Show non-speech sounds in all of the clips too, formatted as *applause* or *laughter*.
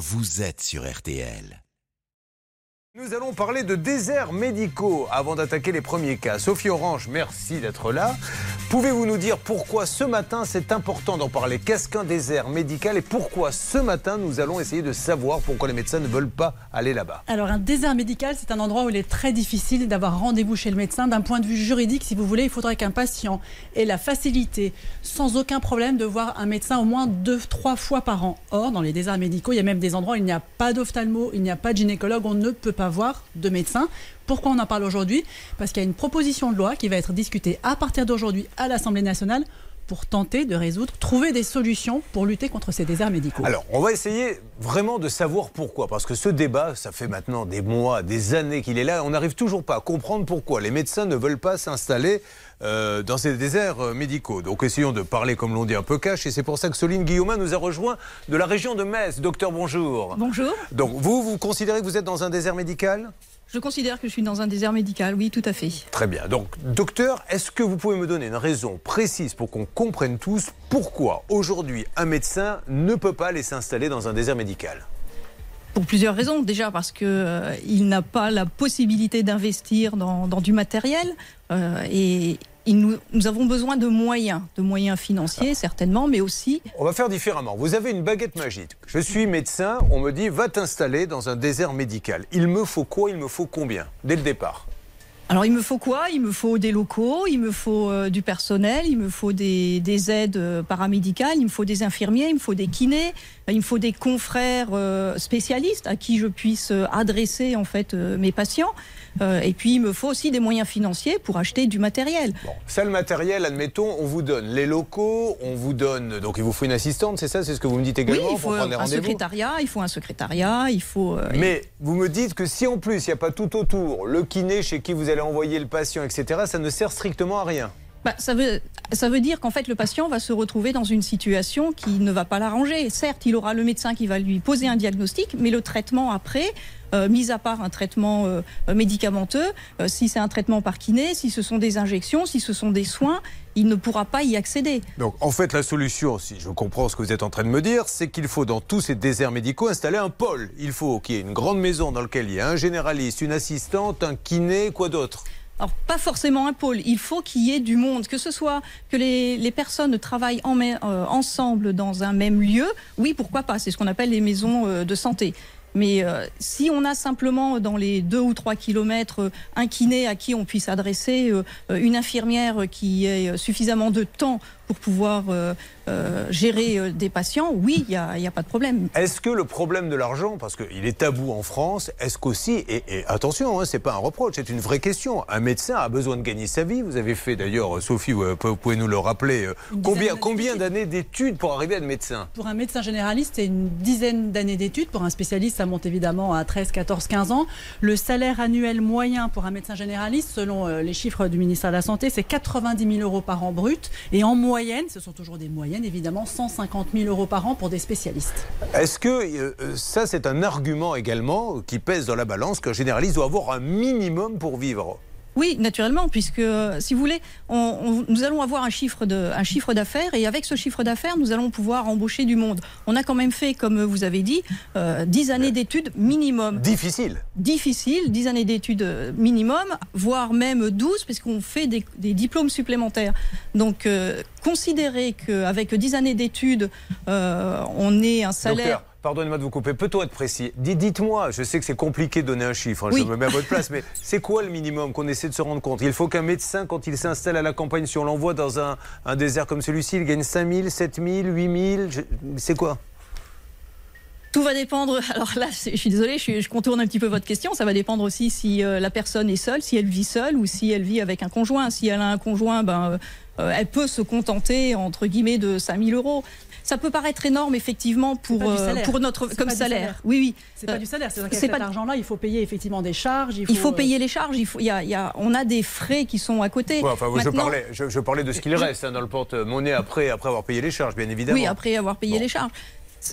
vous êtes sur RTL. Nous allons parler de déserts médicaux avant d'attaquer les premiers cas. Sophie Orange, merci d'être là. Pouvez-vous nous dire pourquoi ce matin c'est important d'en parler? Qu'est-ce qu'un désert médical et pourquoi ce matin nous allons essayer de savoir pourquoi les médecins ne veulent pas aller là-bas? Alors un désert médical, c'est un endroit où il est très difficile d'avoir rendez-vous chez le médecin. D'un point de vue juridique, si vous voulez, il faudrait qu'un patient ait la facilité, sans aucun problème, de voir un médecin au moins deux, trois fois par an. Or, dans les déserts médicaux, il y a même des endroits où il n'y a pas d'ophtalmo, il n'y a pas de gynécologue, on ne peut pas voir de médecin. Pourquoi on en parle aujourd'hui? Parce qu'il y a une proposition de loi qui va être discutée à partir d'aujourd'hui à l'Assemblée nationale pour tenter de résoudre, trouver des solutions pour lutter contre ces déserts médicaux. Alors, on va essayer vraiment de savoir pourquoi. Parce que ce débat, ça fait maintenant des mois, des années qu'il est là. On n'arrive toujours pas à comprendre pourquoi les médecins ne veulent pas s'installer euh, dans ces déserts euh, médicaux. Donc essayons de parler, comme l'on dit, un peu cash. Et c'est pour ça que Soline Guillaumin nous a rejoint de la région de Metz. Docteur, bonjour. Bonjour. Donc vous, vous considérez que vous êtes dans un désert médical? Je considère que je suis dans un désert médical, oui, tout à fait. Très bien. Donc, docteur, est-ce que vous pouvez me donner une raison précise pour qu'on comprenne tous pourquoi aujourd'hui un médecin ne peut pas aller s'installer dans un désert médical? Pour plusieurs raisons. Déjà parce que euh, il n'a pas la possibilité d'investir dans, dans du matériel euh, et nous, nous avons besoin de moyens, de moyens financiers certainement, mais aussi On va faire différemment. Vous avez une baguette magique. Je suis médecin, on me dit va t'installer dans un désert médical. Il me faut quoi Il me faut combien Dès le départ? Alors il me faut quoi? Il me faut des locaux, il me faut euh, du personnel, il me faut des, des aides euh, paramédicales, il me faut des infirmiers, il me faut des kinés, il me faut des confrères euh, spécialistes à qui je puisse euh, adresser en fait euh, mes patients. Euh, et puis il me faut aussi des moyens financiers pour acheter du matériel. Bon, ça, le matériel, admettons, on vous donne les locaux, on vous donne. Donc, il vous faut une assistante, c'est ça C'est ce que vous me dites Oui, également il pour faut prendre un secrétariat, il faut un secrétariat, il faut. euh, Mais vous me dites que si en plus il n'y a pas tout autour, le kiné chez qui vous allez envoyer le patient, etc., ça ne sert strictement à rien. Bah, ça, veut, ça veut dire qu'en fait le patient va se retrouver dans une situation qui ne va pas l'arranger. Certes, il aura le médecin qui va lui poser un diagnostic, mais le traitement après, mis à part un traitement euh, médicamenteux, euh, si c'est un traitement par kiné, si ce sont des injections, si ce sont des soins, il ne pourra pas y accéder. Donc en fait la solution, si je comprends ce que vous êtes en train de me dire, c'est qu'il faut dans tous ces déserts médicaux installer un pôle. Il faut qu'il y ait une grande maison dans laquelle il y a un généraliste, une assistante, un kiné, quoi d'autre? Alors, pas forcément un pôle. Il faut qu'il y ait du monde, que ce soit que les, les personnes travaillent en, euh, ensemble dans un même lieu. Oui, pourquoi pas C'est ce qu'on appelle les maisons euh, de santé. Mais euh, si on a simplement dans les deux ou trois kilomètres euh, un kiné à qui on puisse adresser, euh, une infirmière qui ait suffisamment de temps pour pouvoir euh, euh, gérer euh, des patients, oui, il n'y a, a pas de problème. Est-ce que le problème de l'argent, parce qu'il est tabou en France, est-ce qu'aussi, et, et attention, hein, c'est pas un reproche, c'est une vraie question. Un médecin a besoin de gagner sa vie. Vous avez fait d'ailleurs, Sophie, vous pouvez nous le rappeler, euh, combien, combien d'années d'études pour arriver à être médecin? Pour un médecin généraliste, c'est une dizaine d'années d'études. Pour un spécialiste, ça monte évidemment à 13, 14, 15 ans. Le salaire annuel moyen pour un médecin généraliste, selon euh, les chiffres du ministère de la Santé, c'est 90 000 euros par an brut. Et en moyenne, ce sont toujours des moyennes évidemment, 150 000 euros par an pour des spécialistes. Est-ce que euh, ça, c'est un argument également qui pèse dans la balance qu'un généraliste doit avoir un minimum pour vivre? Oui, naturellement, puisque euh, si vous voulez, on, on- nous allons avoir un chiffre de, un chiffre d'affaires et avec ce chiffre d'affaires, nous allons pouvoir embaucher du monde. On a quand même fait, comme vous avez dit, euh, 10 années d'études minimum. Difficile. Difficile, 10 années d'études euh, minimum, voire même 12, puisqu'on fait des, des diplômes supplémentaires. Donc, euh, considérer qu'avec 10 années d'études, euh, on ait un salaire. Docteur, pardonnez-moi de vous couper. Peut-on être précis? Dites- Dites-moi, je sais que c'est compliqué de donner un chiffre, hein, Oui. je me mets à votre place, mais *laughs* c'est quoi le minimum qu'on essaie de se rendre compte? Il faut qu'un médecin, quand il s'installe à la campagne, si on l'envoie dans un, un désert comme celui-ci, il gagne 5 000, 7 000, 8 000, je- c'est quoi? Tout va dépendre. *laughs* Alors là, je suis désolée, je, contourne un petit peu votre question. Ça va dépendre aussi si euh, la personne est seule, si elle vit seule ou si elle vit avec un conjoint. Si elle a un conjoint, ben, euh, euh, elle peut se contenter entre guillemets de 5000 euros. Ça peut paraître énorme effectivement pour euh, salaire. pour notre C'est comme pas du salaire. salaire. Oui, oui. C'est pas Euh, du salaire, c'est qu'avec pas- cet argent-là, il faut payer effectivement des charges. Il faut, Il faut euh, payer les charges. Il faut, il y a, il y a, on a des frais qui sont à côté. Ouais, enfin, je, Maintenant- parlais, je, je parlais de ce qu'il reste hein, dans le porte-monnaie après, après avoir payé les charges, bien évidemment. Oui, après avoir payé Bon. les charges.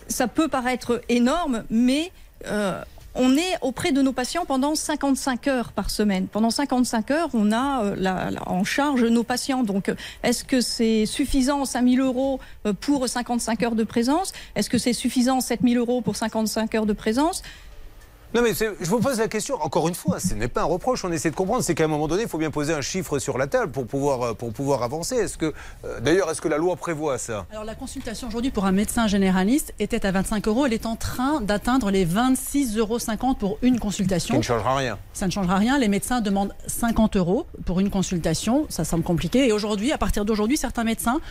Ça peut paraître énorme, mais euh, on est auprès de nos patients pendant 55 heures par semaine. Pendant 55 heures, on a euh, la, en charge nos patients. Donc, est-ce que c'est suffisant 5 000 euros euh, pour 55 heures de présence? Est-ce que c'est suffisant 7 000 euros pour 55 heures de présence? Non, mais je vous pose la question, encore une fois, ce n'est pas un reproche, on essaie de comprendre, c'est qu'à un moment donné, il faut bien poser un chiffre sur la table pour pouvoir, euh, pour pouvoir avancer. Est-ce que, euh, d'ailleurs, est-ce que la loi prévoit ça? Alors, la consultation aujourd'hui pour un médecin généraliste était à 25 euros. Elle est en train d'atteindre les 26,50 euros pour une consultation. Ça ne changera rien. Ça ne changera rien. Les médecins demandent 50 euros pour une consultation. Ça semble compliqué. Et aujourd'hui, à partir d'aujourd'hui, certains médecins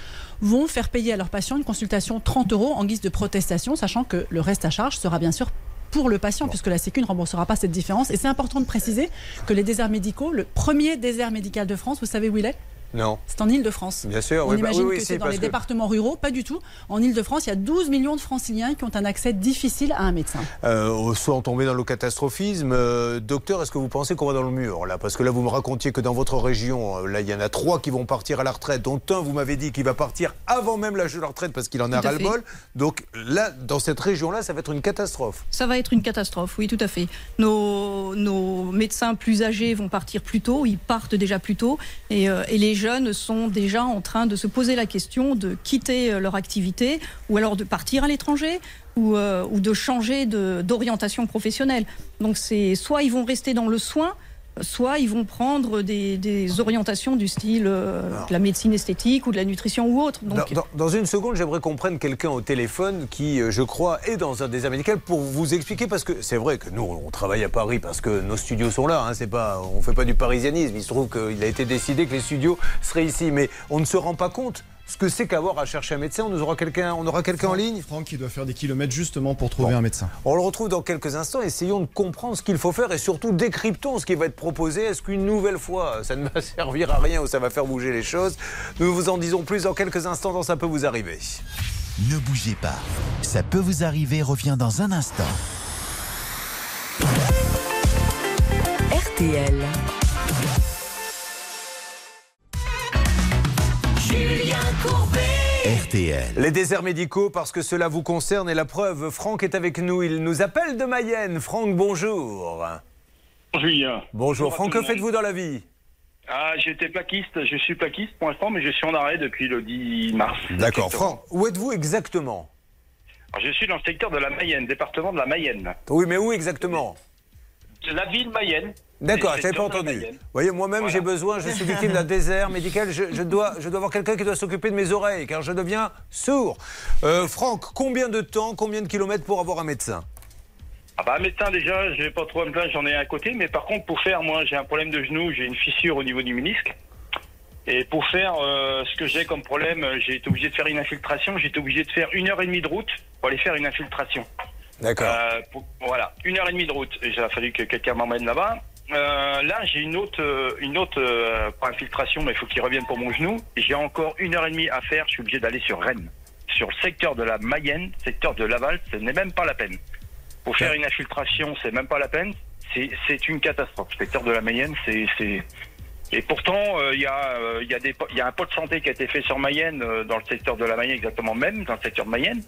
vont faire payer à leurs patients une consultation 30 euros en guise de protestation, sachant que le reste à charge sera bien sûr pour le patient, puisque la Sécu ne remboursera pas cette différence. Et c'est important de préciser que les déserts médicaux, le premier désert médical de France, vous savez où il est? Non. C'est en Ile-de-France. Bien sûr. On bah imagine que c'est dans les départements ruraux, pas du tout. En Ile-de-France, il y a 12 millions de franciliens qui ont un accès difficile à un médecin. Euh, soit tombé dans le catastrophisme. Euh, docteur, est-ce que vous pensez qu'on va dans le mur là? Parce que là, vous me racontiez que dans votre région, euh, là, il y en a trois qui vont partir à la retraite, dont un, vous m'avez dit qu'il va partir avant même l'âge de la retraite parce qu'il en a ras-le-bol. Donc là, dans cette région-là, ça va être une catastrophe. Ça va être une catastrophe, oui, tout à fait. Nos, nos médecins plus âgés vont partir plus tôt, ils partent déjà plus tôt, et, euh, et les jeunes sont déjà déjà en train de se poser la question de quitter euh, leur activité ou alors de partir à l'étranger ou, euh, ou de changer d'orientation professionnelle. Donc c'est soit ils vont rester dans le soin, soit ils vont prendre des, orientations du style euh, de la médecine esthétique ou de la nutrition ou autre. Donc... Dans, une seconde, j'aimerais qu'on prenne quelqu'un au téléphone qui, euh, je crois, est dans un désert médical pour vous expliquer, parce que c'est vrai que nous, on travaille à Paris parce que nos studios sont là, hein, c'est pas, on ne fait pas du parisianisme, il se trouve qu'il a été décidé que les studios seraient ici, mais on ne se rend pas compte ce que c'est qu'avoir à chercher un médecin. On, aura quelqu'un, on aura quelqu'un en ligne Franck qui doit faire des kilomètres justement pour trouver un médecin. On le retrouve dans quelques instants. Essayons de comprendre ce qu'il faut faire et surtout décryptons ce qui va être proposé. Est-ce qu'une nouvelle fois, ça ne va *laughs* servir à rien ou ça va faire bouger les choses? Nous vous en disons plus dans quelques instants dans Ça peut vous arriver. Ne bougez pas. Ça peut vous arriver revient dans un instant. RTL. RTL. Les déserts médicaux, parce que cela vous concerne et la preuve, Franck est avec nous. Il nous appelle de Mayenne. Franck, bonjour. Julien. Bonjour. Franck, que faites-vous dans la vie? Ah, j'étais plaquiste, je suis plaquiste pour l'instant, mais je suis en arrêt depuis le 10 mars. D'accord. Franck, où êtes-vous exactement? Je suis dans le secteur de la Mayenne, département de la Mayenne. Oui, mais où exactement? La ville Mayenne. D'accord, je n'avais pas entendu. Vous voyez, moi-même, j'ai besoin, je suis victime d'un *laughs* désert médical, je, dois, je dois avoir quelqu'un qui doit s'occuper de mes oreilles, car je deviens sourd. Euh, Franck, combien de temps, combien de kilomètres pour avoir un médecin? Ah bah un médecin déjà, je vais pas trop me plaindre, j'en ai un à côté, mais par contre pour faire, moi j'ai un problème de genou, j'ai une fissure au niveau du ménisque. Et pour faire euh, ce que j'ai comme problème, j'ai été obligé de faire une infiltration, j'ai été obligé de faire une heure et demie de route pour aller faire une infiltration. D'accord. Euh, voilà, une heure et demie de route. Et il a fallu que quelqu'un m'emmène là-bas. Euh, là, j'ai une autre, euh, une autre euh, pas infiltration, mais il faut qu'il revienne pour mon genou. J'ai encore une heure et demie à faire. Je suis obligé d'aller sur Rennes, sur le secteur de la Mayenne, secteur de Laval. Ce n'est même pas la peine. Pour faire une infiltration, c'est même pas la peine. C'est une catastrophe. Le secteur de la Mayenne, c'est et pourtant, euh, il y, euh, y, y, a un pot de santé qui a été fait sur Mayenne, euh, dans le secteur de la Mayenne exactement même, dans le secteur de Mayenne.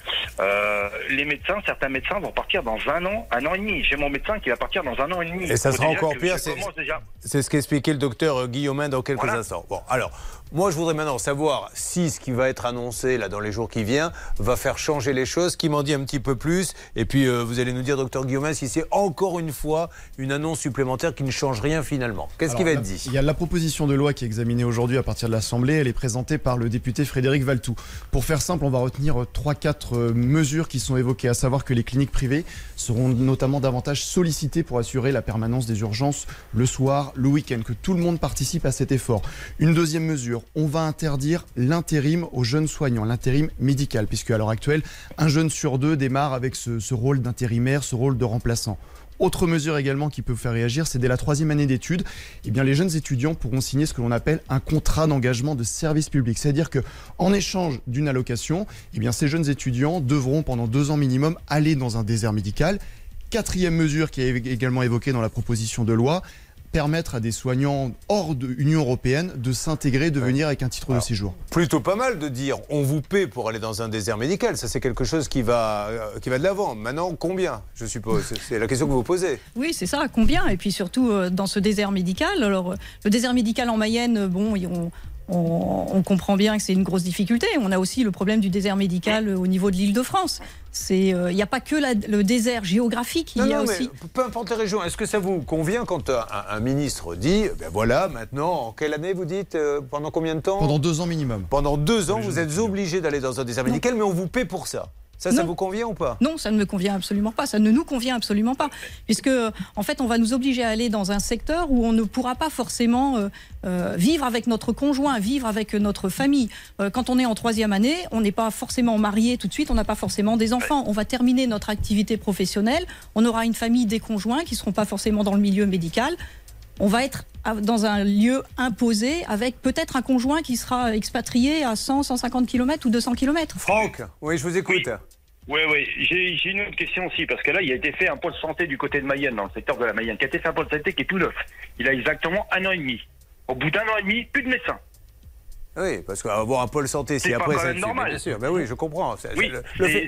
les médecins, certains médecins vont partir dans un an, un an et demi. J'ai mon médecin qui va partir dans un an et demi. Et ça sera encore pire. C'est ce qu'expliquait le docteur Guillaumin dans quelques instants. Bon, alors, moi, je voudrais maintenant savoir si ce qui va être annoncé là dans les jours qui viennent va faire changer les choses, qui m'en dit un petit peu plus? Et puis, vous allez nous dire, docteur Guillaumin, si c'est encore une fois une annonce supplémentaire qui ne change rien finalement. Qu'est-ce qui va être dit? Il y a la proposition de loi qui est examinée aujourd'hui à partir de l'Assemblée. Elle est présentée par le député Frédéric Valtou. Pour faire simple, on va retenir 3-4 euh, mesures qui sont évoquées, à savoir que les cliniques privées seront notamment davantage sollicitées pour assurer la permanence des urgences le soir, le week-end, que tout le monde participe à cet effort. Une deuxième mesure, on va interdire l'intérim aux jeunes soignants, l'intérim médical, puisque à l'heure actuelle, un jeune sur deux démarre avec ce, rôle d'intérimaire, ce rôle de remplaçant. Autre mesure également qui peut vous faire réagir, c'est dès la troisième année d'études, eh les jeunes étudiants pourront signer ce que l'on appelle un contrat d'engagement de service public. C'est-à-dire que en échange d'une allocation, eh ces jeunes étudiants devront pendant deux ans minimum aller dans un désert médical. Quatrième mesure qui est également évoquée dans la proposition de loi, permettre à des soignants hors de l'Union européenne de s'intégrer, de venir avec un titre de séjour. Plutôt pas mal de dire on vous paie pour aller dans un désert médical. Ça, c'est quelque chose qui va, euh, qui va de l'avant. Maintenant, combien, je suppose? C'est la question que vous posez. Oui, c'est ça, combien? Et puis surtout, euh, dans ce désert médical, alors, euh, le désert médical en Mayenne, bon, on, on, on comprend bien que c'est une grosse difficulté. On a aussi le problème du désert médical au niveau de l'île de France. Il n'y a pas que la- le désert géographique, il Non, y a non, mais aussi. peu importe les régions. Est-ce que ça vous convient quand un, un ministre dit ben voilà, maintenant, en quelle année vous dites euh, Pendant combien de temps? Pendant deux ans minimum. Pendant deux ans, vous êtes obligé d'aller dans un désert médical, mais on vous paie pour ça. Ça, ça Non. vous convient ou pas? Non, ça ne me convient absolument pas. Ça ne nous convient absolument pas. Puisque, en fait, on va nous obliger à aller dans un secteur où on ne pourra pas forcément euh, euh, vivre avec notre conjoint, vivre avec notre famille. Euh, quand on est en troisième année, on n'est pas forcément marié tout de suite, on n'a pas forcément des enfants. On va terminer notre activité professionnelle. On aura une famille, des conjoints qui ne seront pas forcément dans le milieu médical. On va être dans un lieu imposé avec peut-être un conjoint qui sera expatrié à 100, 150 km ou 200 km. Franck, oui, je vous écoute. Oui, oui. J'ai j'ai une autre question aussi, parce que là, il a été fait un pôle santé du côté de Mayenne, dans le secteur de la Mayenne, qui a été fait un pôle santé qui est tout neuf. Il a exactement un an et demi. Au bout d'un an et demi, plus de médecins. Oui, parce qu'avoir un pôle santé, si C'est pas après quand ça même normal. Bien sûr, ben oui, je comprends. C'est- Oui,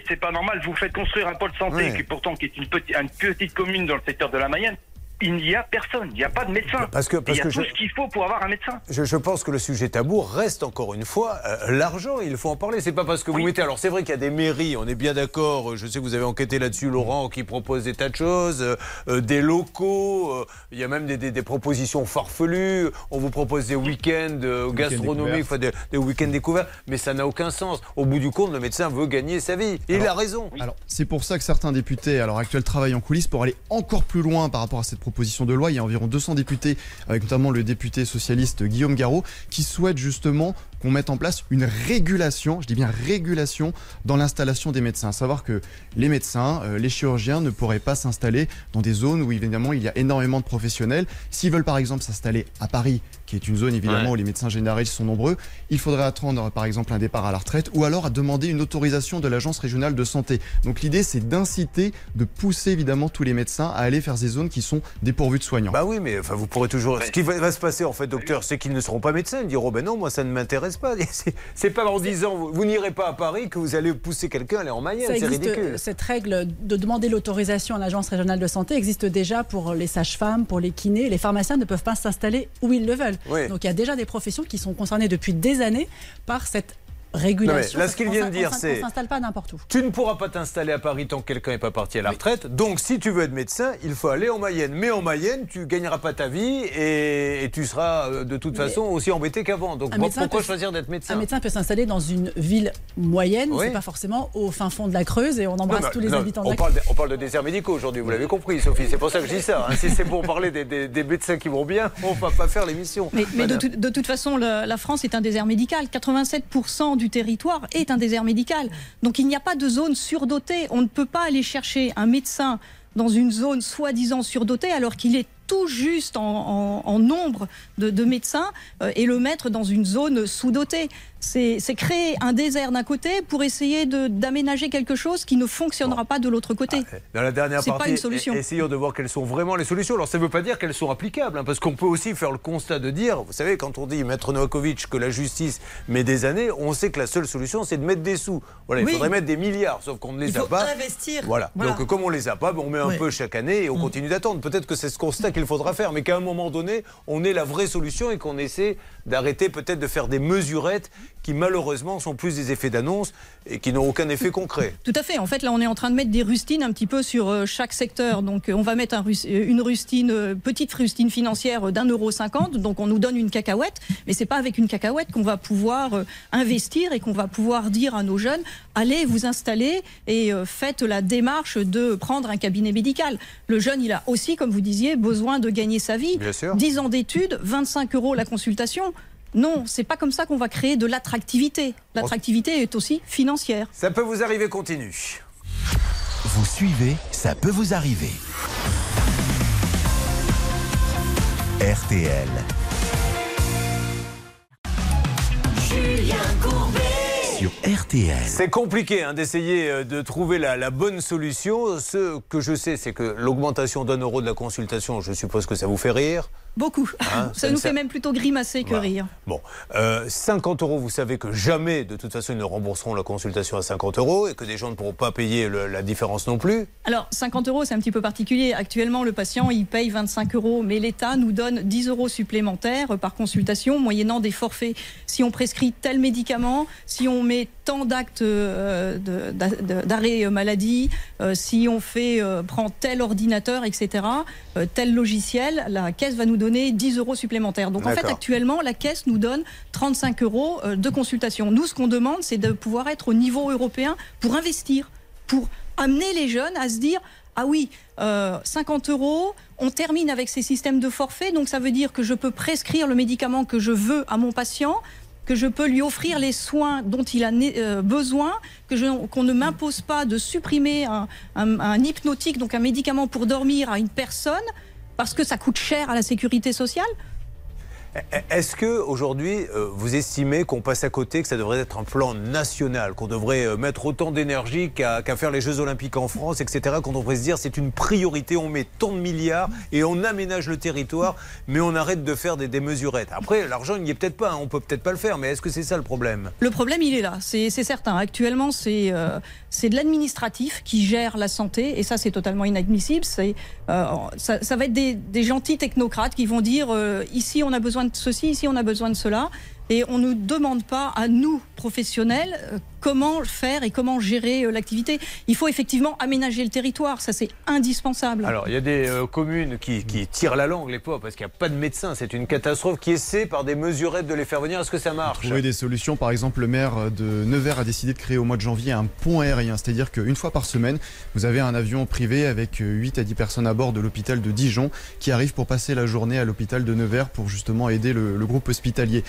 fait- pas normal. Vous faites construire un pôle santé qui pourtant qui est une petite, une petite commune dans le secteur de la Mayenne. Il n'y a personne. Il n'y a pas de médecin. Parce que- parce il y a que tout je- ce qu'il faut pour avoir un médecin. Je, je pense que le sujet tabou reste encore une fois euh, l'argent. Il faut en parler. C'est pas parce que vous mettez. Alors c'est vrai qu'il y a des mairies, on est bien d'accord. Je sais que vous avez enquêté là-dessus, Laurent, qui proposent des tas de choses, euh, euh, des locaux. euh, il y a même des, des- des propositions farfelues. On vous propose des week-ends euh, gastronomiques, enfin, des, des week-ends découverts. Mais ça n'a aucun sens. Au bout du compte, le médecin veut gagner sa vie. Et il a raison. Alors, c'est pour ça que certains députés à l'heure actuelle travaillent en coulisses pour aller encore plus loin par rapport à cette proposition de loi. Il y a environ 200 députés, avec notamment le député socialiste Guillaume Garot, qui souhaitent justement qu'on mette en place une régulation, je dis bien régulation, dans l'installation des médecins. À savoir que les médecins, euh, les chirurgiens ne pourraient pas s'installer dans des zones où évidemment il y a énormément de professionnels. S'ils veulent par exemple s'installer à Paris, qui est une zone évidemment Ouais. où les médecins généralistes sont nombreux, il faudrait attendre par exemple un départ à la retraite ou alors à demander une autorisation de l'agence régionale de santé. Donc l'idée c'est d'inciter, de pousser évidemment tous les médecins à aller vers ces zones qui sont dépourvues de soignants. Bah oui, mais enfin, vous pourrez toujours. Ce qui va, va se passer, en fait, docteur, c'est qu'ils ne seront pas médecins. Ils diront, ben non, moi, ça ne m'intéresse pas? *laughs* C'est- pas en disant, vous, vous n'irez pas à Paris que vous allez pousser quelqu'un à aller en Mayenne. C'est ridicule. cette règle de demander l'autorisation à l'agence régionale de santé existe déjà pour les sages-femmes, pour les kinés. Les pharmaciens ne peuvent pas s'installer où ils le veulent. Oui. Donc il y a déjà des professions qui sont concernées depuis des années par cette régulation. Non, mais là, ce qu'il On vient de dire, c'est- On s'installe pas n'importe où. Tu ne pourras pas t'installer à Paris tant que quelqu'un n'est pas parti à la retraite. Donc, si tu veux être médecin, il faut aller en Mayenne. Mais en Mayenne, tu gagneras pas ta vie et, et tu seras euh, de toute Mais- façon aussi embêté qu'avant. Donc, pourquoi peut- choisir d'être médecin? Un médecin peut s'installer dans une ville moyenne, Oui. c'est pas forcément au fin fond de la Creuse et on embrasse Non, tous les non, habitants de on la parle de, on parle de déserts médicaux aujourd'hui, vous l'avez compris, Sophie. C'est pour ça que je dis ça. hein. Si c'est pour parler des, des- des médecins qui vont bien, on va pas faire l'émission. Mais, mais de, Madame. tout- de toute façon, le- la France est un désert médical. 87% du territoire est un désert médical. Donc il n'y a pas de zone surdotée. On ne peut pas aller chercher un médecin dans une zone soi-disant surdotée alors qu'il est tout juste en, nombre de, de médecins euh, et le mettre dans une zone sous-dotée. C'est créer un désert d'un côté pour essayer d'aménager quelque chose qui ne fonctionnera pas de l'autre côté. Dans la dernière C'est pas partie, une solution. e- essayons de voir quelles sont vraiment les solutions. Alors ça ne veut pas dire qu'elles sont applicables, hein, parce qu'on peut aussi faire le constat de dire, vous savez, quand on dit, Maître Novakovic, que la justice met des années, on sait que la seule solution, c'est de mettre des sous. Voilà, il Oui. faudrait mettre des milliards, sauf qu'on ne les Il a faut pas. investir. Voilà. Voilà. Donc comme on les a pas, on met un Oui. peu chaque année et on continue d'attendre. Peut-être que c'est ce constat qu'il faudra faire, mais qu'à un moment donné, on ait la vraie solution et qu'on essaie d'arrêter peut-être de faire des mesurettes qui malheureusement sont plus des effets d'annonce et qui n'ont aucun effet concret. *laughs* Tout à fait. En fait, là, on est en train de mettre des rustines un petit peu sur euh, chaque secteur. Donc, euh, on va mettre un euh, une rustine, petite rustine financière d'un euro cinquante. Donc, on nous donne une cacahuète. Mais c'est pas avec une cacahuète qu'on va pouvoir investir et qu'on va pouvoir dire à nos jeunes allez vous installer et faites la démarche de prendre un cabinet médical. Le jeune, il a aussi, comme vous disiez, besoin de gagner sa vie. Bien sûr. 10 ans d'études, 25 euros la consultation. Non, c'est pas comme ça qu'on va créer de l'attractivité. L'attractivité est aussi financière. Ça peut vous arriver, continue. Vous suivez, ça peut vous arriver. RTL. Sur RTL. C'est compliqué hein, d'essayer euh, de trouver la, la bonne solution. Ce que je sais, c'est que l'augmentation d'un euro de la consultation, je suppose que ça vous fait rire. Beaucoup. Hein, *laughs* ça, nous fait même plutôt grimacer que Voilà. rire. Bon, euh, 50 euros, vous savez que jamais, de toute façon, ils ne rembourseront la consultation à 50 euros et que des gens ne pourront pas payer le- la différence non plus. Alors, 50 euros, c'est un petit peu particulier. Actuellement, le patient, il paye 25 euros, mais l'État nous donne 10 euros supplémentaires par consultation, moyennant des forfaits. Si on prescrit tel médicament, si on met tant d'actes euh, d'arrêt euh, maladie, euh, si on fait euh, prend tel ordinateur, etc., euh, tel logiciel, la caisse va nous donner 10 euros supplémentaires. Donc, en fait, actuellement, la caisse nous donne 35 euros euh, de consultation. Nous, ce qu'on demande, c'est de pouvoir être au niveau européen pour investir, pour amener les jeunes à se dire ah oui, euh, 50 euros, on termine avec ces systèmes de forfait, donc ça veut dire que je peux prescrire le médicament que je veux à mon patient, que je peux lui offrir les soins dont il a euh, besoin, que qu'on ne m'impose pas de supprimer un, un- un hypnotique, donc un médicament pour dormir à une personne, parce que ça coûte cher à la sécurité sociale. Est-ce que aujourd'hui, euh, vous estimez qu'on passe à côté, que ça devrait être un plan national, qu'on devrait euh, mettre autant d'énergie qu'à faire les Jeux Olympiques en France, etc., qu'on devrait se dire c'est une priorité, on met tant de milliards et on aménage le territoire, mais on arrête de faire des, des mesurettes. Après, l'argent, il n'y est peut-être pas, hein, on peut peut-être pas le faire, mais est-ce que c'est ça le problème? Le problème, il est là, c'est certain. Actuellement, c'est euh, c'est de l'administratif qui gère la santé, et ça, c'est totalement inadmissible. Ça, va être des, gentils technocrates qui vont dire ici, on a besoin de ceci, ici, on a besoin de cela. Et on ne demande pas à nous, professionnels, euh, comment faire et comment gérer euh, l'activité. Il faut effectivement aménager le territoire, ça c'est indispensable. Alors, il y a des euh, communes qui, qui tirent la langue, les pauvres, parce qu'il n'y a pas de médecins, c'est une catastrophe, qui essaient par des mesurettes de les faire venir. Est-ce que ça marche? Trouver des solutions. Par exemple, le maire de Nevers a décidé de créer au mois de janvier un pont aérien. C'est-à-dire qu'une fois par semaine, vous avez un avion privé avec 8 à 10 personnes à bord de l'hôpital de Dijon qui arrive pour passer la journée à l'hôpital de Nevers pour justement aider le, le groupe hospitalier.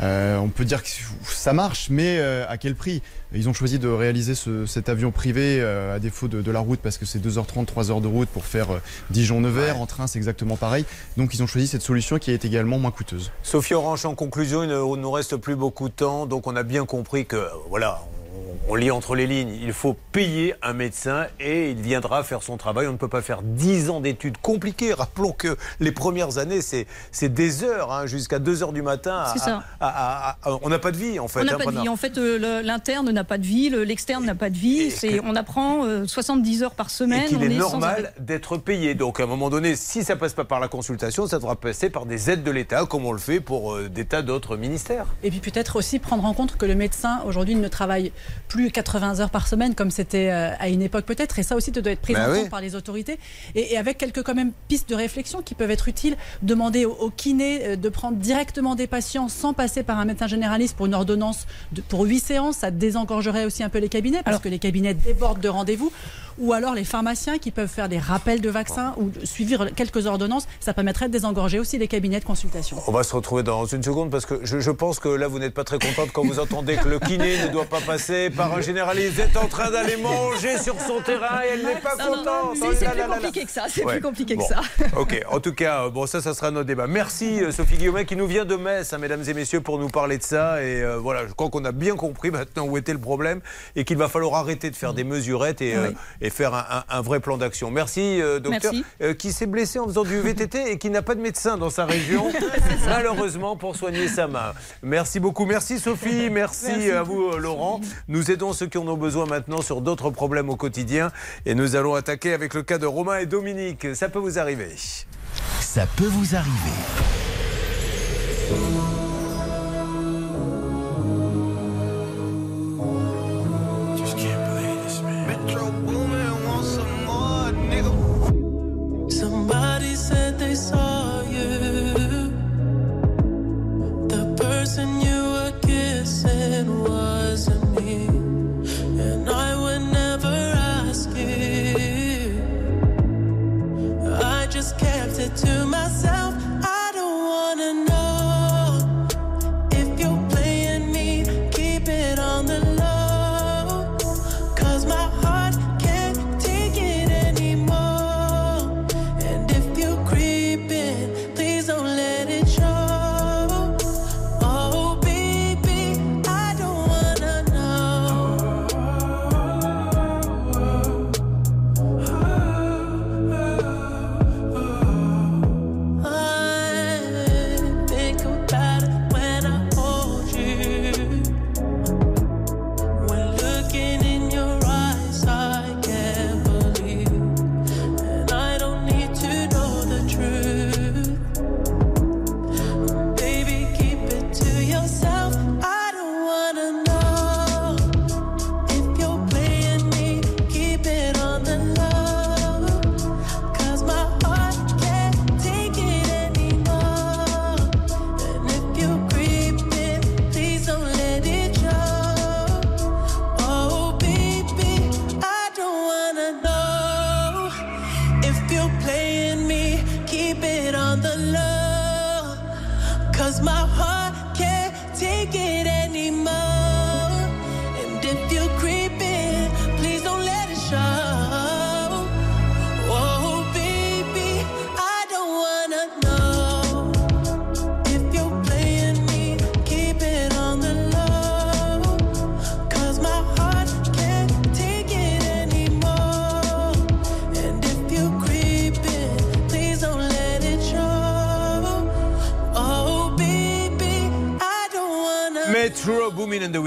Euh, on peut dire que ça marche, mais euh, à quel prix? Ils ont choisi de réaliser ce- cet avion privé euh, à défaut de, de la route parce que c'est 2h30, 3h de route pour faire euh, Dijon-Nevers. En train, c'est exactement pareil. Donc, ils ont choisi cette solution qui est également moins coûteuse. Sophie Orange, en conclusion, il ne nous reste plus beaucoup de temps, donc on a bien compris que, voilà, on, on lit entre les lignes, il faut payer un médecin et il viendra faire son travail. On ne peut pas faire 10 ans d'études compliquées. Rappelons que les premières années, c'est c'est des heures, hein, jusqu'à 2 heures du matin. à- C'est ça. à- à- à- à- on n'a pas de vie, en fait. On n'a hein, pas de vie. En fait, euh, l'interne n'a pas de vie, le- l'externe n'a pas de vie. Et C'est, que- on apprend euh, 70 heures par semaine. et qu'il on est est sans arrêt. normal d'être payé. Donc à un moment donné, si ça passe pas par la consultation, ça devra passer par des aides de l'État, comme on le fait pour euh, des tas d'autres ministères. Et puis peut-être aussi prendre en compte que le médecin aujourd'hui ne travaille plus 80 heures par semaine comme c'était euh, à une époque peut-être. Et ça aussi doit être pris Bah en oui. compte par les autorités. Et, et avec quelques quand même pistes de réflexion qui peuvent être utiles. Demander au, au kiné euh, de prendre directement des patients sans passer par un médecin généraliste pour une ordonnance de- pour 8 séances. Ça désengorgerait aussi un peu les cabinets parce Alors- que les cabinets débordent de rendez-vous. Ou alors les pharmaciens qui peuvent faire des rappels de vaccins ou suivre quelques ordonnances. Ça permettrait de désengorger aussi les cabinets de consultation. On va se retrouver dans une seconde parce que je, je pense que là vous n'êtes pas très contente quand vous entendez que le kiné ne doit pas passer par un généraliste. Vous êtes en train d'aller manger sur son terrain et elle n'est pas Non, non, contente. Oh c'est là plus compliqué que ça. C'est Ouais. plus compliqué Bon. que ça. *laughs* Ok, en tout cas, euh, bon, ça, ça sera notre débat. Merci euh, Sophie Guillaumet qui nous vient de Metz, hein, mesdames et messieurs, pour nous parler de ça. Et euh, voilà, je crois qu'on a bien compris maintenant où était le problème et qu'il va falloir arrêter de faire des mesurettes et, euh, Oui. Et faire un, un- un vrai plan d'action. Merci, euh, docteur, Merci. euh, qui s'est blessé en faisant du VTT et qui n'a pas de médecin dans sa région, *laughs* malheureusement, pour soigner sa main. Merci beaucoup. Merci Sophie, merci, Merci. à vous euh, Laurent. Nous aidons ceux qui en ont besoin maintenant sur d'autres problèmes au quotidien et nous allons attaquer avec le cas de Romain et Dominique. Ça peut vous arriver. Ça peut vous arriver. Somebody said they saw you. The person you were kissing wasn't me. And I would never ask you. I just kept it to myself. I don't Metro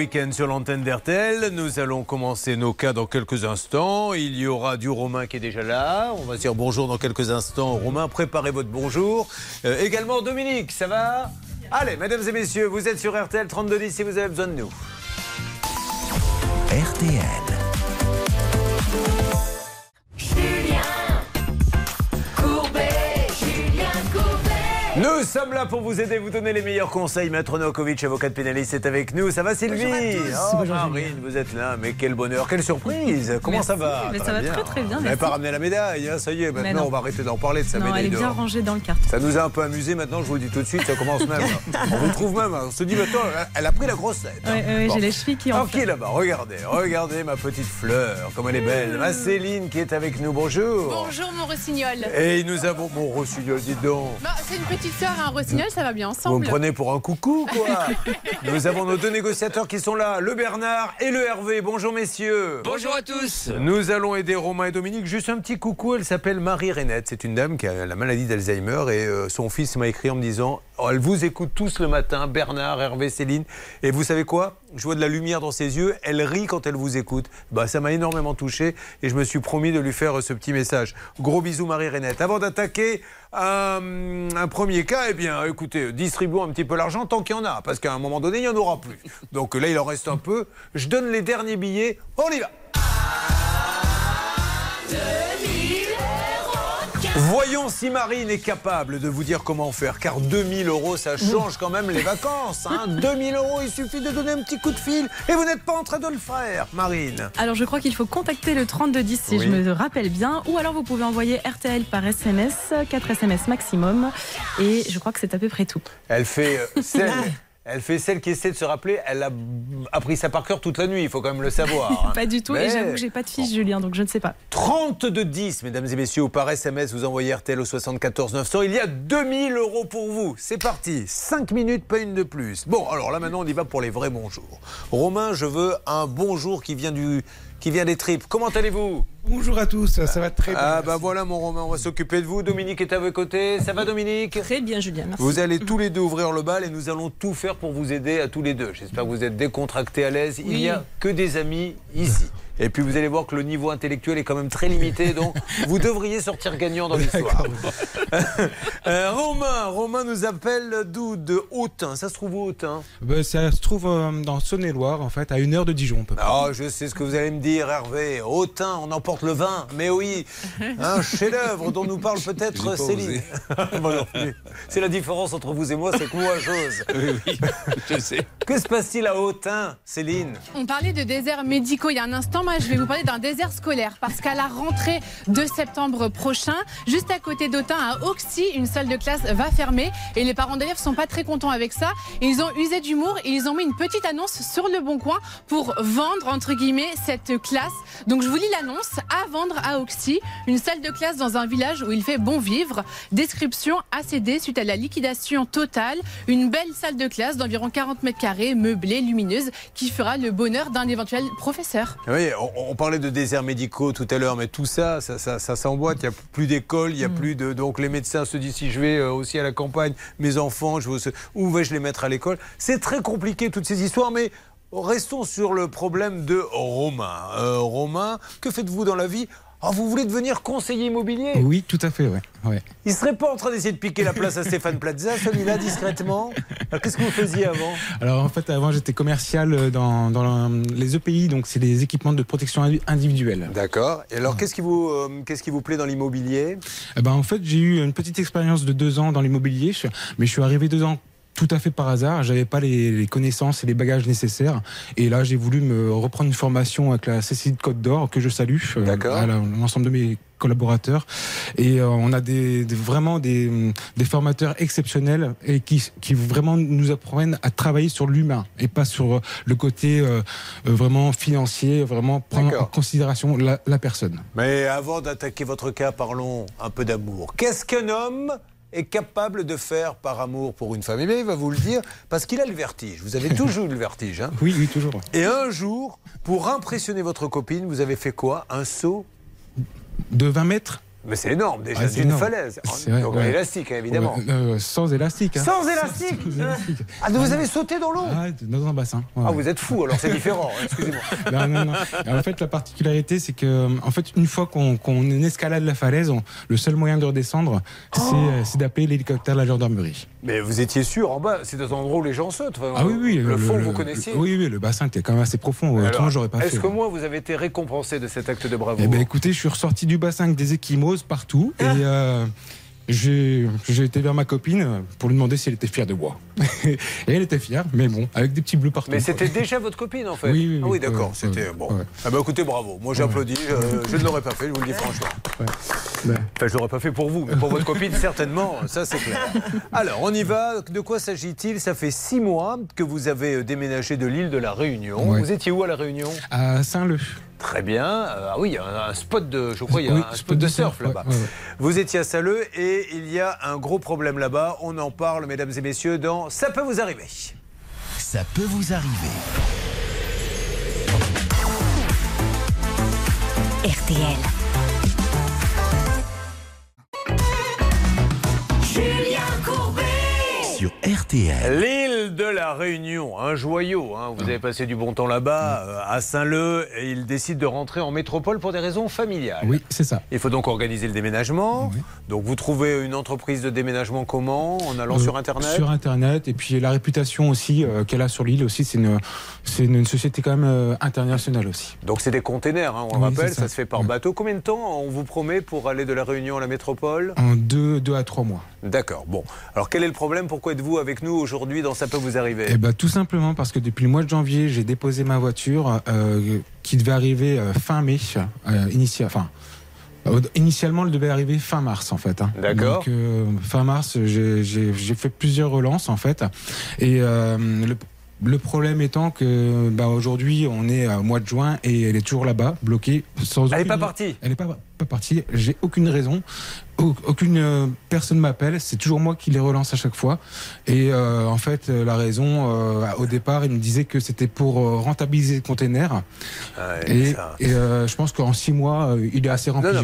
Weekend sur l'antenne d'RTL. Nous allons commencer nos cas dans quelques instants. Il y aura du Romain qui est déjà là. On va dire bonjour dans quelques instants. Romain, préparez votre bonjour. Euh, également Dominique, ça va? Allez, mesdames et messieurs, vous êtes sur RTL 3210 si vous avez besoin de nous. RTL. Nous sommes là pour vous aider, vous donner les meilleurs conseils. Maître Novakovic, avocat de pénaliste, est avec nous. Ça va Sylvie Oh, Marine, vous êtes là. Mais quel bonheur, quelle surprise. Comment ça va Mais ça va très, très bien, Vous n'avez merci. pas ramené la médaille, hein, ça y est. Maintenant, on va arrêter d'en parler de sa Non, médaille elle est bien rangée dans le carte. Ça nous a un peu amusé maintenant, je vous le dis tout de suite, ça commence même. *laughs* on vous trouve même, on se dit, mais attends, elle a pris la grosse tête. Ouais, ouais, Bon. J'ai les chevilles qui en Ok là-bas, regardez, regardez ma petite fleur, comme elle est belle. Ma Céline qui est avec nous, bonjour. Bonjour mon rossignol. Et nous avons mon rossignol, dites donc. Bah, c'est une petite sœur, un rossignol, ça va bien Vous me prenez pour un coucou, quoi *laughs* Nous avons nos deux négociateurs qui sont là, le Bernard et le Hervé. Bonjour, messieurs. Bonjour à tous. Nous allons aider Romain et Dominique. Juste un petit coucou, elle s'appelle Marie Renette. C'est une dame qui a la maladie d'Alzheimer et euh, son fils m'a écrit en me disant oh, Elle vous écoute tous le matin, Bernard, Hervé, Céline. Et vous savez quoi? Je vois de la lumière dans ses yeux. Elle rit quand elle vous écoute. Bah, ça m'a énormément touché et je me suis promis de lui faire ce petit message. Gros bisous, Marie Renette. Avant d'attaquer un, un premier cas, eh bien, écoutez, distribuons un petit peu l'argent tant qu'il y en a, parce qu'à un moment donné, il n'y en aura plus. Donc là, il en reste un peu. Je donne les derniers billets. On y va Voyons si Marine est capable de vous dire comment faire, car 2000 euros, ça change quand même les vacances. Hein *laughs* 2000 euros, il suffit de donner un petit coup de fil et vous n'êtes pas en train de le faire, Marine. Alors je crois qu'il faut contacter le 3210 si Oui. je me rappelle bien, ou alors vous pouvez envoyer RTL par SMS, 4 SMS maximum, et je crois que c'est à peu près tout. Elle fait euh, *laughs* celle, elle fait celle qui essaie de se rappeler. Elle a appris ça par cœur toute la nuit, il faut quand même le savoir. hein. *laughs* Pas du tout, Mais- et j'avoue que j'ai pas de fiche Julien, donc je ne sais pas. 30 de 10, mesdames et messieurs, ou par SMS, vous envoyez RTL au 74 900. Il y a 2000 euros pour vous. C'est parti. 5 minutes, pas une de plus. Bon, alors là, maintenant, on y va pour les vrais bonjours. Romain, je veux un bonjour qui vient, du, qui vient des tripes. Comment allez-vous Bonjour à tous, ça va très bien. Ah, bah voilà, mon Romain, on va s'occuper de vous. Dominique est à vos côtés. Ça va, Dominique Très bien Julien, merci. Vous allez tous les deux ouvrir le bal et nous allons tout faire pour vous aider à tous les deux. J'espère que vous êtes décontractés, à l'aise. Il n'y a que des amis ici. Et puis vous allez voir que le niveau intellectuel est quand même très limité, donc *laughs* vous devriez sortir gagnant dans l'histoire. *laughs* Euh, Romain, Romain nous appelle d'où? De Autun. Ça se trouve où Autun? Ben, ça se trouve euh, dans Saône-et-Loire, en fait, à une heure de Dijon, peu près. Ah, je sais ce que vous allez me dire, Hervé. Autun, on emporte le vin. Mais oui, un chef-d'œuvre dont nous parle *laughs* peut-être Céline. C'est la différence entre vous et moi, c'est que moi, j'ose. Oui, oui, je sais. Que se passe-t-il à Autun, Céline? On parlait de déserts médicaux il y a un instant. Moi, je vais vous parler d'un désert scolaire. Parce qu'à la rentrée de septembre prochain, juste à côté d'Autun, à Auxy, une salle de classe va fermer. Et les parents d'élèves sont pas très contents avec ça. Ils ont usé d'humour et ils ont mis une petite annonce sur le bon coin pour vendre, entre guillemets, cette classe. Donc, je vous lis l'annonce. À vendre à Auxy, une salle de classe dans un village où il fait bon vivre. Description céder suite à la liquidation totale. Une belle salle de classe d'environ 40 mètres carrés, meublée, lumineuse, qui fera le bonheur d'un éventuel professeur. On, on parlait de déserts médicaux tout à l'heure, mais tout ça, ça, ça, ça s'emboîte. Il n'y a plus d'école, il n'y a plus de. Donc les médecins se disent si je vais euh, aussi à la campagne, mes enfants, je où vais-je les mettre à l'école? C'est très compliqué toutes ces histoires, mais. Restons sur le problème de Romain. Euh, Romain, que faites-vous dans la vie Ah, Vous voulez devenir conseiller immobilier Oui, tout à fait, ouais. ouais. Il serait pas en train d'essayer de piquer la place à *laughs* Stéphane Plaza, celui-là, discrètement Alors, Qu'est-ce que vous faisiez avant Alors, en fait, avant, j'étais commercial euh, dans, dans les EPI, donc c'est les équipements de protection indi- individuelle. D'accord. Et alors, qu'est-ce qui, vous, euh, qu'est-ce qui vous plaît dans l'immobilier? Eh ben, en fait, j'ai eu une petite expérience de deux ans dans l'immobilier, mais je suis arrivé deux ans tout à fait par hasard. J'avais pas les, les connaissances et les bagages nécessaires. Et là, j'ai voulu me reprendre une formation avec la Cécile Côte d'Or, que je salue, euh, D'accord. à l'ensemble de mes collaborateurs. Et euh, on a des, des- vraiment des, des formateurs exceptionnels et qui, qui vraiment nous apprennent à travailler sur l'humain et pas sur le côté euh, euh, vraiment financier, vraiment prendre en considération la, la personne. Mais avant d'attaquer votre cas, parlons un peu d'amour. Qu'est-ce qu'un homme est capable de faire par amour pour une femme Eh bien, il va vous le dire, parce qu'il a le vertige. Vous avez toujours eu le vertige. Hein *laughs* Oui, oui, toujours. Et un jour, pour impressionner votre copine, vous avez fait quoi? Un saut? De 20 mètres? Mais c'est énorme déjà, Ouais, c'est énorme. falaise. C'est vrai, Donc ouais. élastique, hein, évidemment. Ouais, euh, sans élastique. hein. Sans élastique Ah, donc vous avez sauté dans l'eau Ah, dans un bassin. ouais, Ah, vous êtes fou, alors c'est différent, excusez-moi. *laughs* Non, non, non. En fait, la particularité, c'est que, en fait, une fois qu'on escalade la falaise, on- le seul moyen de redescendre, c'est Oh. euh, c'est d'appeler l'hélicoptère de la gendarmerie. Mais vous étiez sûr en bas, c'est des endroits où les gens sautent. Enfin, Ah oui, oui. Le, fond, vous connaissiez Oui, oui, le bassin était quand même assez profond. Alors, Autrement, j'aurais pas fait. Est-ce que moi, vous avez été récompensé de cet acte de bravoure Eh ben, écoutez, je suis ressorti du bassin avec des partout et euh, j'ai été vers ma copine pour lui demander si elle était fière de moi. *laughs* et elle était fière, mais bon, avec des petits bleus partout. Mais c'était déjà votre copine en fait Oui, oui, Ah oui, oui, d'accord. ouais, c'était ouais, bon. ouais. Ah bah écoutez, bravo. Moi j'applaudis. je ne l'aurais pas fait, je vous le dis franchement. Ouais. Enfin, je l'aurais pas fait pour vous, mais pour votre copine certainement. Ça c'est clair. Alors on y va. De quoi s'agit-il? Ça fait six mois que vous avez euh, déménagé de l'île de la Réunion. Ouais. Vous étiez où à la Réunion? À Saint-Leu. Très bien. Euh, ah oui, il y a un, spot de, je crois, il y a Oui, un spot de surf là-bas. ouais, ouais. Vous étiez à Saleux et il y a un gros problème là-bas. On en parle, mesdames et messieurs, dans Ça peut vous arriver. Ça peut vous arriver. RTL. Julien. Sur RTL. L'île de la Réunion, un joyau. hein. Vous avez passé du bon temps là-bas, euh, à Saint-Leu, et il décide de rentrer en métropole pour des raisons familiales. Oui, c'est ça. Il faut donc organiser le déménagement. Oui. Donc vous trouvez une entreprise de déménagement comment En allant Euh, sur Internet? Sur Internet, et puis la réputation aussi euh, qu'elle a sur l'île aussi, c'est une, c'est une, une société quand même euh, internationale aussi. Donc c'est des containers, hein, on Oui, rappelle, ça. ça. se fait par Ouais. bateau. Combien de temps on vous promet pour aller de la Réunion à la métropole? En deux, deux à trois mois. D'accord, bon. Alors quel est le problème? Pourquoi êtes-vous avec nous aujourd'hui dans Ça peut vous arriver Eh ben, tout simplement parce que depuis le mois de janvier, j'ai déposé ma voiture euh, qui devait arriver euh, fin mai, euh, initia- initialement, elle devait arriver fin mars en fait. hein. D'accord. Donc fin mars, j'ai fait plusieurs relances en fait, et le, le problème étant que bah, aujourd'hui, on est au mois de juin et elle est toujours là-bas, bloquée, sans. Elle n'est aucune- pas partie Elle n'est pas, pas partie. J'ai aucune raison. Au- Aucune euh, personne m'appelle. C'est toujours moi qui les relance à chaque fois. Et euh, en fait, euh, la raison, euh, au départ, il me disait que c'était pour euh, rentabiliser le container. Et, euh, je pense qu'en six mois, il est assez rempli. Hein.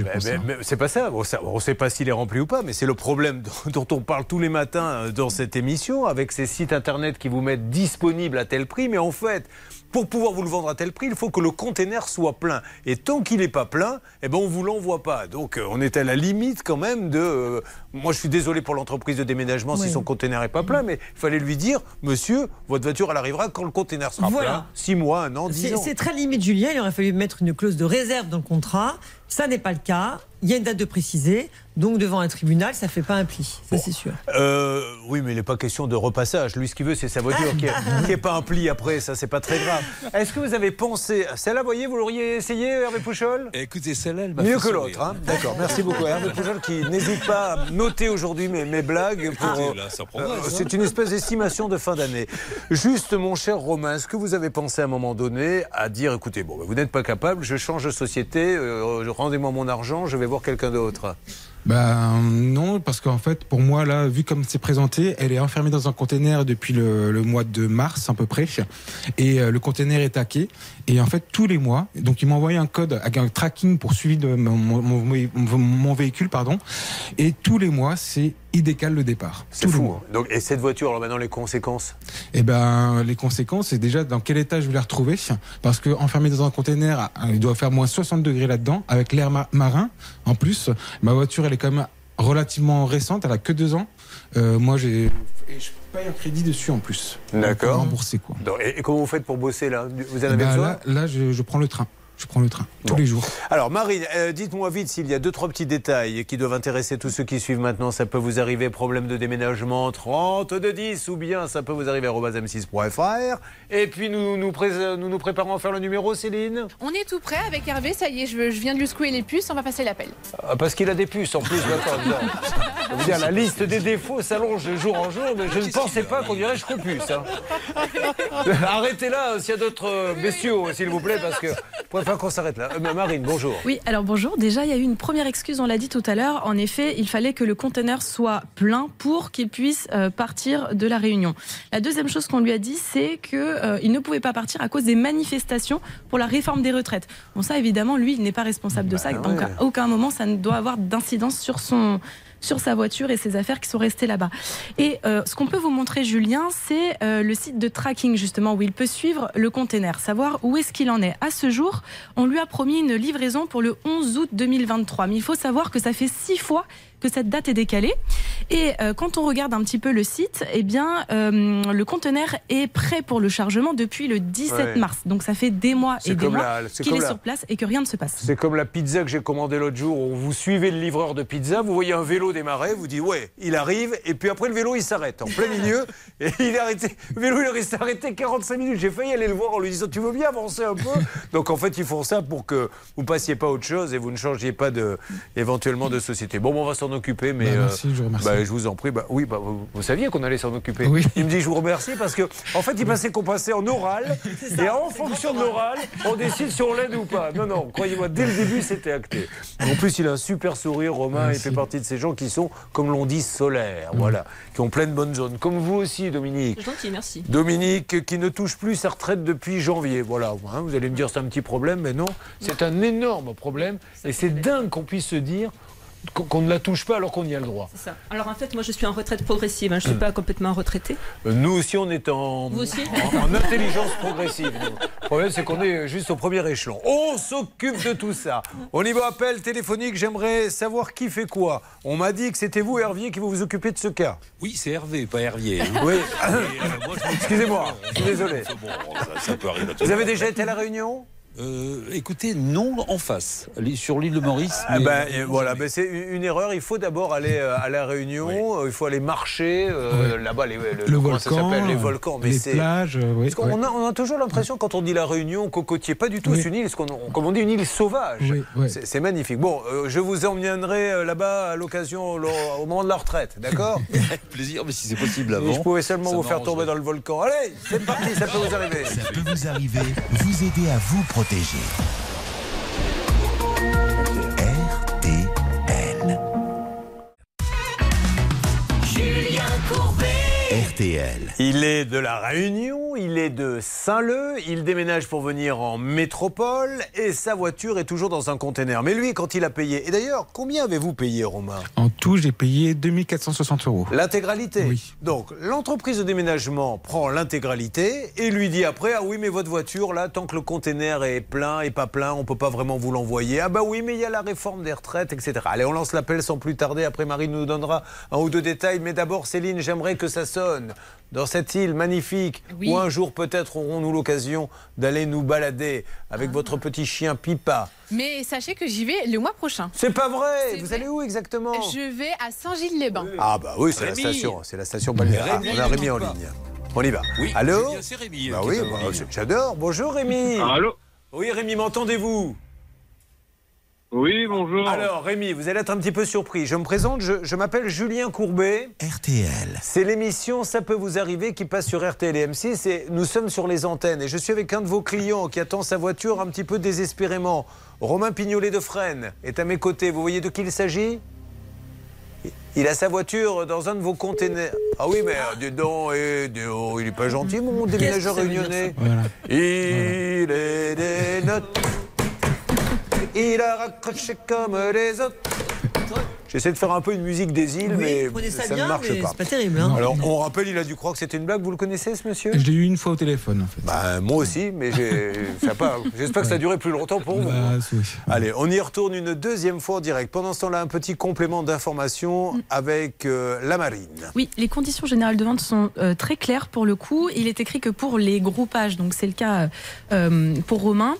c'est pas ça. On ne sait pas s'il est rempli ou pas, mais c'est le problème *laughs* dont on parle tous les matins dans cette émission, avec ces sites internet qui vous mettent disponible à tel prix. Mais en fait, pour pouvoir vous le vendre à tel prix, il faut que le container soit plein. Et tant qu'il n'est pas plein, eh ben, on ne vous l'envoie pas. Donc euh, on est à la limite quand même de. euh, moi, je suis désolé pour l'entreprise de déménagement si son container n'est pas plein, mais il fallait lui dire Monsieur, votre voiture, elle arrivera quand le container sera Voilà. plein. Six mois, un an, dix ans. c'est très limite, Julien. Il aurait fallu mettre une clause de réserve dans le contrat. Ça n'est pas le cas. Il y a une date de préciser. Donc, devant un tribunal, ça ne fait pas un pli. Ça, c'est sûr. Euh, oui, mais il n'est pas question de repassage. Lui, ce qu'il veut, c'est sa voiture qui n'est pas un pli après. Ça, c'est pas très grave. Est-ce que vous avez pensé. Celle-là, voyez, vous l'auriez essayé, Hervé Pouchol? Écoutez, celle-là, elle m'a Mieux fait que l'autre. hein. D'accord, merci beaucoup. Hervé Pouchol qui n'hésite pas à noter aujourd'hui mes, mes blagues. pour- Euh, hein. c'est une espèce d'estimation de fin d'année. Juste, mon cher Romain, est-ce que vous avez pensé à un moment donné à dire écoutez, bon, bah, vous n'êtes pas capable, je change de société, euh, rendez-moi mon argent, je vais voir quelqu'un d'autre? Ben non, parce qu'en fait, pour moi, là, vu comme c'est présenté, elle est enfermée dans un container depuis le, mois de mars à peu près, et euh, le container est taqué. Et en fait, tous les mois, donc ils m'ont envoyé un code avec un tracking pour suivi de mon, mon- mon- mon véhicule, pardon, et tous les mois, c'est il décale le départ. C'est fou. hein. Donc, et cette voiture, alors maintenant, les conséquences Eh ben, les conséquences, c'est déjà dans quel état je vais la retrouver. Parce que enfermé dans un container, il doit faire moins 60 degrés là-dedans, avec l'air ma- marin. En plus, ma voiture, elle est quand même relativement récente, elle a que deux ans. Euh, moi, j'ai. Et je paye un crédit dessus en plus. D'accord. Remboursé, quoi. Et, et comment vous faites pour bosser là? Vous en Eh avez ben, besoin? là, là je, je prends le train. Je prends le train tous Bon. les jours. Alors Marine, euh, dites-moi vite s'il y a deux trois petits détails qui doivent intéresser tous ceux qui suivent maintenant. Ça peut vous arriver problème de déménagement 30 de 10 ou bien ça peut vous arriver m6.fr. Et puis nous nous, pré- nous nous préparons à faire le numéro Céline On est tout prêt avec Hervé, ça y est, je, je viens de lui secouer les puces, on va passer l'appel. Ah, Parce qu'il a des puces en plus. *laughs* Je dire, la liste des défauts s'allonge de jour en jour, mais je ne pensais pas qu'on dirait Scrupus. Hein. *laughs* Arrêtez là s'il y a d'autres euh, messieurs, s'il vous plaît, parce que qu'on s'arrête là. Euh, Marine, bonjour. Oui, alors bonjour. Déjà, il y a eu une première excuse, on l'a dit tout à l'heure. En effet, il fallait que le conteneur soit plein pour qu'il puisse euh, partir de la Réunion. La deuxième chose qu'on lui a dit, c'est qu'il ne pouvait pas partir à cause des manifestations pour la réforme des retraites. Bon, ça, évidemment, lui, il n'est pas responsable de ça. Donc, ouais. à aucun moment, ça ne doit avoir d'incidence sur son sur sa voiture et ses affaires qui sont restées là-bas. Et euh, ce qu'on peut vous montrer, Julien, c'est euh, le site de tracking justement où il peut suivre le container, savoir où est-ce qu'il en est. À ce jour, on lui a promis une livraison pour le 11 août 2023, mais il faut savoir que ça fait six fois que cette date est décalée. Et euh, quand on regarde un petit peu le site, eh bien, euh, le conteneur est prêt pour le chargement depuis le 17 Ouais. mars. Donc ça fait des mois et des mois qu'il est la- sur place et que rien ne se passe. C'est comme la pizza que j'ai commandée l'autre jour. où Vous suivez le livreur de pizza, vous voyez un vélo démarrer, vous dites ouais, il arrive, et puis après le vélo il s'arrête en plein milieu, *laughs* et il est arrêté. Le vélo il reste arrêté 45 minutes. J'ai failli aller le voir en lui disant tu veux bien avancer un peu? Donc en fait ils font ça pour que vous passiez pas à autre chose et vous ne changiez pas de éventuellement de société. Bon, on va s'en occuper, mais Bah, merci, je vous remercie. bah, je vous en prie. Bah, oui, bah, vous, vous saviez qu'on allait s'en occuper. Oui. Il me dit je vous remercie parce que en fait il pensait qu'on passait en oral *laughs* et en fonction de l'oral on décide si on l'aide ou pas. Non non, croyez-moi dès le début c'était acté. En plus il a un super sourire Romain, il fait partie de ces gens qui sont comme l'on dit solaires, voilà, qui ont plein de bonnes zones comme vous aussi Dominique. Gentil, merci. Dominique qui ne touche plus sa retraite depuis janvier. Voilà, hein, vous allez me dire c'est un petit problème, mais non, c'est un énorme problème et c'est dingue qu'on puisse se dire qu'on ne la touche pas alors qu'on y a le droit. C'est ça. Alors en fait, moi je suis en retraite progressive, hein, je ne suis pas complètement retraitée. Euh, Nous aussi, on est en, Vous aussi en, en intelligence progressive. nous. Le problème, c'est qu'on est juste au premier échelon. On s'occupe de tout ça. Au niveau appel téléphonique, j'aimerais savoir qui fait quoi. On m'a dit que c'était vous, Hervier, qui vous vous occupez de ce cas. Oui, c'est Hervé, pas Hervier. hein. Oui. Euh, Excusez-moi, je suis désolé. *laughs* Bon, ça, ça peut arriver à tout Vous avez déjà été à la Réunion? Euh, écoutez, non en face, sur l'île de Maurice. Ah mais- ben, euh, voilà, ben, c'est une erreur. Il faut d'abord aller euh, à la Réunion. Il faut aller marcher euh, là-bas. Les, le, Le ça volcan, s'appelle Les volcans. Mais les plages, oui, Parce qu'on ouais. a, on a toujours l'impression quand on dit la Réunion, cocotier, pas du tout. C'est une île, qu'on- comme on dit, une île sauvage. C'est magnifique. Bon, je vous emmènerai là-bas à l'occasion, au, moment de la retraite, d'accord *laughs* Avec plaisir, mais si c'est possible avant. Si je pouvais seulement ça vous faire tomber dans le volcan. Allez, c'est parti, ça peut vous arriver. Ça peut vous arriver, vous aider à vous protéger. RTL. Il est de la Réunion, il est de Saint-Leu, il déménage pour venir en métropole et sa voiture est toujours dans un container. Mais lui, quand il a payé, et d'ailleurs, combien avez-vous payé, Romain? En tout, j'ai payé 2460 euros. L'intégralité? Oui. Donc, l'entreprise de déménagement prend l'intégralité et lui dit après Ah oui, mais votre voiture, là, tant que le container est plein et pas plein, on peut pas vraiment vous l'envoyer. Ah bah oui, mais il y a la réforme des retraites, etc. Allez, on lance l'appel sans plus tarder. Après, Marine nous donnera un ou deux détails. Mais d'abord, Céline, j'aimerais que ça sonne dans cette île magnifique Oui. où un jour, peut-être, aurons-nous l'occasion d'aller nous balader avec Ah. votre petit chien Pipa. Mais sachez que j'y vais le mois prochain. C'est pas vrai C'est Vous vrai. allez où exactement? Je vais à Saint-Gilles-les-Bains. Ah bah oui, c'est la station, c'est la station balnéaire. Ah, on a Rémi en ligne. On y va. Oui, Allô? c'est bien, c'est Rémi, Bah oui, bah, j'adore. Bonjour Rémi. Allô? Oui Rémi, m'entendez-vous? Oui, bonjour. Alors Rémi, vous allez être un petit peu surpris. Je me présente, je, je m'appelle Julien Courbet. RTL. C'est l'émission Ça peut vous arriver qui passe sur RTL et M6 et nous sommes sur les antennes. Et je suis avec un de vos clients qui attend sa voiture un petit peu désespérément. Romain Pignolet de Fresnes est à mes côtés. Vous voyez de qui il s'agit? Il a sa voiture dans un de vos containers. Ah oui, mais euh, dis donc, eh, dis donc, il est pas gentil, mon déménageur réunionnais. Voilà. Il est des notes. Il a raccroché comme les autres. J'essaie de faire un peu une musique des îles, Oui, mais ça ça bien, ne marche mais pas. c'est pas terrible. Hein. Alors, on rappelle, il a dû croire que c'était une blague. Vous le connaissez, ce monsieur? Je l'ai eu une fois au téléphone, en fait. bah, Moi aussi, mais *laughs* j'espère que ça a duré plus longtemps pour vous. Bah, oui. Allez, on y retourne une deuxième fois en direct. Pendant ce temps-là, un petit complément d'information avec euh, la marine. Oui, les conditions générales de vente sont euh, très claires pour le coup. Il est écrit que pour les groupages, donc c'est le cas euh, pour Romain,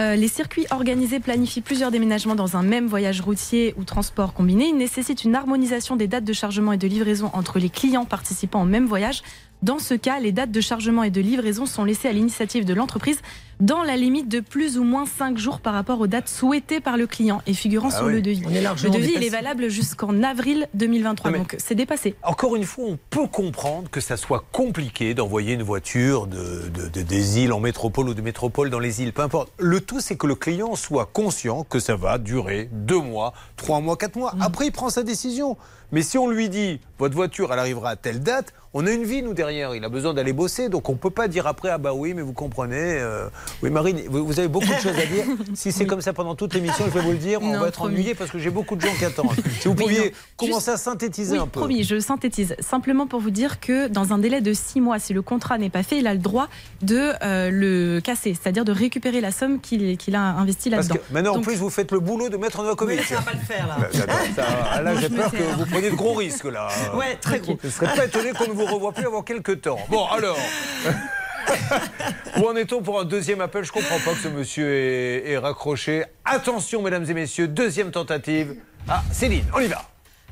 euh, les circuits organisés planifient plusieurs déménagements dans un même voyage routier ou transport combiné. Nécessite une harmonisation des dates de chargement et de livraison entre les clients participant au même voyage. Dans ce cas, les dates de chargement et de livraison sont laissées à l'initiative de l'entreprise dans la limite de plus ou moins 5 jours par rapport aux dates souhaitées par le client et figurant Ah sur oui. le devis. Le devis il est valable jusqu'en avril 2023, Non, mais- donc c'est dépassé. Encore une fois, on peut comprendre que ça soit compliqué d'envoyer une voiture de, de- de- des îles en métropole ou de métropole dans les îles, peu importe. Le tout, c'est que le client soit conscient que ça va durer deux mois, trois mois, quatre mois. Après, il prend sa décision. Mais si on lui dit, votre voiture, elle arrivera à telle date, on a une vie, nous, derrière. Il a besoin d'aller bosser. Donc, on ne peut pas dire après, ah bah oui, mais vous comprenez. euh, Oui, Marine, vous, vous avez beaucoup de choses à dire. *laughs* Si c'est comme ça pendant toute l'émission, je vais vous le dire, on va être promis. ennuyé parce que j'ai beaucoup de gens qui attendent. *laughs* Si vous pouviez non. commencer Juste- à synthétiser Oui, un peu. promis, je synthétise. Simplement pour vous dire que dans un délai de 6 mois, si le contrat n'est pas fait, il a le droit de euh, le casser, c'est-à-dire de récupérer la somme qu'il a investie là-dedans. maintenant, en Donc, plus, vous faites le boulot de Maître Novakovic. Mais ça va pas le faire là. Là, Moi, j'ai peur que là. vous preniez de gros risques là. Ouais, très gros. Je ne serais pas étonné qu'on ne vous revoie plus avant quelques temps. Bon, alors. *laughs* Où en est-on pour un deuxième appel? Je comprends pas que ce monsieur est, est raccroché. Attention, mesdames et messieurs, deuxième tentative. Ah, Céline, on y va.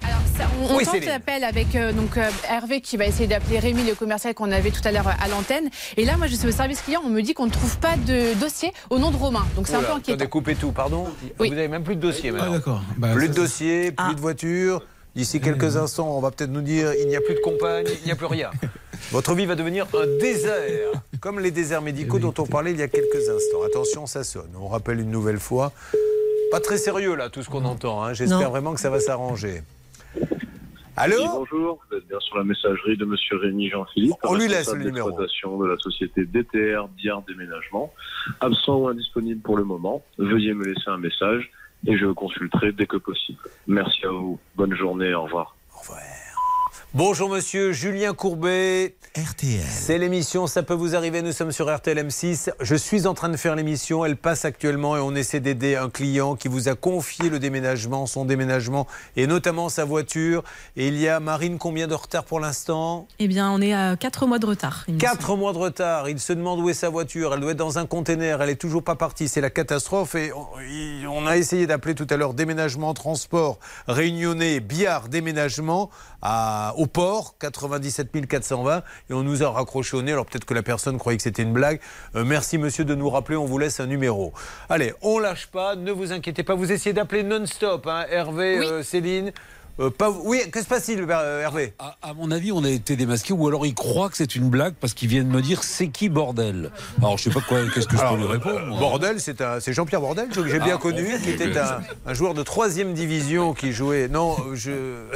Alors, ça, on, on Oui, tente Céline. l'appel avec euh, donc, euh, Hervé qui va essayer d'appeler Rémi, le commercial qu'on avait tout à l'heure euh, à l'antenne. Et là, moi, je suis au service client, on me dit qu'on ne trouve pas de dossier au nom de Romain. Donc c'est un peu inquiétant. Attendez, coupez tout, pardon. Vous n'avez même plus de dossier maintenant. Ah, d'accord. Bah, plus ça, de dossier, plus de voiture. D'ici quelques instants, on va peut-être nous dire il n'y a plus de compagne, il n'y a plus rien. *laughs* Votre vie va devenir un désert, comme les déserts médicaux dont on parlait il y a quelques instants. Attention, ça sonne. On rappelle une nouvelle fois. Pas très sérieux là, tout ce qu'on entend. hein. J'espère vraiment que ça va s'arranger. Allô Oui, bonjour, vous êtes bien sur la messagerie de Monsieur Rémi Jean-Philippe. On lui laisse le numéro. de la société DTR Diard Déménagement. Absent ou indisponible pour le moment, veuillez me laisser un message et je consulterai dès que possible. Merci à vous. Bonne journée. Au revoir. Bonjour monsieur, Julien Courbet. RTL. C'est l'émission Ça peut vous arriver, nous sommes sur RTL M6. Je suis en train de faire l'émission, elle passe actuellement et on essaie d'aider un client qui vous a confié le déménagement, son déménagement et notamment sa voiture. Et il y a Marine, combien de retard pour l'instant? Eh bien, on est à 4 mois de retard. il me semble. Quatre mois de retard. Il se demande où est sa voiture. Elle doit être dans un conteneur. Elle est toujours pas partie. C'est la catastrophe. Et on a essayé d'appeler tout à l'heure déménagement, transport, réunionnais, billard, déménagement à, au port, 97 420. Et on nous a raccroché au nez. Alors peut-être que la personne croyait que c'était une blague. Euh, merci monsieur de nous rappeler. On vous laisse un numéro. Allez, on lâche pas. Ne vous inquiétez pas. Vous essayez d'appeler non-stop. hein. Hervé, Oui. euh, Céline. Euh, pas, oui, que se passe-t-il, euh, Hervé? À, à mon avis, on a été démasqué ou alors il croit que c'est une blague parce qu'il vient de me dire c'est qui bordel? Alors je sais pas quoi, qu'est-ce que je Alors, peux lui répondre. moi. Bordel, c'est un- c'est Jean-Pierre Bordel, que j'ai bien Ah, connu, bon, qui était un, un joueur de troisième division qui jouait. Non, euh,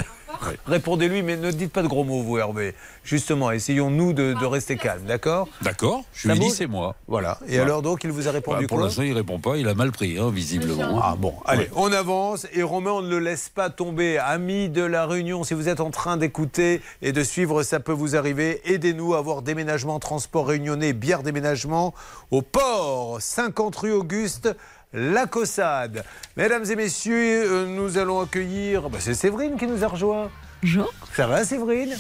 Répondez-lui, mais ne dites pas de gros mots, vous, Hervé. Justement, essayons-nous de, de rester calmes, d'accord? D'accord, je Ça lui ai dit bouge c'est moi. Voilà. Et alors, donc, il vous a Bah, répondu pour quoi? l'instant, il répond pas, il a mal pris, hein, visiblement. Ah bon, allez, on avance et Romain, on ne le laisse pas tomber. Amis de la Réunion, si vous êtes en train d'écouter et de suivre, ça peut vous arriver. Aidez-nous à avoir déménagement, transport réunionnais, bière déménagement au port, 50 rue Auguste. La Cossade. Mesdames et messieurs, euh, nous allons accueillir. bah, c'est Séverine qui nous a rejoint. Bonjour. Ça va, Séverine?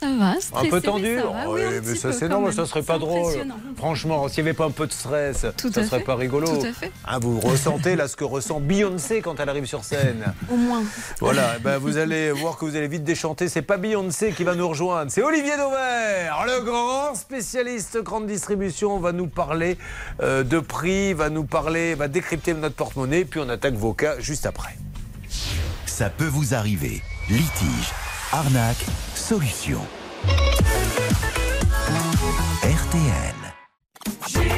Ça va, Un stressé, peu mais tendu ça va, oui, un mais ça peu c'est normal, ça serait pas drôle. Franchement, s'il n'y avait pas un peu de stress, Tout ça serait fait. pas rigolo. Tout à fait. Hein, vous ressentez là ce que ressent Beyoncé quand elle arrive sur scène. *laughs* Au moins. Voilà, eh ben, vous allez voir que vous allez vite déchanter. C'est pas Beyoncé qui va nous rejoindre, c'est Olivier Dauvert, le grand spécialiste grande distribution, va nous parler euh, de prix, va nous parler, va décrypter notre porte-monnaie, puis on attaque vos cas juste après. Ça peut vous arriver. Litige, arnaque, solution. RTL.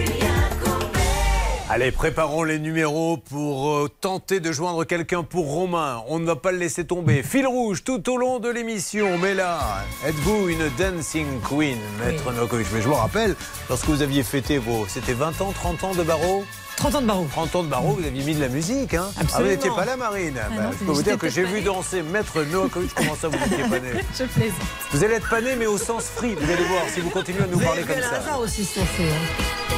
Allez, préparons les numéros pour euh, tenter de joindre quelqu'un pour Romain. On ne va pas le laisser tomber. Fil rouge tout au long de l'émission. Mais là, êtes-vous une dancing queen, maître Novakovic? Mais je me rappelle, lorsque vous aviez fêté vos... C'était 20 ans, 30 ans de barreau? 30 ans de barreau. 30 ans de barreau, vous aviez mis de la musique. Hein? Ah, vous Absolument. n'étiez pas là, Marine Bah, non, Je peux vous dire que j'ai vu danser maître Novakovic. Comment ça, vous n'étiez pas né *laughs* Je plaisante. Vous allez être pané, mais au sens free. Vous allez voir, si vous continuez à nous Vous parler comme ça. hasard aussi hein.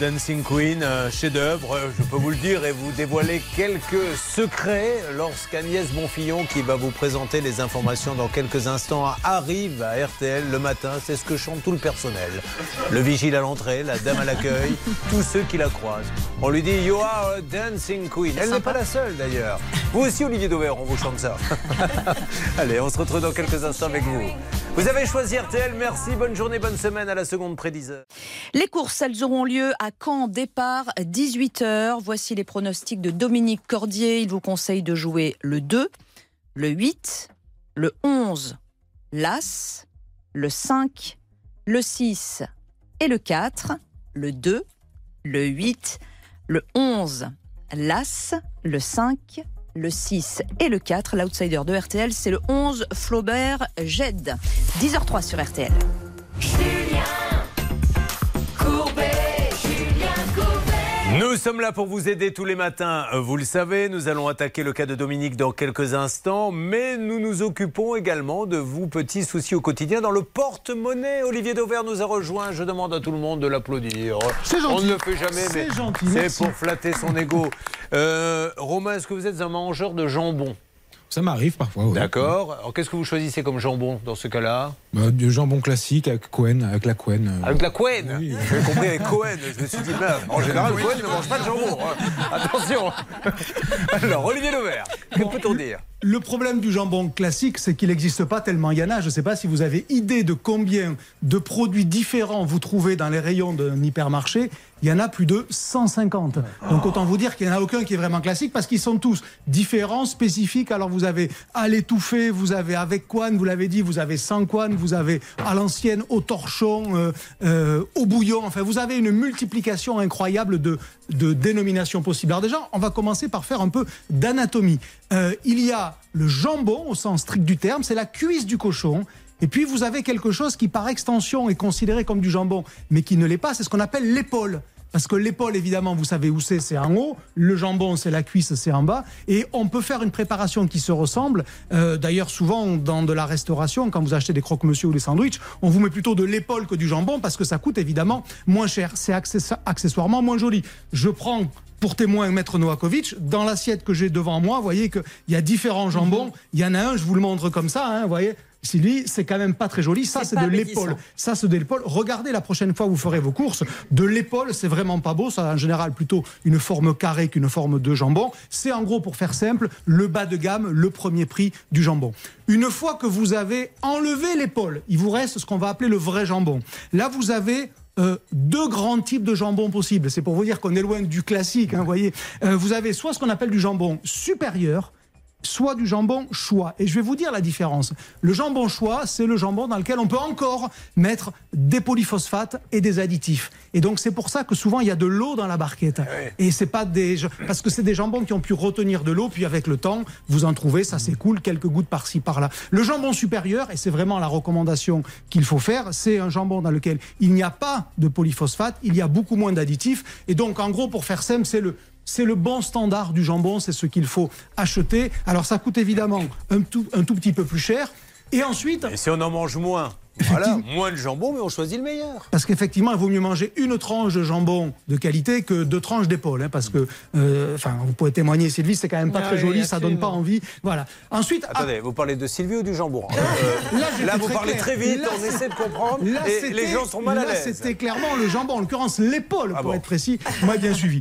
Dancing Queen, chef-d'œuvre, je peux vous le dire, et vous dévoiler quelques secrets lorsqu'Agnès Bonfillon, qui va vous présenter les informations dans quelques instants, arrive à RTL le matin. C'est ce que chante tout le personnel. Le vigile à l'entrée, la dame à l'accueil, tous ceux qui la croisent. On lui dit You are a dancing queen. Elle n'est pas la seule d'ailleurs. Vous aussi, Olivier Dauvert, on vous chante ça. *laughs* Allez, on se retrouve dans quelques instants avec vous. Vous avez choisi RTL, merci, bonne journée, bonne semaine à la seconde près 10 heures. Les courses, elles auront lieu à Caen, départ 18h. Voici les pronostics de Dominique Cordier. Il vous conseille de jouer le 2, le 8, le 11, l'As, le 5, le 6 et le 4, le 2, le 8, le 11, l'As, le 5, le 6 et le 4. L'outsider de RTL, c'est le 11, Flaubert Jed. 10h03 sur RTL. Nous sommes là pour vous aider tous les matins. Euh, Vous le savez, nous allons attaquer le cas de Dominique dans quelques instants, mais nous nous occupons également de vous petits soucis au quotidien dans le porte-monnaie. Olivier Dauvert nous a rejoint. Je demande à tout le monde de l'applaudir. C'est gentil. On ne le fait jamais, C'est mais c'est pour flatter son ego. Euh, Romain, est-ce que vous êtes un mangeur de jambon? Ça m'arrive parfois. oui. D'accord. Alors qu'est-ce que vous choisissez comme jambon dans ce cas-là Bah, du jambon classique avec Cohen, avec la Cohen. euh. Avec la Cohen J'ai compris avec Cohen. Je me suis dit, merde, en général, Cohen ne mange pas de jambon. hein. Attention *laughs* Alors, Olivier Levert, que peut-on dire? Le problème du jambon classique, c'est qu'il n'existe pas tellement. Il y en a, je ne sais pas si vous avez idée de combien de produits différents vous trouvez dans les rayons d'un hypermarché. Il y en a plus de 150. Donc autant vous dire qu'il n'y en a aucun qui est vraiment classique parce qu'ils sont tous différents, spécifiques. Alors vous avez à l'étouffée, vous avez avec couenne, vous l'avez dit, vous avez sans couenne, vous avez à l'ancienne, au torchon, euh, euh, au bouillon. Enfin, vous avez une multiplication incroyable de, de dénominations possibles. Alors déjà, on va commencer par faire un peu d'anatomie. Euh, il y a le jambon au sens strict du terme, c'est la cuisse du cochon. Et puis vous avez quelque chose qui par extension est considéré comme du jambon, mais qui ne l'est pas, c'est ce qu'on appelle l'épaule. Parce que l'épaule, évidemment, vous savez où c'est, c'est en haut. Le jambon, c'est la cuisse, c'est en bas. Et on peut faire une préparation qui se ressemble. Euh, D'ailleurs, souvent, dans de la restauration, quand vous achetez des croque-monsieur ou des sandwichs, on vous met plutôt de l'épaule que du jambon parce que ça coûte évidemment moins cher. C'est accessoirement moins joli. Je prends pour témoin Maître Novakovic, dans l'assiette que j'ai devant moi, vous voyez qu'il y a différents jambons. Il y en a un, je vous le montre comme ça, hein, vous voyez. C'est lui, c'est quand même pas très joli. Ça, C'est de l'épaule. Ça, c'est de l'épaule. Regardez la prochaine fois où vous ferez vos courses. De l'épaule, c'est vraiment pas beau. Ça a en général plutôt une forme carrée qu'une forme de jambon. C'est en gros, pour faire simple, le bas de gamme, le premier prix du jambon. Une fois que vous avez enlevé l'épaule, il vous reste ce qu'on va appeler le vrai jambon. Là, vous avez euh, deux grands types de jambon possibles. C'est pour vous dire qu'on est loin du classique. hein, vous voyez, Euh, vous avez soit ce qu'on appelle du jambon supérieur soit du jambon choix. Et je vais vous dire la différence. Le jambon choix, c'est le jambon dans lequel on peut encore mettre des polyphosphates et des additifs. Et donc c'est pour ça que souvent il y a de l'eau dans la barquette. Et c'est pas des parce que c'est des jambons qui ont pu retenir de l'eau, puis avec le temps, vous en trouvez, ça s'écoule, quelques gouttes par-ci par-là. Le jambon supérieur, et c'est vraiment la recommandation qu'il faut faire, c'est un jambon dans lequel il n'y a pas de polyphosphate, il y a beaucoup moins d'additifs. Et donc en gros, pour faire simple, c'est le c'est le bon standard du jambon, c'est ce qu'il faut acheter. Alors ça coûte évidemment un tout, un tout petit peu plus cher. Et ensuite, Et si on en mange moins *laughs* Voilà, moins de jambon, mais on choisit le meilleur. parce qu'effectivement, il vaut mieux manger une tranche de jambon de qualité que deux tranches d'épaule. hein, parce que, euh, enfin, vous pouvez témoigner, Sylvie, c'est quand même pas Ah très oui, joli, ça donne pas envie. Voilà. Ensuite, Attendez, vous parlez de Sylvie ou du jambon Euh, Là, Là, vous très parlez clair. très vite, Là, on essaie de comprendre, Là, et c'était- les gens sont mal à l'aise. C'était clairement le jambon, en l'occurrence l'épaule, Ah pour bon. être précis. Moi, bien suivi.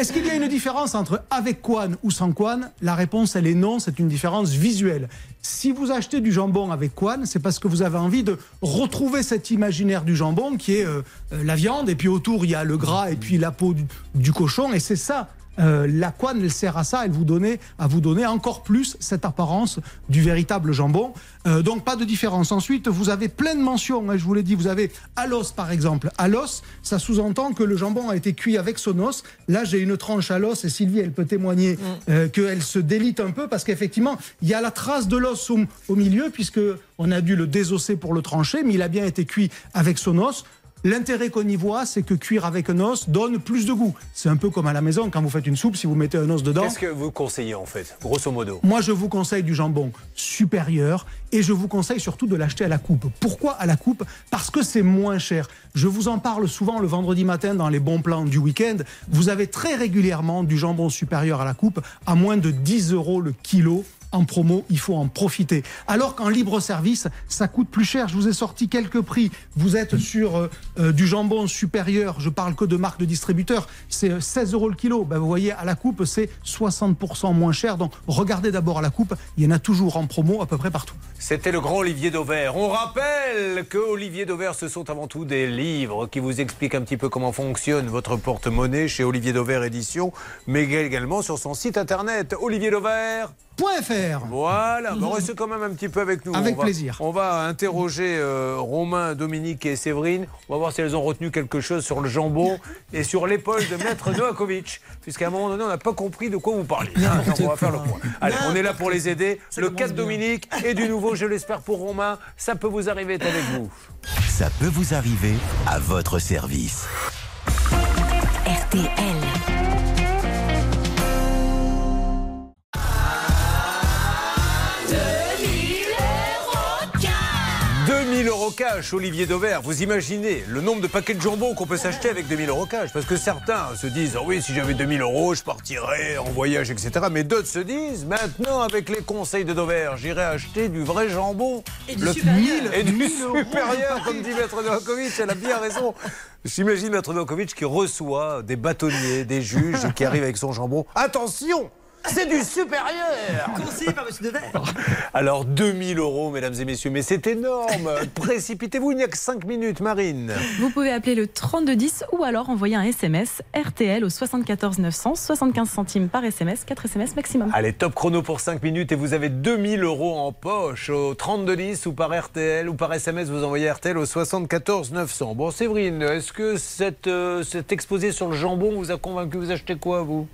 Est-ce qu'il y a une différence entre avec quan ou sans quan La réponse, elle est non, c'est une différence visuelle. Si vous achetez du jambon avec quan, c'est parce que vous avez envie de retrouver cet imaginaire du jambon qui est euh, euh, la viande, et puis autour, il y a le gras et puis la peau du, du cochon, et c'est ça. Euh, la couenne, elle sert à ça, elle vous donner, à vous donner encore plus cette apparence du véritable jambon. Euh, donc pas de différence. Ensuite, vous avez plein de mentions. hein, je vous l'ai dit, vous avez à l'os par exemple. À l'os, ça sous-entend que le jambon a été cuit avec son os. Là, j'ai une tranche à l'os et Sylvie, elle peut témoigner euh, qu'elle se délite un peu parce qu'effectivement, il y a la trace de l'os au, au milieu puisque on a dû le désosser pour le trancher, mais il a bien été cuit avec son os. L'intérêt qu'on y voit, c'est que cuire avec un os donne plus de goût. C'est un peu comme à la maison, quand vous faites une soupe, si vous mettez un os dedans. Qu'est-ce que vous conseillez en fait, grosso modo? Moi, je vous conseille du jambon supérieur et je vous conseille surtout de l'acheter à la coupe. Pourquoi à la coupe? Parce que c'est moins cher. Je vous en parle souvent le vendredi matin dans les bons plans du week-end. Vous avez très régulièrement du jambon supérieur à la coupe à moins de 10 euros le kilo. En promo, il faut en profiter. Alors qu'en libre service, ça coûte plus cher. Je vous ai sorti quelques prix. Vous êtes sur euh, euh, du jambon supérieur. Je parle que de marque de distributeur. C'est euh, 16 euros le kilo. Ben, vous voyez, à la coupe, c'est 60% moins cher. Donc, regardez d'abord à la coupe. Il y en a toujours en promo à peu près partout. C'était le grand Olivier Dauvert. On rappelle que Olivier Dauvert, ce sont avant tout des livres qui vous expliquent un petit peu comment fonctionne votre porte-monnaie chez Olivier Dauvert Édition, mais également sur son site internet olivierdauvert.fr. Voilà, bon, restez quand même un petit peu avec nous. Avec On va- plaisir. On va interroger euh, Romain, Dominique et Séverine. On va voir si elles ont retenu quelque chose sur le jambon et sur l'épaule de Maître *laughs* Novakovic, puisqu'à un moment donné, on n'a pas compris de quoi vous parlez. On va faire le point. Allez, on est là pour les aider. Le cas de Dominique et du nouveau, je l'espère pour Romain, ça peut vous arriver est avec vous. Ça peut vous arriver à votre service. RTL. Euros cash, Olivier Dauvert. Vous imaginez le nombre de paquets de jambon qu'on peut s'acheter avec 2000 euros cash Parce que certains se disent Ah oui, si j'avais 2000 euros, je partirais en voyage, etc. Mais d'autres se disent Maintenant, avec les conseils de Dauvert, j'irai acheter du vrai jambon. Et du supérieur. Et du 1000 euros. supérieur, comme dit Maître Novakovic. Elle a bien raison. J'imagine Maître Novakovic qui reçoit des bâtonniers, des juges, et qui arrive avec son jambon. Attention c'est du supérieur Conseillé par Monsieur Devers. Alors 2000 euros, mesdames et messieurs, mais c'est énorme *laughs* Précipitez-vous, il n'y a que 5 minutes, Marine. Vous pouvez appeler le 3210 ou alors envoyer un SMS RTL au 74 900, 75 centimes par SMS, 4 SMS maximum. Allez, top chrono pour 5 minutes et vous avez 2000 euros en poche au 3210 ou par RTL ou par SMS, vous envoyez RTL au 74 900. Bon, Séverine, est-ce que cette, euh, cet exposé sur le jambon vous a convaincu? Vous achetez quoi, vous?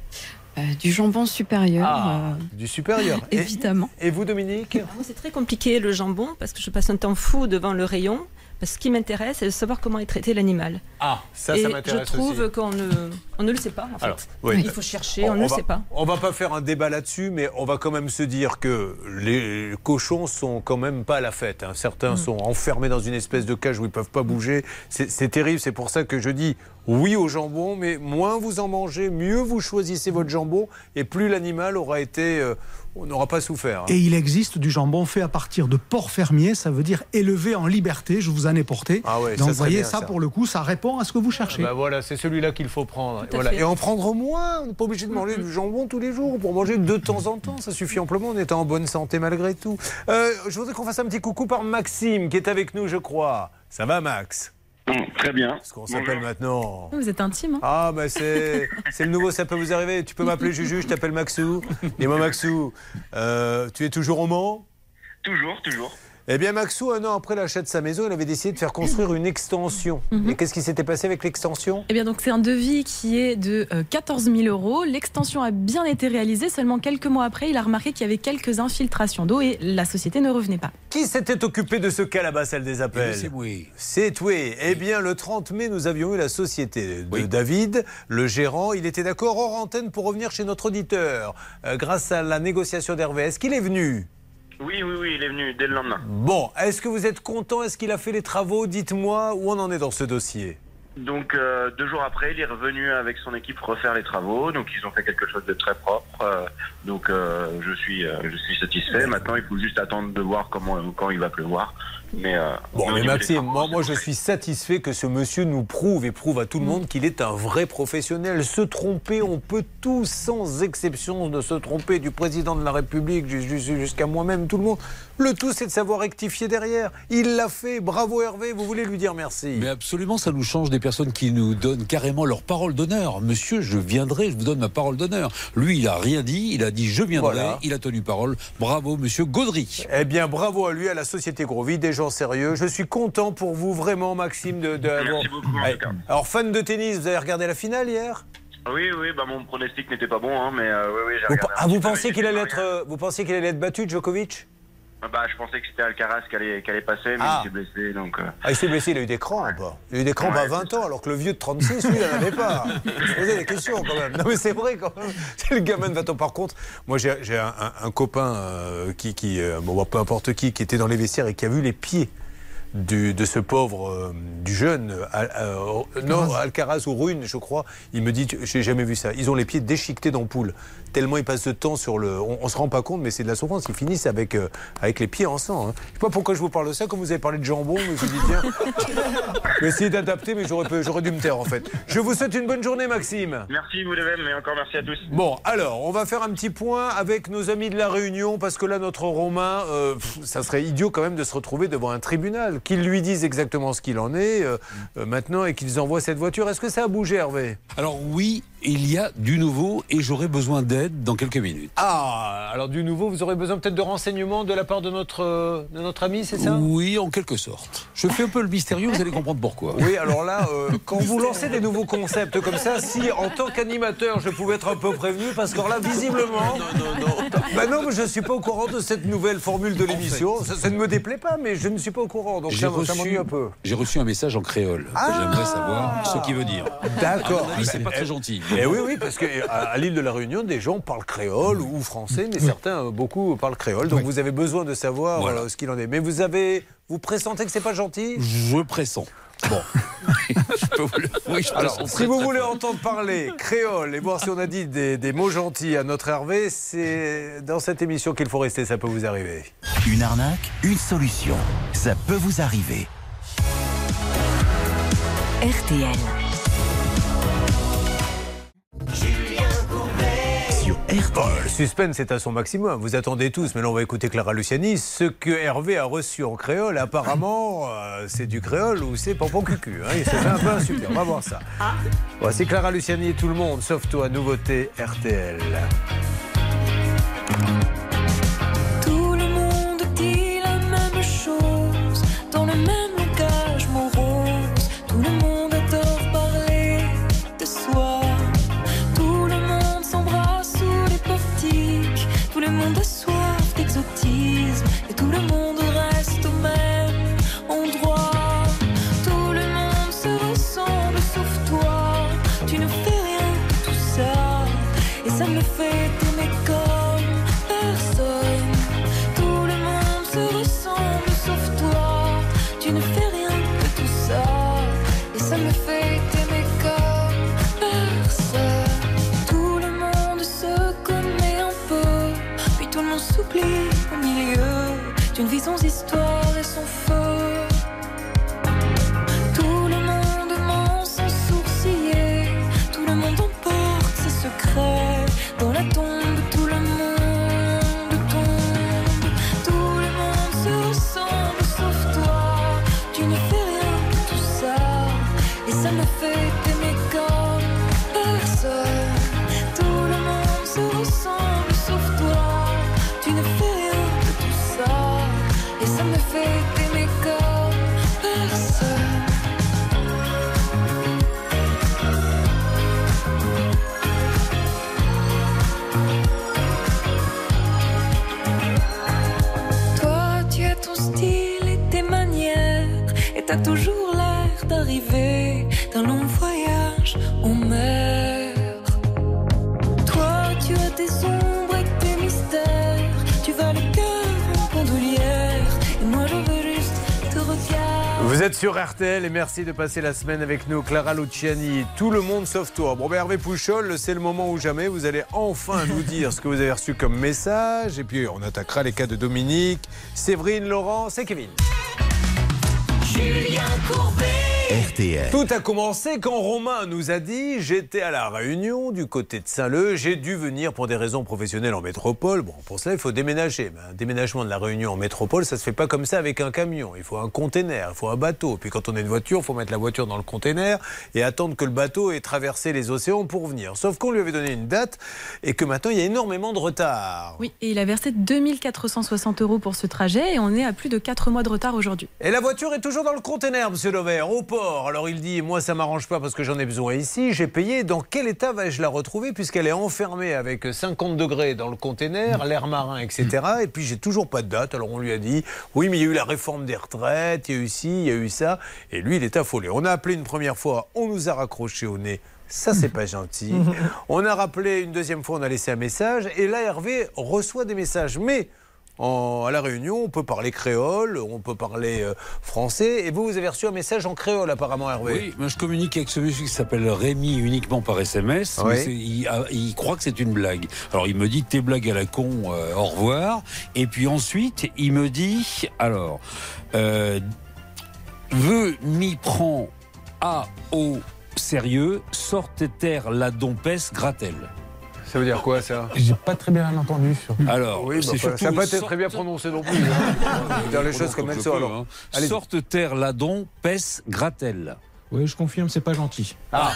Euh, du jambon supérieur. Ah, euh, Du supérieur. *laughs* Et- évidemment. Et, vous, Dominique Moi, c'est très compliqué le jambon parce que je passe un temps fou devant le rayon. Parce que ce qui m'intéresse, c'est de savoir comment est traité l'animal. Ah, ça, Et ça je m'intéresse trouve aussi. qu'on ne, on ne le sait pas, en fait. Alors, oui. Il faut chercher, on, ne le va, sait pas. On va pas faire un débat là-dessus, mais on va quand même se dire que les cochons sont quand même pas à la fête. hein. Certains Mm. sont enfermés dans une espèce de cage où ils peuvent pas bouger. C'est c'est terrible. C'est pour ça que je dis oui au jambon, mais moins vous en mangez, mieux vous choisissez votre jambon, et plus l'animal aura été, euh, on n'aura pas souffert. hein. Et il existe du jambon fait à partir de porc fermier, ça veut dire élevé en liberté. Je vous en ai porté. Ah ouais, Donc ça vous voyez, bien, ça, ça. pour le coup, ça répond à ce que vous cherchez. Bah voilà, c'est celui-là qu'il faut prendre. Voilà. Et en prendre moins. On n'est pas obligé de manger du jambon tous les jours. Pour manger de temps en temps, ça suffit amplement. On est en bonne santé malgré tout. Euh, je voudrais qu'on fasse un petit coucou par Maxime qui est avec nous, je crois. Ça va, Max? Très bien. Parce qu'on s'appelle maintenant. Vous êtes intime. Hein Ah, bah c'est c'est le nouveau, ça peut vous arriver. Tu peux m'appeler Juju, je t'appelle Maxou. Dis-moi, Maxou, euh, tu es toujours au Mans? Toujours, toujours. Eh bien, Maxou, un an après l'achat de sa maison, il avait décidé de faire construire une extension. Et qu'est-ce qui s'était passé avec l'extension? Eh bien, donc, c'est un devis qui est de euh, 14 000 euros. L'extension a bien été réalisée. Seulement quelques mois après, il a remarqué qu'il y avait quelques infiltrations d'eau et la société ne revenait pas. Qui s'était occupé de ce cas là-bas, celle des appels? C'est oui. C'est oui. Eh bien, le 30 mai, nous avions eu la société de David, le gérant. Il était d'accord hors antenne pour revenir chez notre auditeur. Euh, grâce à la négociation d'Hervé, est-ce qu'il est venu? Oui, oui, oui, il est venu dès le lendemain. Bon, est-ce que vous êtes content? Est-ce qu'il a fait les travaux? Dites-moi où on en est dans ce dossier. Donc euh, deux jours après, il est revenu avec son équipe refaire les travaux. Donc ils ont fait quelque chose de très propre. Euh, donc euh, je suis, je suis satisfait. Maintenant, il faut juste attendre de voir comment, quand il va pleuvoir. Mais euh, Bon, mais Maxime, moi, moi je suis satisfait que ce monsieur nous prouve et prouve à tout le monde qu'il est un vrai professionnel. Se tromper, on peut tous, sans exception, de se tromper du président de la République ju- ju- jusqu'à moi-même, tout le monde. Le tout, c'est de savoir rectifier derrière. Il l'a fait. Bravo Hervé, vous voulez lui dire merci. Mais absolument, ça nous change des personnes qui nous donnent carrément leur parole d'honneur. Monsieur, je viendrai, je vous donne ma parole d'honneur. Lui, il a rien dit, il a dit je viendrai, Voilà. il a tenu parole. Bravo, monsieur Gaudry. Eh bien, bravo à lui, à la Société Grovy, des gens sérieux. Je suis content pour vous, vraiment, Maxime. De, de- Merci beaucoup, en Allez. tout cas. Alors, fan de tennis, vous avez regardé la finale hier? Oui, oui, bah mon pronostic n'était pas bon, hein, mais euh, oui, oui, j'ai regardé. ah, vous j'ai qu'il allait être, euh, vous pensiez qu'il allait être battu, Djokovic? Bah, je pensais que c'était Alcaraz qui allait, qui allait passer, mais Ah. il s'est blessé, donc. euh, Ah, il s'est blessé, il a eu des crampes. Il a eu des crampes à 20 ans, alors que le vieux de 36, lui, il n'en avait pas. *laughs* Je posais des questions quand même. Non, mais c'est vrai quand même. *laughs* C'est le gamin de 20 ans. Par contre, moi, j'ai un, un- un copain euh, qui, qui euh, bon, peu importe qui, qui était dans les vestiaires et qui a vu les pieds. Du, de ce pauvre, euh, du jeune, Al- euh, non, Alcaraz ou Rune, je crois, il me dit, j'ai jamais vu ça. Ils ont les pieds déchiquetés d'ampoule. Tellement ils passent de temps sur le. On, on se rend pas compte, mais c'est de la souffrance. Ils finissent avec, euh, avec les pieds en sang. hein. Je sais pas pourquoi je vous parle de ça. Comme vous avez parlé de jambon, je me suis dit, tiens, *laughs* je vais essayer d'adapter, mais j'aurais dû me taire en fait. Je vous souhaite une bonne journée, Maxime. Merci, vous de même, mais encore merci à tous. Bon, alors, on va faire un petit point avec nos amis de la Réunion, parce que là, notre Romain, euh, pff, ça serait idiot quand même de se retrouver devant un tribunal, qu'ils lui disent exactement ce qu'il en est euh, euh, maintenant et qu'ils envoient cette voiture. Est-ce que ça a bougé, Hervé? Alors oui, il y a du nouveau et j'aurai besoin d'aide dans quelques minutes. Ah, alors du nouveau, vous aurez besoin peut-être de renseignements de la part de notre, euh, de notre ami, c'est ça? Oui, en quelque sorte. Je fais un peu le mystérieux, vous allez comprendre pourquoi. Oui, alors là, euh, quand vous lancez des nouveaux concepts comme ça, si en tant qu'animateur je pouvais être un peu prévenu, parce que là, visiblement. Non, non, non. Bah non, mais je ne suis pas au courant de cette nouvelle formule de l'émission. Ça, ça ne me déplaît pas, mais je ne suis pas au courant. Donc ça, ça reçu, m'ennuie un peu. j'ai reçu un message en créole. J'aimerais savoir ce qu'il veut dire. D'accord. Avis, c'est pas très gentil. Eh oui, oui, parce qu'à à, l'île de la Réunion, des gens parlent créole ou français, mais certains, euh, beaucoup, parlent créole. Donc vous avez besoin de savoir Voilà. euh, ce qu'il en est. Mais vous avez. Vous pressentez que c'est pas gentil? Je pressens. Bon. *laughs* je peux vous le- oui, je Alors, si vous voulez fort. entendre parler créole et voir si on a dit des, des mots gentils à notre Hervé, c'est dans cette émission qu'il faut rester, ça peut vous arriver. Une arnaque, une solution. Ça peut vous arriver. RTL. Le suspense est à son maximum. Vous attendez tous, mais là on va écouter Clara Luciani. Ce que Hervé a reçu en créole, apparemment, euh, c'est du créole ou c'est pompon cucu. Hein. Il s'est fait un peu insulter. On va voir ça. Voici Clara Luciani et tout le monde, sauf toi, nouveauté RTL. Sans histoire toujours l'air d'arriver d'un long voyage en mer. Toi, tu as tes ombres et tes mystères. Tu vas le cœur en bandoulière. Et moi, je veux juste te regarder. Vous êtes sur RTL et merci de passer la semaine avec nous, Clara Luciani. Tout le monde sauf toi. Bon, ben Hervé Pouchol, c'est le moment ou jamais. Vous allez enfin nous dire ce que vous avez reçu comme message. Et puis, on attaquera les cas de Dominique, Séverine, Laurent, c'est Kevin. Julien Courbet. RTL. Tout a commencé quand Romain nous a dit J'étais à la Réunion du côté de Saint-Leu, j'ai dû venir pour des raisons professionnelles en métropole. Bon, pour cela, il faut déménager. Mais un déménagement de la Réunion en métropole, ça se fait pas comme ça avec un camion. Il faut un container, il faut un bateau. Puis quand on a une voiture, il faut mettre la voiture dans le container et attendre que le bateau ait traversé les océans pour venir. Sauf qu'on lui avait donné une date et que maintenant, il y a énormément de retard. Oui, et il a versé 2460 euros pour ce trajet et on est à plus de 4 mois de retard aujourd'hui. Et la voiture est toujours dans le conteneur, monsieur Lovert, au port. Alors il dit Moi, ça m'arrange pas parce que j'en ai besoin ici. J'ai payé. Dans quel état vais-je la retrouver Puisqu'elle est enfermée avec 50 degrés dans le conteneur, l'air marin, etc. Et puis j'ai toujours pas de date. Alors on lui a dit Oui, mais il y a eu la réforme des retraites, il y a eu ci, il y a eu ça. Et lui, il est affolé. On a appelé une première fois, on nous a raccroché au nez. Ça, c'est pas gentil. *laughs* On a rappelé une deuxième fois, on a laissé un message. Et là, Hervé reçoit des messages. Mais en- à la Réunion, on peut parler créole, on peut parler euh, français. Et vous, vous avez reçu un message en créole, apparemment, Hervé. Oui, moi je communique avec ce monsieur qui s'appelle Rémi uniquement par SMS. Oui. mais c'est- il, a- il croit que c'est une blague. Alors il me dit tes blagues à la con, euh, au revoir. Et puis ensuite, il me dit alors, euh, veux m'y prend à au sérieux, sorte terre la dompesse gratel. Ça veut dire quoi ça J'ai pas très bien entendu. Sur... Alors, Oui, bah, ça surtout n'a pas été sorte- très bien prononcé non plus. hein. *laughs* Dire les choses comme elles sont. alors. Hein. Sorte terre la dompesse gratel. Oui, je confirme, c'est pas gentil. Ah,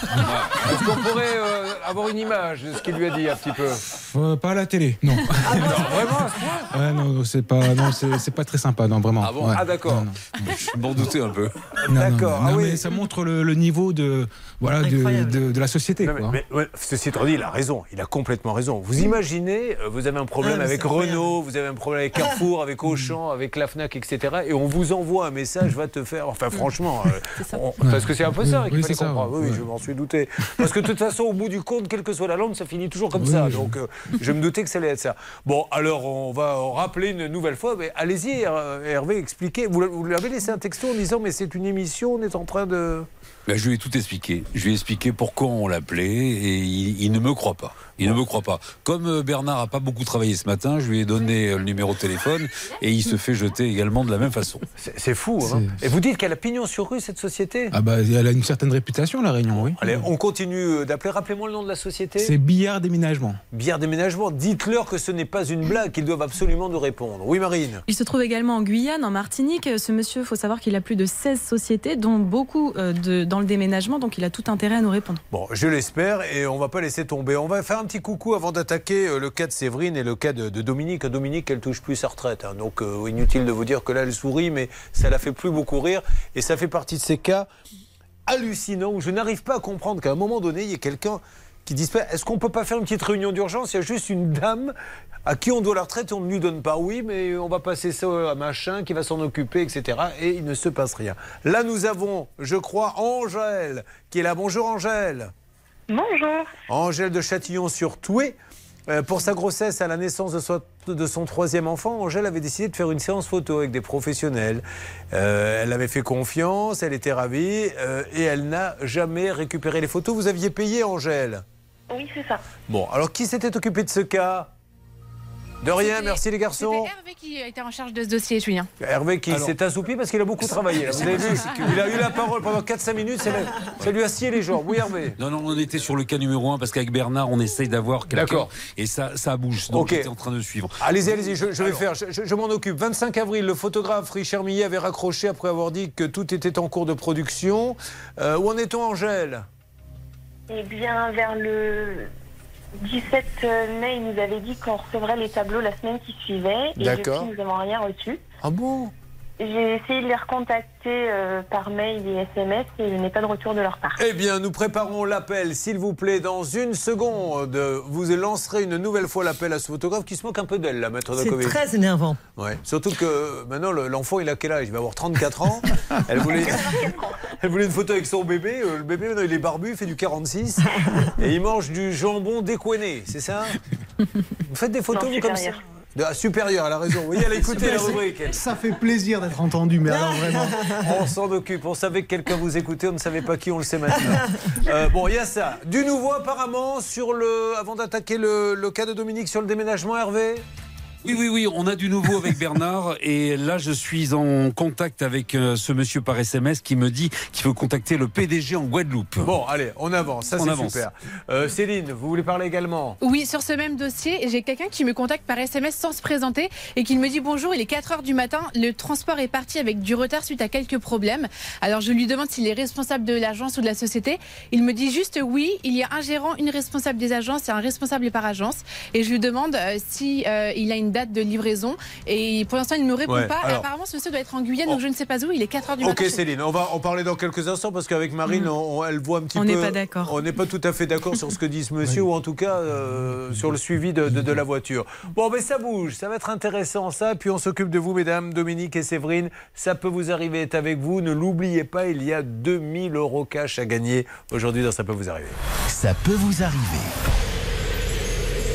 est-ce qu'on pourrait euh, avoir une image de ce qu'il lui a dit un petit peu Euh, pas à la télé, non. *laughs* Vraiment Ouais, non, non, c'est pas, non, c'est pas très sympa, non, vraiment. Ah bon Ouais. Ah, d'accord. Non, non. Je m'en doutais un peu. Non, non, D'accord, non, ah non, oui. mais ça montre le, le niveau de, voilà, de, de, de la société. Non, mais, quoi. mais, ceci étant dit, il a raison, il a complètement raison. Vous imaginez, euh, vous avez un problème Ah, avec. Renault, vous avez un problème avec Carrefour, avec *laughs* Auchan, avec la FNAC, etc. Et on vous envoie un message, va te faire. Enfin, franchement, euh, on- parce que c'est un peu ça Oui, qu'il fallait comprendre. Oui, je m'en suis douté. Parce que de toute façon, au bout du compte, quelle que soit la langue, ça finit toujours comme ça. Donc, euh, je me doutais que ça allait être ça. Bon, alors, on va en rappeler une nouvelle fois. Mais allez-y, Her- Hervé, expliquez. Vous vous lui avez laissé un texto en disant, mais c'est une émission, on est en train de. Ben, je lui ai tout expliqué. Je lui ai expliqué pourquoi on l'appelait et il, il ne me croit pas. Il ne me croit pas. Comme euh, Bernard a pas beaucoup travaillé ce matin, je lui ai donné euh, le numéro de téléphone et il se fait jeter également de la même façon. C'est fou, hein. Et vous dites qu'elle a pignon sur rue, cette société? Ah bah, elle a une certaine réputation, la Réunion, oui. Allez, on continue d'appeler. Rappelez-moi le nom de la société. C'est billard déménagement. Bière déménagement. Dites-leur que ce n'est pas une blague, qu'ils doivent absolument nous répondre. Oui, Marine. Il se trouve également en Guyane, en Martinique. Ce monsieur, il faut savoir qu'il a plus de 16 sociétés, dont beaucoup euh, de, dans le déménagement, donc il a tout intérêt à nous répondre. Bon, je l'espère et on va pas laisser tomber. On va faire un coucou avant d'attaquer euh, le cas de Séverine et le cas de, Dominique. Dominique, elle touche plus sa retraite. hein. donc, euh, inutile de vous dire que là, elle sourit, mais ça la fait plus beaucoup rire. Et ça fait partie de ces cas hallucinants où je n'arrive pas à comprendre qu'à un moment donné, il y ait quelqu'un qui dise est-ce qu'on peut pas faire une petite réunion d'urgence? Il y a juste une dame à qui on doit la retraite et on ne lui donne pas. Oui, mais on va passer ça à machin qui va s'en occuper, etc. Et il ne se passe rien. Là, nous avons, je crois, Angèle qui est là. Bonjour Angèle. Bonjour. Angèle de Châtillon-sur-Toué. Euh, pour sa grossesse, à la naissance de son, de son troisième enfant, Angèle avait décidé de faire une séance photo avec des professionnels. Euh, elle avait fait confiance, elle était ravie euh, et elle n'a jamais récupéré les photos. Vous aviez payé, Angèle? Oui, c'est ça. Bon, alors qui s'était occupé de ce cas? De rien, merci les garçons. C'était Hervé qui était en charge de ce dossier, Julien. Hervé qui Alors- s'est assoupi parce qu'il a beaucoup travaillé. là. Vous avez vu Il a eu la parole pendant 4-5 minutes, ça, lui a scié les jambes. Oui, Hervé Non, non, on était sur le cas numéro un parce qu'avec Bernard, on essaye d'avoir quelqu'un. D'accord. Et ça, ça bouge. Donc Ok. j'étais en train de suivre. Allez-y, allez-y, je, je vais faire, je m'en occupe. 25 avril, le photographe Richard Millet avait raccroché après avoir dit que tout était en cours de production. Euh, où en est-on, Angèle? Eh bien, vers le 17 mai, il nous avait dit qu'on recevrait les tableaux la semaine qui suivait. Et D'accord. depuis, nous n'avons rien reçu. Ah bon? J'ai essayé de les recontacter euh, par mail et SMS et je n'ai pas de retour de leur part. Eh bien, nous préparons l'appel, s'il vous plaît, dans une seconde. Vous lancerez une nouvelle fois l'appel à ce photographe qui se moque un peu d'elle, la maître C'est Dakovic. très énervant. Ouais. Surtout que maintenant, le- l'enfant, il a quel âge? Il va avoir 34 ans. *laughs* Elle voulait, *laughs* elle voulait une photo avec son bébé. Euh, Le bébé, maintenant, il est barbu, il fait du 46. *laughs* et il mange du jambon décoiné, c'est ça? Vous faites des photos, Non, vous, comme ça? De- ah, supérieur, elle a raison. Oui, elle a écouté la *laughs* rubrique. Ça fait plaisir d'être entendu, mais *laughs* alors vraiment. On s'en occupe. On savait que quelqu'un vous écoutait, on ne savait pas qui, on le sait maintenant. Euh, bon, il y a ça. Du nouveau apparemment sur le. Avant d'attaquer le, le cas de Dominique sur le déménagement, Hervé? Oui, oui, oui, on a du nouveau avec Bernard *laughs* et là je suis en contact avec euh, ce monsieur par SMS qui me dit qu'il veut contacter le PDG en Guadeloupe. Bon, allez, on avance, ça c'est super. Euh, Céline, vous voulez parler également? Oui, sur ce même dossier, j'ai quelqu'un qui me contacte par SMS sans se présenter et qui me dit bonjour, il est 4 heures du matin, le transport est parti avec du retard suite à quelques problèmes. Alors je lui demande s'il est responsable de l'agence ou de la société. Il me dit juste oui, il y a un gérant, une responsable des agences et un responsable par agence. Et je lui demande euh, si euh, il a une date de livraison et pour l'instant il ne me répond Ouais, pas. alors- Apparemment ce monsieur doit être en Guyane, donc je ne sais pas où, il est 4 heures du matin. Ok Céline, on va en parler dans quelques instants parce qu'avec Marine, on- on- elle voit un petit On peu. n'est pas d'accord. On n'est pas tout à fait d'accord sur ce que dit ce monsieur ou en tout cas euh, sur le suivi de, de- de la voiture. Bon, mais ça bouge, ça va être intéressant ça. Puis on s'occupe de vous, mesdames, Dominique et Séverine. Ça peut vous arriver, est avec vous. Ne l'oubliez pas, il y a 2000 euros cash à gagner aujourd'hui dans Ça peut vous arriver. Ça peut vous arriver.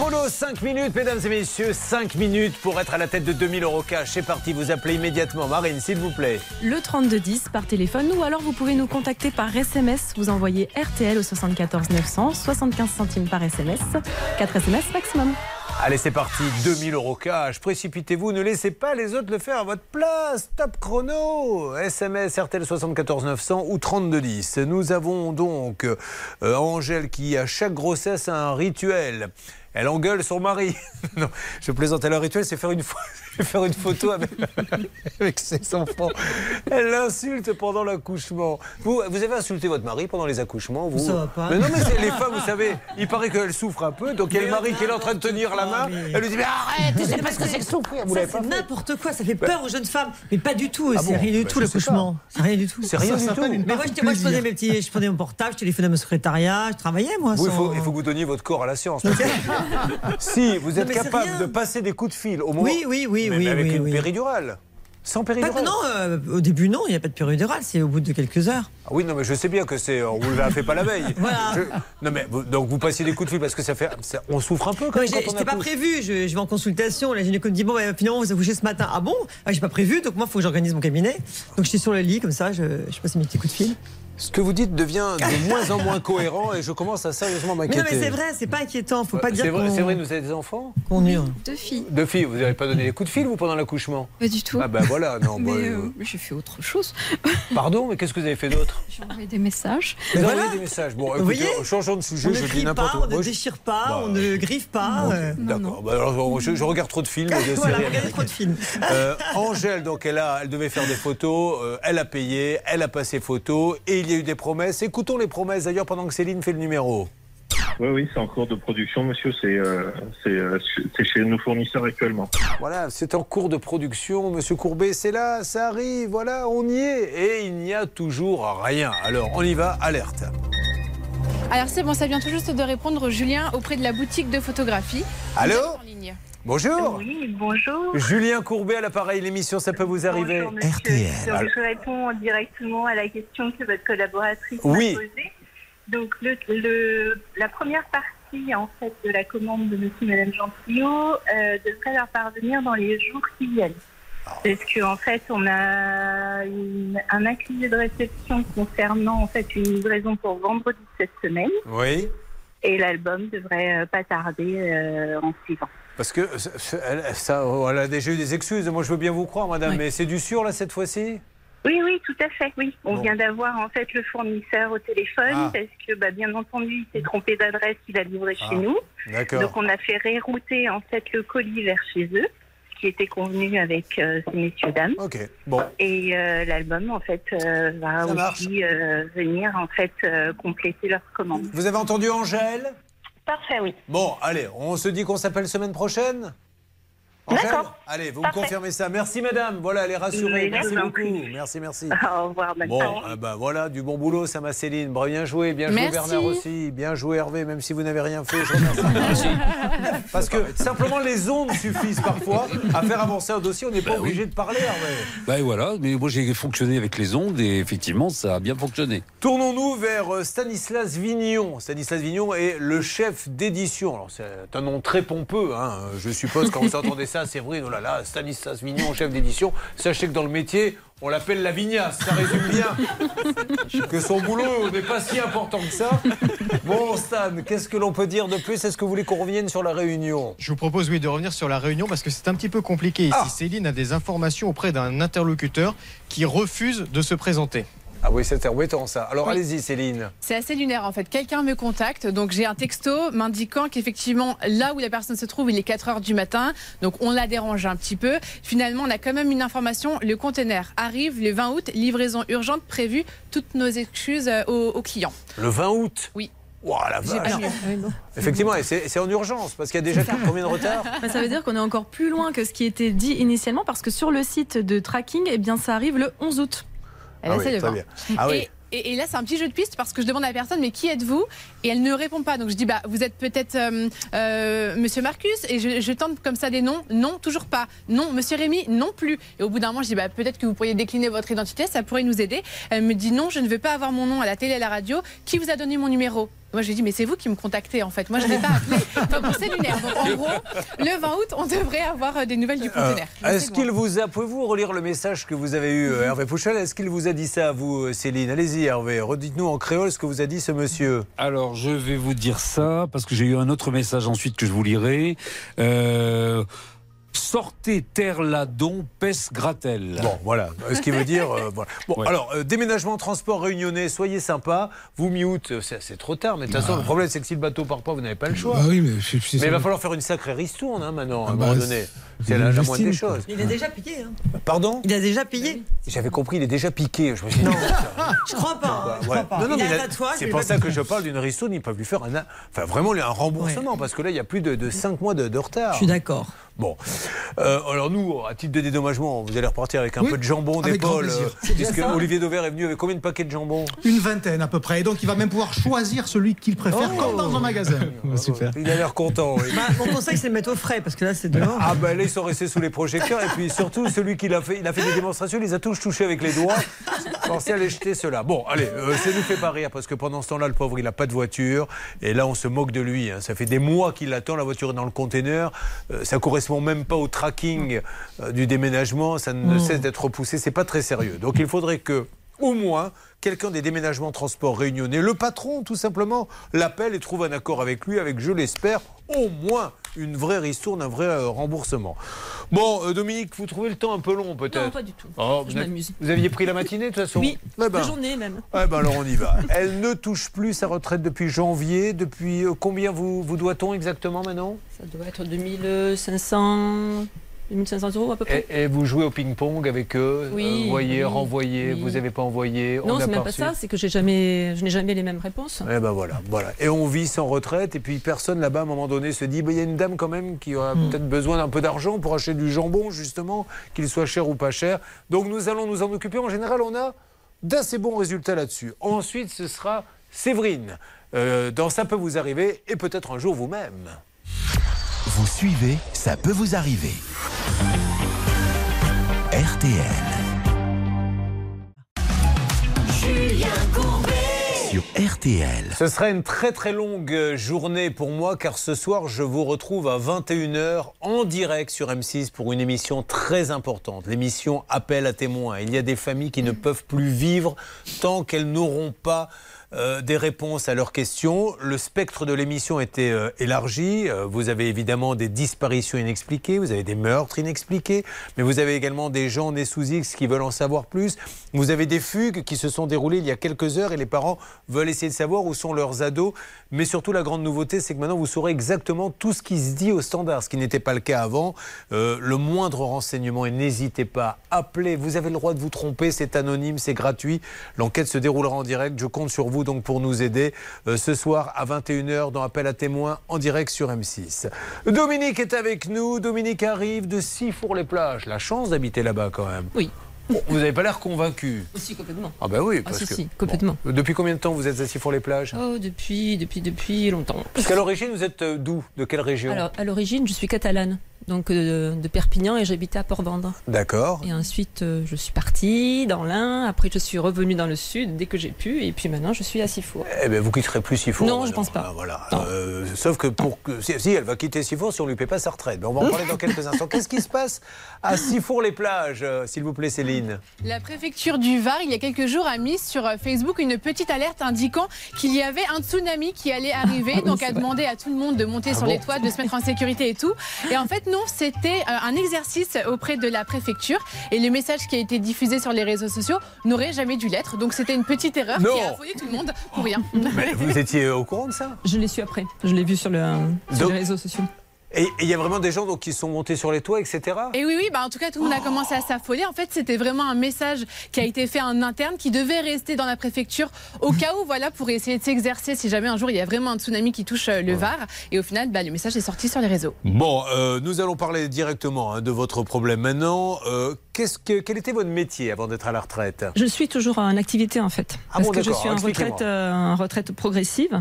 Chrono, 5 minutes, mesdames et messieurs, 5 minutes pour être à la tête de 2000 euros cash. C'est parti, vous appelez immédiatement. Marine, s'il vous plaît. Le 3210 par téléphone ou alors vous pouvez nous contacter par SMS. Vous envoyez RTL au 74 900, 75 centimes par SMS, 4 SMS maximum. Allez, c'est parti, 2000 euros cash. Précipitez-vous, ne laissez pas les autres le faire à votre place. Top chrono. SMS RTL 74 900 ou 3210. Nous avons donc euh, Angèle qui, à chaque grossesse, a un rituel. Elle engueule son mari. *laughs* non, je plaisante. Elle a un rituel, c'est faire une, *laughs* faire une photo avec, *laughs* avec ses enfants. Elle l'insulte pendant l'accouchement. Vous, vous avez insulté votre mari pendant les accouchements vous? Ça va pas. Mais non, mais c'est les femmes, vous savez, il paraît qu'elles souffrent un peu. Donc il y a le mari qui est en train de tenir la main. Elle lui dit Mais arrête, tu sais pas ce que c'est que souffrir. Vous Ça, c'est n'importe quoi, ça fait peur aux jeunes femmes. Mais pas du tout, Ah c'est bon? rien du Bah, tout l'accouchement. C'est rien du tout. C'est rien du tout. Mais moi, je, moi, je plaisir. prenais mes petits, je prenais mon portable, je téléphonais à mon secrétariat, je travaillais moi. Oui, il sans- faut, il faut que vous donniez votre corps à la science. Si vous êtes capable de passer des coups de fil au moment. Oui, oui, oui, mais oui, avec oui, une oui. péridurale. Sans péridurale. non, euh, au début non, il n'y a pas de péridurale, c'est au bout de quelques heures. Ah oui, non, mais je sais bien que c'est. On vous l'a fait pas la veille. *laughs* Voilà. Je- non, mais vous- donc vous passiez des coups de fil parce que ça fait. ça- on souffre un peu quand Non, quand on J'étais pas prévu, je, je vais en consultation. La gynéco me dit Bon, bah, finalement, vous accouchez ce matin. Ah bon? Ah, J'ai pas prévu, donc moi, il faut que j'organise mon cabinet. Donc, j'étais sur le lit, comme ça, je, je passe mes petits coups de fil. Ce que vous dites devient de *laughs* moins en moins cohérent et je commence à sérieusement Mais m'inquiéter. non, mais c'est vrai, c'est pas inquiétant. Faut pas dire C'est vrai, qu'on c'est vrai, vous avez des enfants qu'on hurle. Deux filles. Deux filles, vous n'avez pas donné des coups de fil, vous, pendant l'accouchement Pas du tout. Ah ben voilà, non. Mais bah, euh, euh, j'ai fait autre chose. *laughs* Pardon, mais qu'est-ce que vous avez fait d'autre J'ai envoyé des messages. Vous avez envoyé des messages. Bon, Vous écoutez, voyez changeons de sujet, on je ne dis n'importe pas, quoi. on ne déchire pas, Bah, on ne griffe pas. euh. D'accord. Bah, alors, je, je regarde trop de films et de *laughs* Voilà, regardez trop de films. Euh, Angèle, donc, elle, a, elle devait faire des photos, euh, elle a payé, elle a passé photo et il y a eu des promesses. Écoutons les promesses d'ailleurs pendant que Céline fait le numéro. Oui, oui, c'est en cours de production, monsieur. C'est euh, c'est, euh, c'est chez nos fournisseurs actuellement. Voilà, c'est en cours de production, monsieur Courbet, c'est là, ça arrive, voilà, on y est. Et il n'y a toujours rien. Alors, on y va, alerte. Alors c'est bon, ça vient tout juste de répondre Julien auprès de la boutique de photographie. Allô en ligne. Bonjour. Oui, bonjour. Julien Courbet à l'appareil, l'émission, ça peut vous arriver. Bonjour. Donc, je réponds directement à la question que votre collaboratrice Oui. m'a posée. Donc, le, le- la première partie en fait de la commande de Monsieur et Madame Gentillot euh, devrait leur parvenir dans les jours qui viennent. Parce qu'en fait, on a une- un accusé de réception concernant en fait une livraison pour vendredi cette semaine. Oui. Et l'album devrait euh, pas tarder euh, en suivant. Parce que ça- ça- elle, ça, elle a déjà eu des excuses. Moi, je veux bien vous croire, madame, mais c'est du sûr, là, cette fois-ci? Oui, oui, tout à fait, oui. On Bon. vient d'avoir en fait le fournisseur au téléphone Ah. parce que, bah, bien entendu, il s'est trompé d'adresse, il a livré Ah, chez nous. d'accord. Donc on a fait rérouter en fait le colis vers chez eux. qui était convenu avec euh, ces messieurs dames. Ok, bon. Et euh, l'album, en fait, euh, va Ça aussi euh, venir en fait euh, compléter leur commande. Vous avez entendu Angèle? Parfait, oui. Bon, allez, on se dit qu'on s'appelle semaine prochaine? D'accord. Allez, vous Parfait. me confirmez ça. Merci madame. Voilà, elle est rassurée. Oui, Merci beaucoup. Merci, merci. *laughs* Au revoir, bonne Bon, ah bah voilà, du bon boulot, ça m'a Céline. Bien joué, bien joué Merci. Bernard aussi. Bien joué Hervé, même si vous n'avez rien fait. Je remercie. *laughs* Parce que simplement les ondes suffisent parfois à faire avancer un dossier. On n'est pas obligé de parler, Hervé. Ben voilà, mais moi j'ai fonctionné avec les ondes et effectivement ça a bien fonctionné. Tournons-nous vers euh, Stanislas Vignon. Stanislas Vignon est le chef d'édition. Alors c'est un nom très pompeux, hein. je suppose quand vous entendez ça, c'est vrai, oh là là, Stanislas Vignon, chef d'édition. Sachez que dans le métier, on l'appelle la vignasse, ça résume bien *laughs* que son boulot n'est pas si important que ça. Bon Stan, qu'est-ce que l'on peut dire de plus? Est-ce que vous voulez qu'on revienne sur la réunion? Je vous propose oui de revenir sur la réunion parce que c'est un petit peu compliqué ici. Ah. Céline a des informations auprès d'un interlocuteur qui refuse de se présenter. Ah oui, c'est embêtant ça. Alors Oui. allez-y Céline. C'est assez lunaire en fait. Quelqu'un me contacte, donc j'ai un texto m'indiquant qu'effectivement là où la personne se trouve, il est 4 heures du matin, donc on la dérange un petit peu. Finalement, on a quand même une information. Le conteneur arrive le 20 août, livraison urgente prévue. Toutes nos excuses euh, aux, aux clients. Le 20 août? Oui. Ouah, la vache. Effectivement, et c'est c'est en urgence parce qu'il y a déjà combien de retard? Bah, ça veut dire qu'on est encore plus loin que ce qui était dit initialement parce que sur le site de tracking, eh bien, ça arrive le 11 août. Elle Ah essaie oui, de très voir. bien. Ah oui. Et, là, c'est un petit jeu de piste parce que je demande à la personne, mais qui êtes-vous? Et elle ne répond pas. Donc je dis, bah, vous êtes peut-être euh, euh, Monsieur Marcus Et je, je tente comme ça des noms. Non, toujours pas. Non, Monsieur Rémy, non plus. Et au bout d'un moment, je dis, bah, peut-être que vous pourriez décliner votre identité, ça pourrait nous aider. Elle me dit, non, je ne veux pas avoir mon nom à la télé et à la radio. Qui vous a donné mon numéro? Moi, je lui ai dit, mais c'est vous qui me contactez, en fait. Moi, je n'ai pas appelé. *laughs* Enfin, c'est lunaire. Donc, en gros, le 20 août, on devrait avoir euh, des nouvelles du Euh, conteneur. Est-ce qu'il vous a, pouvez-vous relire le message que vous avez eu, euh, Hervé Pouchel? Est-ce qu'il vous a dit ça vous, Céline? Allez-y, Hervé, redites-nous en créole ce que vous a dit ce monsieur. Alors je vais vous dire ça parce que j'ai eu un autre message ensuite que je vous lirai. Euh, Sortez terre la don pes gratel. Bon, voilà, Euh, ce qui veut dire. euh, voilà. Bon, alors, euh, déménagement, transport réunionnais, soyez sympa. Vous, mi-août, c'est trop tard, mais de toute façon, le problème, c'est que si le bateau part pas, vous n'avez pas le choix. Ah oui, mais Mais il va falloir faire une sacrée ristourne hein, maintenant, à un bah, moment donné. c'est la, moindre des choses. Il a déjà payé. Hein. Pardon? Il a déjà payé. J'avais compris, il est déjà piqué. Je me suis dit, Je crois pas. hein, je Ouais. crois pas. Non, non, c'est pour ça que je parle d'une ristourne. Ils peuvent lui faire un, enfin vraiment un remboursement parce que là il y a plus de, de 5 mois de, de retard. Je suis d'accord. Bon, Euh, alors nous, à titre de dédommagement, vous allez repartir avec un Oui, peu de jambon d'épaule, euh, puisque. Olivier Dauvert est venu avec combien de paquets de jambon? Une vingtaine à peu près. Et donc il va même pouvoir choisir celui qu'il préfère, Oh. comme dans un magasin. *laughs* Super. Il a l'air content. oui. Bah, mon conseil, c'est de mettre au frais, parce que là, c'est dehors. Ah ben là ils sont restés sous les projecteurs et puis surtout celui qui l'a fait, il a fait des démonstrations, il les a tous touchés avec les doigts. Pensez à les jeter ceux-là. Bon allez, euh, ça nous fait pas rire parce que pendant ce temps-là le pauvre il a pas de voiture et là on se moque de lui. hein. Ça fait des mois qu'il attend la voiture est dans le container. Euh, ça correspond même pas au tracking euh, du déménagement. Ça ne Mm. cesse d'être repoussé. C'est pas très sérieux. Donc il faudrait que au moins quelqu'un des déménagements transports réunionnais, le patron tout simplement, l'appelle et trouve un accord avec lui, avec je l'espère, au moins une vraie ristourne, un vrai euh, remboursement. Bon, euh, Dominique, vous trouvez le temps un peu long peut-être Non, pas du tout. Oh, Je m'amuse. vous aviez pris la matinée de toute façon Oui, Eh ben, la journée même. eh ben alors on y va. *laughs* Elle ne touche plus sa retraite depuis janvier. Depuis euh, combien vous, vous doit-on exactement maintenant Ça doit être 2500, 2500 euros à peu près. et, et vous jouez au ping-pong avec eux Oui, oui, renvoyé, oui. vous n'avez pas envoyé on non, c'est même pas ça, c'est que jamais, je n'ai jamais les mêmes réponses. Eh ben voilà, voilà. Et on vit sans retraite, et puis personne là-bas, à un moment donné, se dit, bah, il y a une dame quand même qui aura Hmm. peut-être besoin d'un peu d'argent pour acheter du jambon, justement, qu'il soit cher ou pas cher. Donc nous allons nous en occuper. En général, on a d'assez bons résultats là-dessus. Ensuite, ce sera Séverine. Euh, dans Ça peut vous arriver, et peut-être un jour vous-même. Vous suivez, ça peut vous arriver. RTL. Julien Courbet. RTL. Ce sera une très très longue euh, journée pour moi car ce soir je vous retrouve à 21h en direct sur M6 pour une émission très importante, l'émission Appel à témoins. Il y a des familles qui ne peuvent plus vivre tant qu'elles n'auront pas euh, des réponses à leurs questions. Le spectre de l'émission était euh, élargi. Euh, vous avez évidemment des disparitions inexpliquées, vous avez des meurtres inexpliqués, mais vous avez également des gens nés sous X qui veulent en savoir plus. Vous avez des fugues qui se sont déroulées il y a quelques heures et les parents veulent essayer de savoir où sont leurs ados. Mais surtout, la grande nouveauté, c'est que maintenant, vous saurez exactement tout ce qui se dit au standard, ce qui n'était pas le cas avant. Euh, le moindre renseignement, et n'hésitez pas, appelez. Vous avez le droit de vous tromper, c'est anonyme, c'est gratuit. L'enquête se déroulera en direct. Je compte sur vous donc pour nous aider euh, ce soir à 21h dans Appel à témoins en direct sur M6. Dominique est avec nous. Dominique arrive de Sifour-les-Plages. La chance d'habiter là-bas quand même. Oui. Vous n'avez pas l'air convaincu. Aussi complètement. Ah ben oui, Ah, parce si, que... si, complètement. Bon. Depuis combien de temps vous êtes à Sifour-les-Plages Oh, depuis, depuis, depuis longtemps. Parce qu'à l'origine, vous êtes euh, d'où? De quelle région? Alors, à l'origine, je suis catalane, donc euh, de Perpignan, et j'habitais à Port-Vendre. D'accord. Et ensuite, euh, je suis partie dans l'Ain. Après, je suis revenue dans le sud dès que j'ai pu. Et puis maintenant, je suis à Sifour. Eh bien, vous quitterez plus Sifour. Non, je maintenant. pense pas. Ah, voilà. Euh, sauf que pour que si, si, elle va quitter Sifour si on lui paie pas sa retraite. Mais on va en parler dans quelques instants. Qu'est-ce qui se passe à Sifour-les-Plages, s'il vous plaît, Céline? La préfecture du Var, il y a quelques jours, a mis sur Facebook une petite alerte indiquant qu'il y avait un tsunami qui allait arriver. Donc, a demandé à tout le monde de monter Ah sur bon les toits, de se mettre en sécurité et tout. Et en fait, non, c'était euh, un exercice auprès de la préfecture. Et le message qui a été diffusé sur les réseaux sociaux n'aurait jamais dû l'être. Donc, c'était une petite erreur Non. qui a affolé tout le monde pour rien. Mais vous étiez au courant de ça? Je l'ai su après. Je l'ai vu sur, le, sur Donc- les réseaux sociaux. Et il y a vraiment des gens donc, qui sont montés sur les toits, etc. Et oui, oui, bah en tout cas, tout le monde a commencé à s'affoler. En fait, c'était vraiment un message qui a été fait en interne, qui devait rester dans la préfecture au cas où, voilà, pour essayer de s'exercer si jamais un jour il y a vraiment un tsunami qui touche euh, le Var. Et au final, bah, le message est sorti sur les réseaux. Bon, euh, nous allons parler directement hein, de votre problème maintenant. Euh, qu'est-ce que, quel était votre métier avant d'être à la retraite? Je suis toujours en activité en fait. Ah parce bon, que je suis en Expliquez-moi. retraite, euh, en retraite progressive.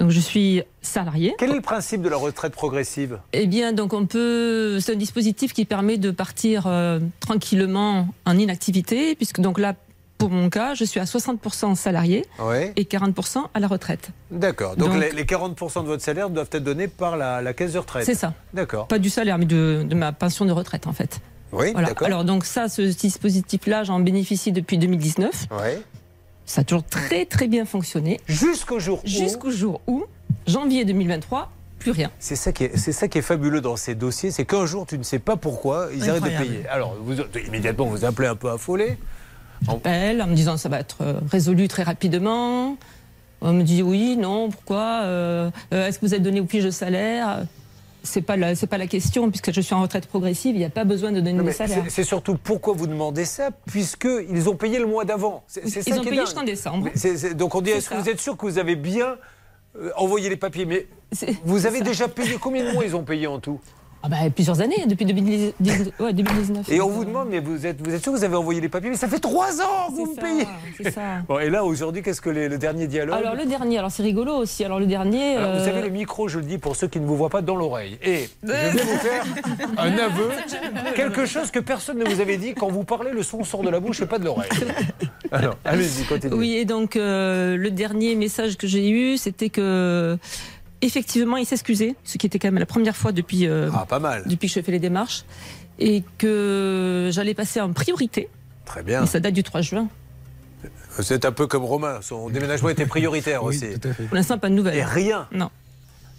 Donc je suis salarié. Quel est le principe de la retraite progressive? Eh bien, donc on peut. C'est un dispositif qui permet de partir euh, tranquillement en inactivité, puisque donc là, pour mon cas, je suis à 60% salarié et 40% à la retraite. D'accord. Donc, Donc- les, les 40% de votre salaire doivent être donnés par la, la caisse de retraite. C'est ça. D'accord. Pas du salaire, mais de, de ma pension de retraite en fait. Oui, Voilà. Alors donc ça, ce dispositif-là, j'en bénéficie depuis 2019. Ouais. Ça a toujours très très bien fonctionné. Jusqu'au jour où Jusqu'au jour où, janvier 2023, plus rien. C'est ça, qui est, c'est ça qui est fabuleux dans ces dossiers, c'est qu'un jour, tu ne sais pas pourquoi, ils arrêtent de payer. Alors, vous, immédiatement, vous appelez un peu affolé. J'appelle en me disant ça va être euh, résolu très rapidement. On me dit oui, non, pourquoi euh, euh, Est-ce que vous êtes donné au pige de salaire? C'est pas la, c'est pas la question puisque je suis en retraite progressive, il n'y a pas besoin de donner Non, de mais salaire. c'est, surtout pourquoi vous demandez ça, puisqu'ils ont payé le mois d'avant. Ils ça ont payé jusqu'en décembre. Donc on dit, est-ce que vous êtes sûr que vous avez bien euh, envoyé les papiers? Mais vous avez déjà payé combien de mois ils ont payé en tout? Ah bah, plusieurs années, depuis 2019. ouais, 2019. Et on vous demande, mais vous êtes, vous êtes sûr que vous avez envoyé les papiers? Mais ça fait trois ans que vous me payez C'est ça. *laughs* Bon, et là, aujourd'hui, qu'est-ce que les- le dernier dialogue? Alors le dernier, alors c'est rigolo aussi. Alors le dernier. Alors, vous euh, savez, le micro, je le dis pour ceux qui ne vous voient pas dans l'oreille. Et je vais vous faire *laughs* un aveu, quelque chose que personne ne vous avait dit. Quand vous parlez, le son sort de la bouche et pas de l'oreille. *laughs* Alors, allez-y, continuez. Oui, et donc euh, le dernier message que j'ai eu, c'était que effectivement, il s'excusait, ce qui était quand même la première fois depuis, euh, Ah, pas mal. depuis que je fais les démarches, et que j'allais passer en priorité. Très bien. Et ça date du 3 juin. C'est un peu comme Romain. Son déménagement était prioritaire aussi. Pour l'instant, pas de nouvelles. Et rien. Non.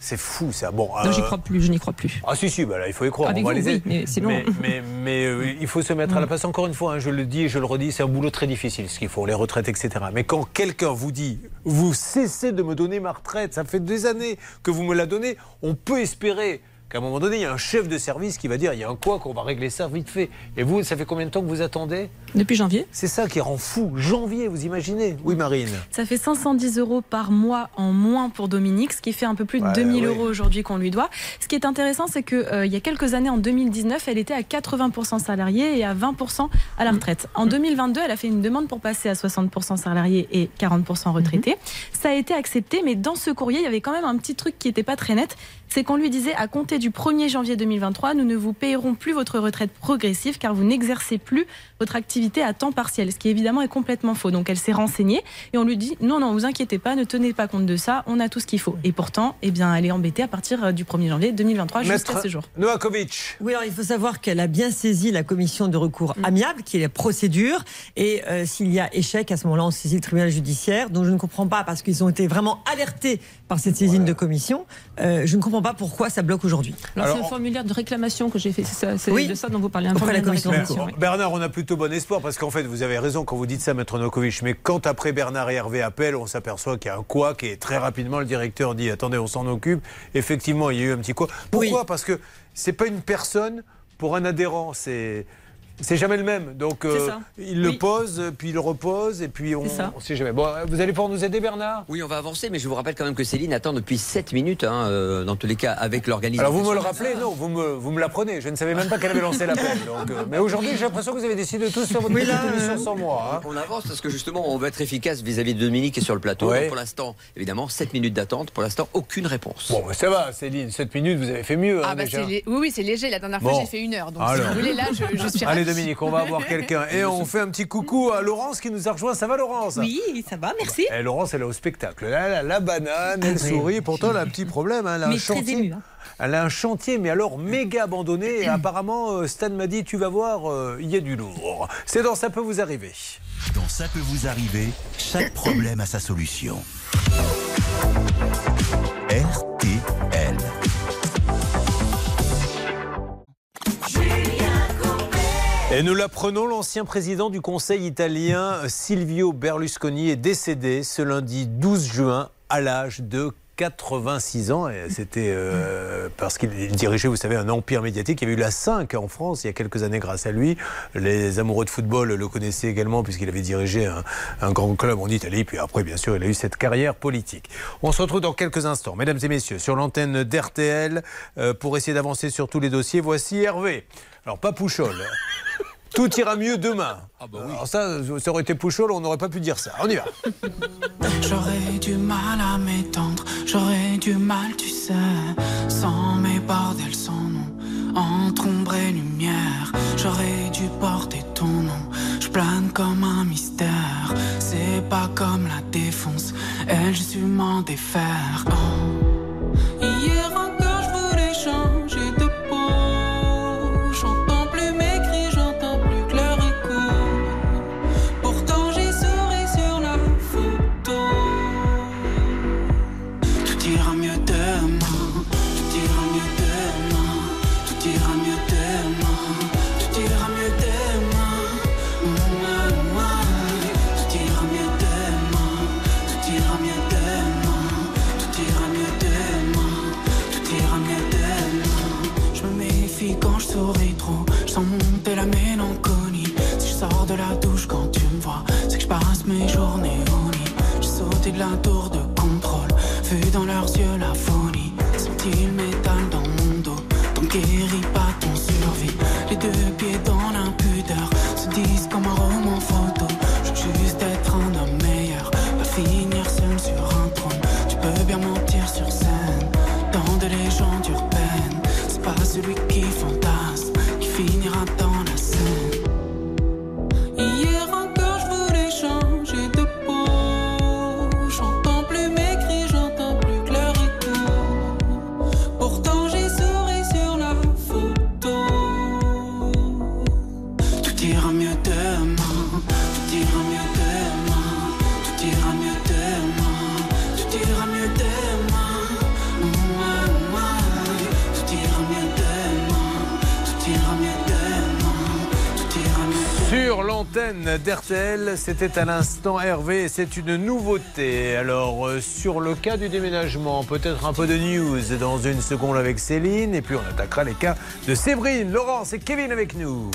C'est fou, ça. Bon, Non, j'y euh, crois plus, je n'y crois plus. Ah si si, bah là il faut y croire. Avec on va vous, les oui, aider. mais sinon- mais, mais, mais, euh, il faut se mettre à la place. Encore une fois, hein, je le dis et je le redis, c'est un boulot très difficile ce qu'il faut, les retraites, etc. Mais quand quelqu'un vous dit, vous cessez de me donner ma retraite, ça fait des années que vous me la donnez, on peut espérer qu'à un moment donné, il y a un chef de service qui va dire, il y a un quoi qu'on va régler ça vite fait. Et vous, ça fait combien de temps que vous attendez? Depuis janvier. C'est ça qui rend fou. Janvier, vous imaginez? Oui, Marine. Ça fait 510 euros par mois en moins pour Dominique, ce qui fait un peu plus de Ouais, 2000 ouais. euros aujourd'hui qu'on lui doit. Ce qui est intéressant, c'est qu'il il y a quelques années, en 2019, elle était à 80% salariée et à 20% à la retraite. En 2022, elle a fait une demande pour passer à 60% salariée et 40% retraité. Ça a été accepté, mais dans ce courrier, il y avait quand même un petit truc qui n'était pas très net. C'est qu'on lui disait, à compter du 1er janvier 2023, nous ne vous payerons plus votre retraite progressive car vous n'exercez plus votre activité à temps partiel, ce qui évidemment est complètement faux. Donc elle s'est renseignée et on lui dit non, non, vous inquiétez pas, ne tenez pas compte de ça, on a tout ce qu'il faut. Et pourtant, eh bien, elle est embêtée à partir euh, du 1er janvier 2023 jusqu'à ce jour. Novakovic. Oui, alors il faut savoir qu'elle a bien saisi la commission de recours amiable, qui est la procédure, et euh, s'il y a échec, à ce moment-là, on saisit le tribunal judiciaire. Donc je ne comprends pas, parce qu'ils ont été vraiment alertés par cette saisine de commission, euh, je ne comprends pas pourquoi ça bloque aujourd'hui. Alors, c'est un formulaire de réclamation que j'ai fait, c'est ça- c'est Oui. de ça dont vous parlez. Un la formulaire de commission de réclamation, recours. oui. Bernard, on a plutôt bon espoir, parce qu'en fait, vous avez raison quand vous dites ça, Maître Nokovic, mais quand après Bernard et Hervé appellent, on s'aperçoit qu'il y a un couac et très rapidement, le directeur dit Attendez, on s'en occupe. Effectivement, il y a eu un petit couac. Pourquoi? Parce que c'est pas une personne pour un adhérent, c'est. C'est jamais le même. Donc, euh, C'est ça. il le Oui. pose, puis il le repose, et puis on C'est ça. ne sait jamais. Bon, vous allez pouvoir nous aider, Bernard? Oui, on va avancer, mais je vous rappelle quand même que Céline attend depuis 7 minutes, hein, euh, dans tous les cas, avec l'organisation. Alors vous me le rappelez? Non, vous me, vous me l'apprenez. Je ne savais même pas qu'elle avait lancé l'appel. *laughs* donc, euh, mais aujourd'hui, j'ai l'impression que vous avez décidé de tous faire votre Oui, là, émission euh, sans moi. hein. On avance parce que justement, on veut être efficace vis-à-vis de Dominique et sur le plateau. Ouais. Donc, pour l'instant, évidemment, 7 minutes d'attente. Pour l'instant, aucune réponse. Bon, bah, ça va, Céline. 7 minutes, vous avez fait mieux. Ah hein, bah déjà. c'est lé- oui, oui, c'est léger. La dernière fois, Bon. j'ai fait une heure. Donc Alors. si vous voulez, là, je, je suis. Dominique, on va avoir quelqu'un. Et on fait un petit coucou à Laurence qui nous a rejoint. Ça va, Laurence? Oui, ça va, merci. Eh, Laurence, elle est au spectacle. Là, la, la banane, elle Ah sourit. Pourtant, elle a un petit problème. hein. Elle a Mais un très chantier. émue, hein. Elle a un chantier, mais alors méga abandonné. Et *clears throat* apparemment, euh, Stan m'a dit Tu vas voir, euh, il y a du lourd. C'est dans Ça peut vous arriver. Dans Ça peut vous arriver, chaque problème a sa solution. Et nous l'apprenons, l'ancien président du Conseil italien Silvio Berlusconi est décédé ce lundi 12 juin à l'âge de 86 ans. C'était euh, parce qu'il dirigeait, vous savez, un empire médiatique. Il y avait eu la 5 en France il y a quelques années grâce à lui. Les amoureux de football le connaissaient également puisqu'il avait dirigé un, un grand club en Italie. Puis après, bien sûr, il a eu cette carrière politique. On se retrouve dans quelques instants, mesdames et messieurs, sur l'antenne d'RTL euh, pour essayer d'avancer sur tous les dossiers. Voici Hervé. Alors, pas Pouchol. *laughs* Tout ira mieux demain. Alors ça, ça aurait été Pouchol, on n'aurait pas pu dire ça. On y va. *laughs* J'aurais du mal à m'étendre, j'aurais du mal, tu sais, sans mes bordels, sans nom, entre ombre et lumière. J'aurais dû porter ton nom, je plane comme un mystère. C'est pas comme la défonce, elle, je su m'en défaire. Oh. Hier encore, je voulais changer d'RTL, c'était à l'instant Hervé et c'est une nouveauté. Alors, euh, sur le cas du déménagement, peut-être un peu de news dans une seconde avec Céline et puis on attaquera les cas de Séverine, Laurence et Kevin avec nous.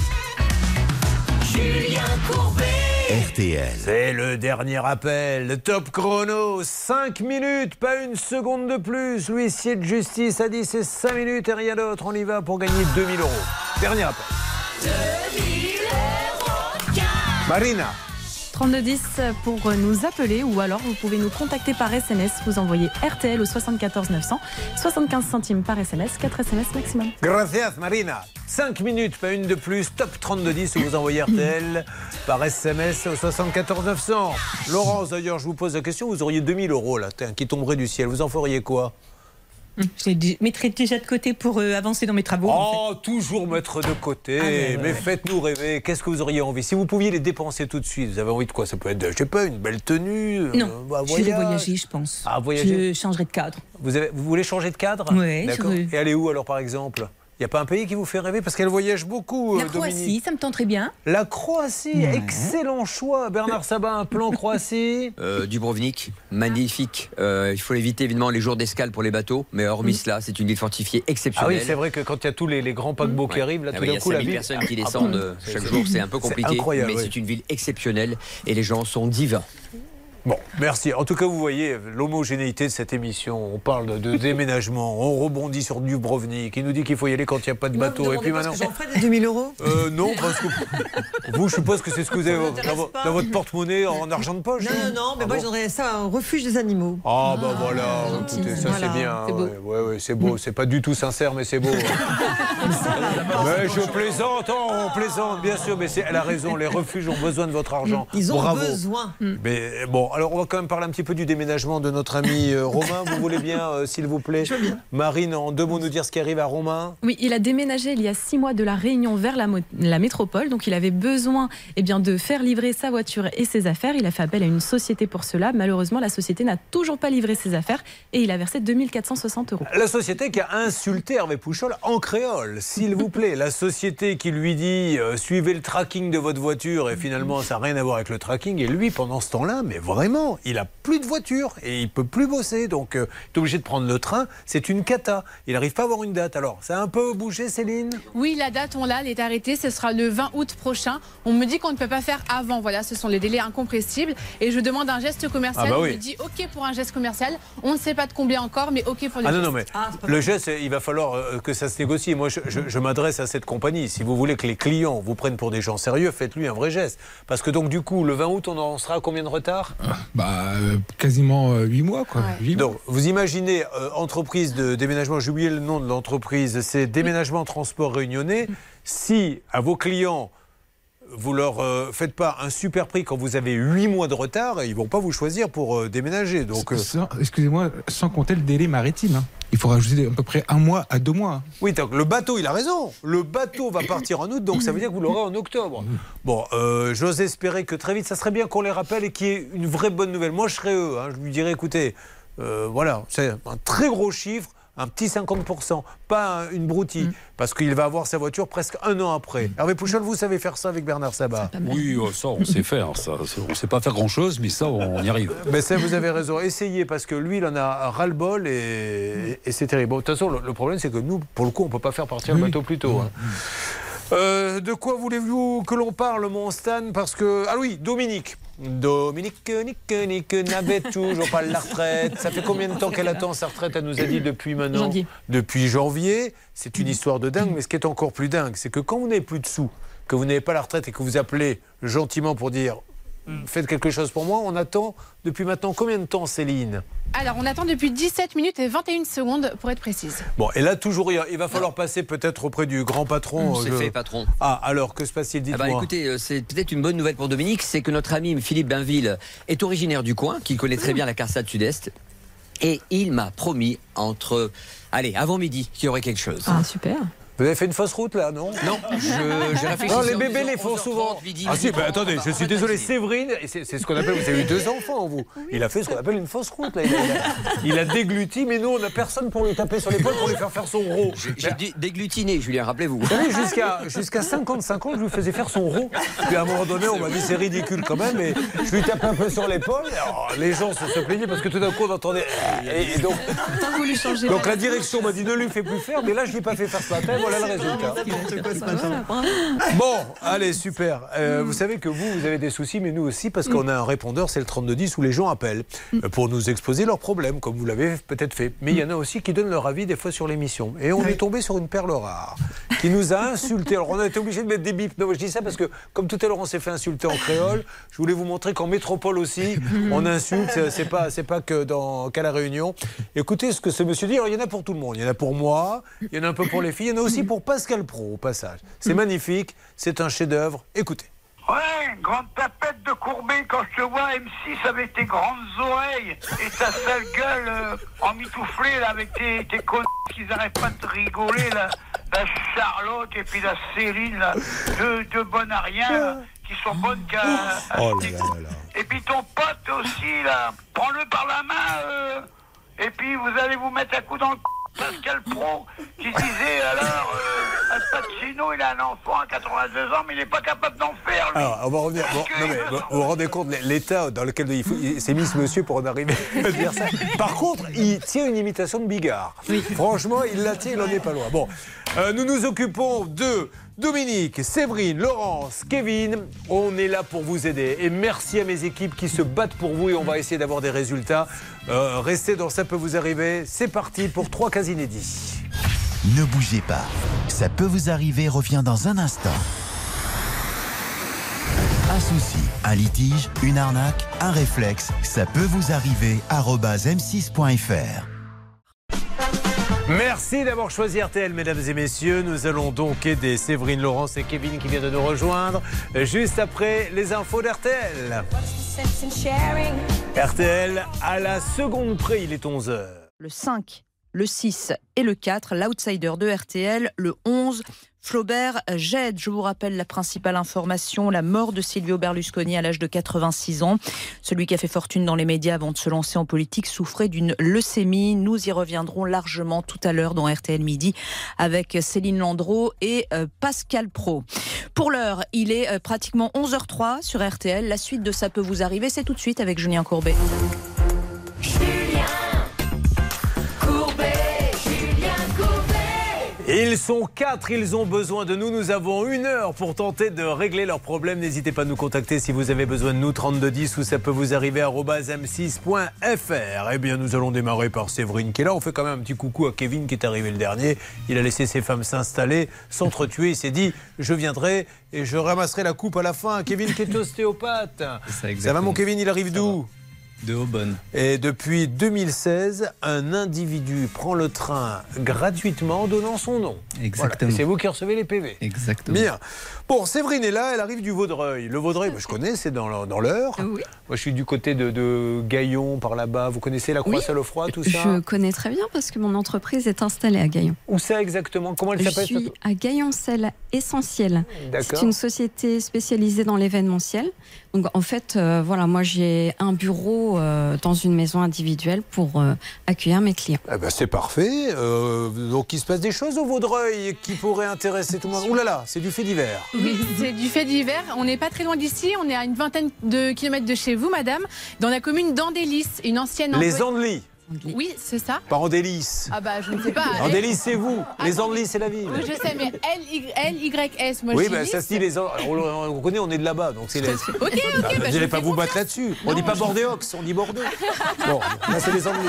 Julien Courbet. RTL. C'est le dernier appel, le top chrono, 5 minutes, pas une seconde de plus. L'huissier de justice a dit c'est 5 minutes et rien d'autre. On y va pour gagner 2000 euros. Dernier appel. Marina. 3210 pour nous appeler ou alors vous pouvez nous contacter par SMS. Vous envoyez RTL au 74 900, 75 centimes par SMS, 4 SMS maximum. Gracias Marina. 5 minutes, pas une de plus. Top 3210 où vous envoyez RTL par SMS au 74 900. Laurence, d'ailleurs, je vous pose la question. Vous auriez 2000 euros là, qui tomberaient du ciel. Vous en feriez quoi? Je les mettrai déjà de côté pour euh, avancer dans mes travaux. en fait. Oh, toujours mettre de côté. Ah, ouais, mais ouais. faites-nous rêver. Qu'est-ce que vous auriez envie? Si vous pouviez les dépenser tout de suite, vous avez envie de quoi? Ça peut être, je sais pas, une belle tenue. euh, Non, je vais voyage. voyager, je pense. Ah, voyager. Je changerai de cadre. Vous, avez- vous voulez changer de cadre? Ouais, D'accord. je Et aller où alors, par exemple? Il n'y a pas un pays qui vous fait rêver Parce qu'elle voyage beaucoup, La euh, Croatie, Dominique. ça me tente très bien. La Croatie, excellent choix. Bernard Sabat, un plan *laughs* Croatie. Euh, Dubrovnik, magnifique. Euh, il faut éviter évidemment les jours d'escale pour les bateaux, mais hormis cela, c'est une ville fortifiée Ah exceptionnelle. oui, c'est vrai que quand il y a tous les, les grands paquebots qui arrivent, là, Ah tout oui, il y d'un a coup, la 5000 ville. personnes qui Ah, descendent bon, euh, c'est- chaque jour, c'est un peu compliqué, incroyable, mais oui. c'est une ville exceptionnelle et les gens sont divins. Bon, merci. En tout cas, vous voyez l'homogénéité de cette émission. On parle de, déménagement, on rebondit sur Dubrovnik. Il nous dit qu'il faut y aller quand il n'y a pas de bateau. vous Et puis maintenant. j'en ferais des 2000 euros Euh, non, parce que vous, je suppose que c'est ce que vous avez dans, vo- dans votre porte-monnaie en argent de poche. Non, non, non, mais Ah moi bon j'aurais ça un refuge des animaux. Ah, bah voilà, écoutez, ça Voilà, c'est bien. c'est beau. ouais, c'est beau. C'est pas du tout sincère, mais c'est beau. *laughs* mais je plaisante, oh, on plaisante, bien sûr, mais elle a raison. Les refuges ont besoin de votre argent. Ils ont Bravo. besoin. Mais bon, alors on va quand même parler un petit peu du déménagement de notre ami euh, *laughs* Romain. Vous voulez bien, euh, s'il vous plaît Marine, en deux mots, nous dire ce qui arrive à Romain Oui, il a déménagé il y a six mois de la Réunion vers la, métropole. Donc, il avait besoin eh bien, de faire livrer sa voiture et ses affaires. Il a fait appel à une société pour cela. Malheureusement, la société n'a toujours pas livré ses affaires et il a versé 2460 euros. La société qui a insulté Hervé Pouchol en créole, s'il vous plaît. La société qui lui dit euh, suivez le tracking de votre voiture et finalement ça n'a rien à voir avec le tracking. Et lui, pendant ce temps-là, mais vraiment, il a plus de voiture et il peut plus bosser. Donc euh, il est obligé de prendre le train. C'est une cata. Il n'arrive pas à avoir une date. Alors, ça a un peu bougé, Céline? Oui, la date, on l'a, elle est arrêtée. Ce sera le 20 août prochain. On me dit qu'on ne peut pas faire avant. Voilà, ce sont les délais incompressibles. Et je demande un geste commercial. Ah bah On me dit OK pour un geste commercial. On ne sait pas de combien encore, mais OK pour le Ah non, geste. non, mais le geste, il va falloir euh, que ça se négocie. Moi, je, je- je m'adresse à cette compagnie. Si vous voulez que les clients vous prennent pour des gens sérieux, faites-lui un vrai geste. Parce que donc, du coup, le 20 août, on en sera à combien de retard? Bah, euh, quasiment 8 mois, quoi. Donc, vous imaginez, euh, entreprise de déménagement, j'ai oublié le nom de l'entreprise, c'est Déménagement Transport Réunionnais. Si à vos clients, vous leur euh, faites pas un super prix quand vous avez 8 mois de retard, ils vont pas vous choisir pour euh, déménager. Donc, euh, Excusez-moi, sans compter le délai maritime. hein. Il faut rajouter à peu près un mois à deux mois. Oui, donc le bateau, il a raison. Le bateau va partir en août, donc ça veut dire que vous l'aurez en octobre. Bon, euh, j'ose espérer que très vite, ça serait bien qu'on les rappelle et qu'il y ait une vraie bonne nouvelle. Moi, je serais eux. hein. Je lui dirais, écoutez, voilà, c'est un très gros chiffre. Un petit 50%, pas un- une broutille, parce qu'il va avoir sa voiture presque un an après. Hervé Pouchol, vous savez faire ça avec Bernard Sabat Oui, oh, ça, on sait faire. Ça, on ne sait pas faire grand-chose, mais ça, on y arrive. Mais ça, vous avez raison. Essayez, parce que lui, il en a ras-le-bol et, et c'est terrible. Bon, de toute façon, le, le problème, c'est que nous, pour le coup, on ne peut pas faire partir le bateau plus tôt. hein. Euh, de quoi voulez-vous que l'on parle, mon Stan? Parce que. Ah oui, Dominique. Dominique, Nick, Nick n'avait *laughs* toujours pas la retraite. Ça fait combien de temps qu'elle attend sa retraite Elle nous a dit depuis maintenant? Janvier. Depuis janvier. C'est une histoire de dingue. Mais ce qui est encore plus dingue, c'est que quand vous n'avez plus de sous, que vous n'avez pas la retraite et que vous appelez gentiment pour dire faites quelque chose pour moi, on attend depuis maintenant combien de temps, Céline? Alors, on attend depuis 17 minutes et 21 secondes pour être précise. Bon, et là, toujours, il il va falloir passer peut-être auprès du grand patron. C'est euh, je- fait, patron. Ah, alors, que se passe-t-il? Ah Dites-moi. bah, écoutez, euh, c'est peut-être une bonne nouvelle pour Dominique, c'est que notre ami Philippe Bainville est originaire du coin, qui connaît très bien la Carsade Sud-Est, et il m'a promis entre, allez, avant midi, qu'il y aurait quelque chose. Ah, super. Vous avez fait une fausse route là, non? Non, je, je réfléchis. Non, les bébés les font souvent. Ah si, mais attendez, je suis désolé, Séverine, c'est ce qu'on appelle, vous avez eu deux enfants, vous. Il a fait ce qu'on appelle une fausse route. Là. Il, a, il a- dégluti, mais nous, on n'a personne pour lui taper sur l'épaule pour lui faire faire son rot. J'ai dé- déglutiné, Julien, rappelez-vous. Vous savez, jusqu'à jusqu'à 55 ans, je lui faisais faire son rot. Puis à un moment donné, on m'a dit c'est ridicule quand même, et je lui tapais un peu sur l'épaule. Les gens se, se plaignaient parce que tout d'un coup, on entendait. Et, et donc, Tant voulu changer. donc la direction m'a dit ne lui fais plus faire, mais là, je ne lui ai pas fait faire ce matin, voilà le résultat. Bon, allez, super. Euh, Vous savez que vous, vous avez des soucis, mais nous aussi, parce qu'on a un répondeur, c'est le 3210, où les gens appellent euh, pour nous exposer leurs problèmes, comme vous l'avez peut-être fait. Mais il y en a aussi qui donnent leur avis des fois sur l'émission. Et on est tombé sur une perle rare qui nous a insultés. Alors on a été obligé de mettre des bips. Non, je dis ça parce que, comme tout à l'heure, on s'est fait insulter en créole, je voulais vous montrer qu'en métropole aussi, *laughs* on insulte. C'est- C'est pas, c'est pas que dans qu'à la Réunion. Écoutez ce que ce monsieur dit. Alors, il y en a pour tout le monde. Il y en a pour moi, il y en a un peu pour les filles, il y en a aussi pour Pascal Pro, au passage. C'est magnifique, c'est un chef-d'œuvre. Écoutez. Ouais, grande tapette de courbée quand je te vois M6 avec tes grandes oreilles et ta sale gueule euh, emmitouflée là avec tes, tes connes qui n'arrêtent pas de rigoler là. La Charlotte et puis la Céline là, deux, deux bonnes à rien là, qui sont bonnes qu'à... Oh là là. Et puis ton pote aussi là, prends-le par la main euh, et puis vous allez vous mettre un coup dans le c- Pascal Pro qui disait alors euh, Al Pacino, il a un enfant à 82 ans, mais il n'est pas capable d'en faire. lui. Alors, on va revenir. Bon, non, mais, vous vous vous rendez compte de l'état dans lequel il, faut- il s'est mis ce monsieur pour en arriver à dire ça. Par contre, il tient une imitation de Bigard. Franchement, il la tient, il n'en est pas loin. Bon, euh, nous nous occupons de Dominique, Séverine, Laurence, Kevin. On est là pour vous aider. Et merci à mes équipes qui se battent pour vous et on va essayer d'avoir des résultats. Euh, restez dans Ça peut vous arriver. C'est parti pour trois cas inédits. Ne bougez pas. Ça peut vous arriver revient dans un instant. Un souci, un litige, une arnaque, un réflexe, ça peut vous arriver. arobase m6.fr. Merci d'avoir choisi RTL, mesdames et messieurs. Nous allons donc aider Séverine Laurence et Kevin qui vient de nous rejoindre juste après les infos d'RTL. RTL à la seconde près, il est 11h. Le 5, le 6 et le 4, l'outsider de RTL, le 11. Flaubert Jette, je vous rappelle la principale information, la mort de Silvio Berlusconi à l'âge de 86 ans. Celui qui a fait fortune dans les médias avant de se lancer en politique souffrait d'une leucémie. Nous y reviendrons largement tout à l'heure dans RTL Midi avec Céline Landreau et euh, Pascal Pro. Pour l'heure, il est euh, pratiquement 11h03 sur RTL. La suite de Ça peut vous arriver, c'est tout de suite avec Julien Courbet. Ils sont quatre, ils ont besoin de nous. Nous avons une heure pour tenter de régler leurs problèmes. N'hésitez pas à nous contacter si vous avez besoin de nous. 3210 ou ça peut vous arriver arobase m6.fr. Eh bien, nous allons démarrer par Séverine qui est là. On fait quand même un petit coucou à Kevin qui est arrivé le dernier. Il a laissé ses femmes s'installer, s'entretuer. Il s'est dit Je viendrai et je ramasserai la coupe à la fin. Kevin qui est ostéopathe. Ça, va, mon Kevin Il arrive d'où De Aubonne. Et depuis 2016, un individu prend le train gratuitement en donnant son nom. Exactement. Voilà. C'est vous qui recevez les PV. Exactement. Bien. Bon, Séverine est là, elle arrive du Vaudreuil. Le Vaudreuil, moi, je connais, c'est dans l'Eure. dans l'Eure. Moi, je suis du côté de, de Gaillon, par là-bas. Vous connaissez la croix Oui. Tout ça Je connais très bien parce que mon entreprise est installée à Gaillon. Où ça exactement? Comment elle Je s'appelle suis à Gaillon-Sel Essentiel. D'accord. C'est une société spécialisée dans l'événementiel. Donc en fait, euh, voilà, moi j'ai un bureau euh, dans une maison individuelle pour euh, accueillir mes clients. Eh ben, c'est parfait. Euh, donc, il se passe des choses au Vaudreuil qui pourraient intéresser tout le monde. Ouh là là, c'est du fait divers. Oui, c'est du fait d'hiver. On n'est pas très loin d'ici. On est à une vingtaine de kilomètres de chez vous, madame, dans la commune d'Andélis, une ancienne. Les Andelys, Oui, c'est ça. pas Andélis. Ah bah je ne sais pas. Andélis, c'est vous. Les Andelys, c'est la ville. Oui, je sais, mais L-Y-S, moi oui, je ben, dis ça se dit les on, on connaît, on est de là-bas, donc c'est les. Ok, ok, Ah, bah, vous je n'allez vous pas vous battre là-dessus. On dit pas Bordeaux, on dit Bordeaux. *laughs* Bon, là c'est les Andelys.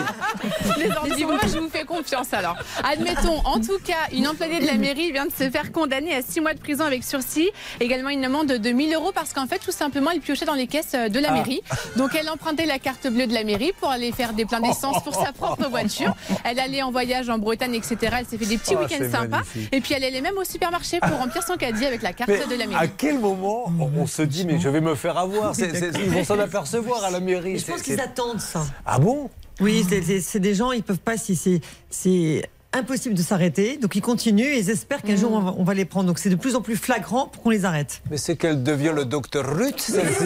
Les bon, bah, je vous fais confiance alors. Admettons, en tout cas, une employée de la mairie vient de se faire condamner à 6 mois de prison avec sursis, également une amende de 1000 euros parce qu'en fait, tout simplement, elle piochait dans les caisses euh, de la Ah. mairie. Donc, elle empruntait la carte bleue de la mairie pour aller faire des pleins d'essence pour sa propre *laughs* voiture. Elle allait en voyage en Bretagne, etc. Elle s'est fait des petits Oh, week-ends sympas. magnifique. Et puis, elle allait même au supermarché pour remplir son caddie avec la carte Mais de la à mairie. quel moment on, on se dit mais je vais me faire avoir C'est- c'est- Ils vont s'en apercevoir à la mairie. Je pense C'est- qu'ils c'est- attendent ça. Ah bon? Oui, c'est- c'est c'est des gens, ils peuvent pas si c'est c'est impossible de s'arrêter, donc ils continuent et ils espèrent qu'un jour on va, on va les prendre. Donc c'est de plus en plus flagrant pour qu'on les arrête. Mais c'est qu'elle devient le docteur Ruth, celle-ci.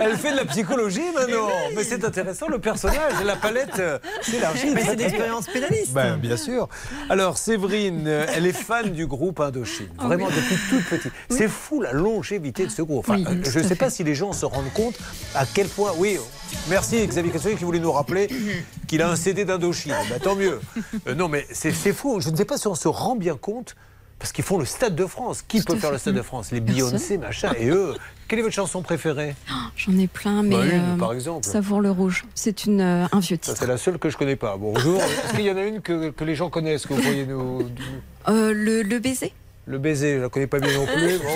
Elle fait de la psychologie maintenant. Mais c'est intéressant, le personnage, la palette euh, s'élargit. Mais c'est d'expérience bien. pénaliste. Ben, bien sûr. Alors, Séverine, euh, elle est fan du groupe Indochine. Vraiment, depuis toute petite. C'est fou la longévité de ce groupe. Enfin, euh, je ne sais fait. pas si les gens se rendent compte à quel point. Oui, merci Xavier Cassonnier qui voulait nous rappeler qu'il a un CD d'Indochine. Ben, tant mieux. Euh, non, mais c'est fou. Je ne sais pas si on se rend bien compte. Parce qu'ils font le Stade de France. Qui peut faire le. Stade de France? Les. Beyoncé, machin. Et eux, quelle est votre chanson préférée? J'en ai plein, mais Bah, une, euh, par exemple. Savoure le rouge. C'est une euh, un vieux titre. c'est la seule que je connais pas. Bonjour. Est-ce qu'il y en a une que, que les gens connaissent que vous pourriez nous. Euh, le, le baiser? Le baiser, je la connais pas bien non plus. *laughs*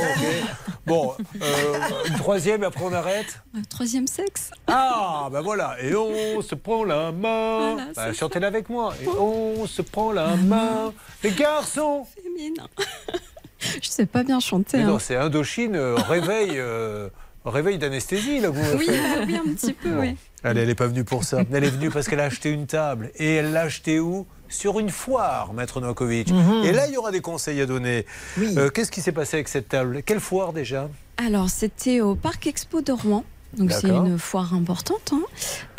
Bon. Bon, euh, une troisième, et après on arrête. Euh, Troisième sexe. Ah, ben voilà. Et on se prend la main. Voilà, Bah, Chantez-la avec moi. Et on se prend la main. Les garçons. Féminin. *laughs* Je sais pas bien chanter. Mais hein. non, c'est Indochine, euh, réveil, euh, réveil d'anesthésie, là, vous Oui, oui, un petit peu, oui. Allez, elle n'est pas venue pour ça. Elle est venue parce qu'elle a acheté une table. Et elle l'a achetée où? Sur une foire, Maître Novakovic. Mhm. Et là, il y aura des conseils à donner. Euh, Qu'est-ce qui s'est passé avec cette table? Quelle foire déjà? Alors, c'était au Parc Expo de Rouen. Donc c'est une foire importante. hein.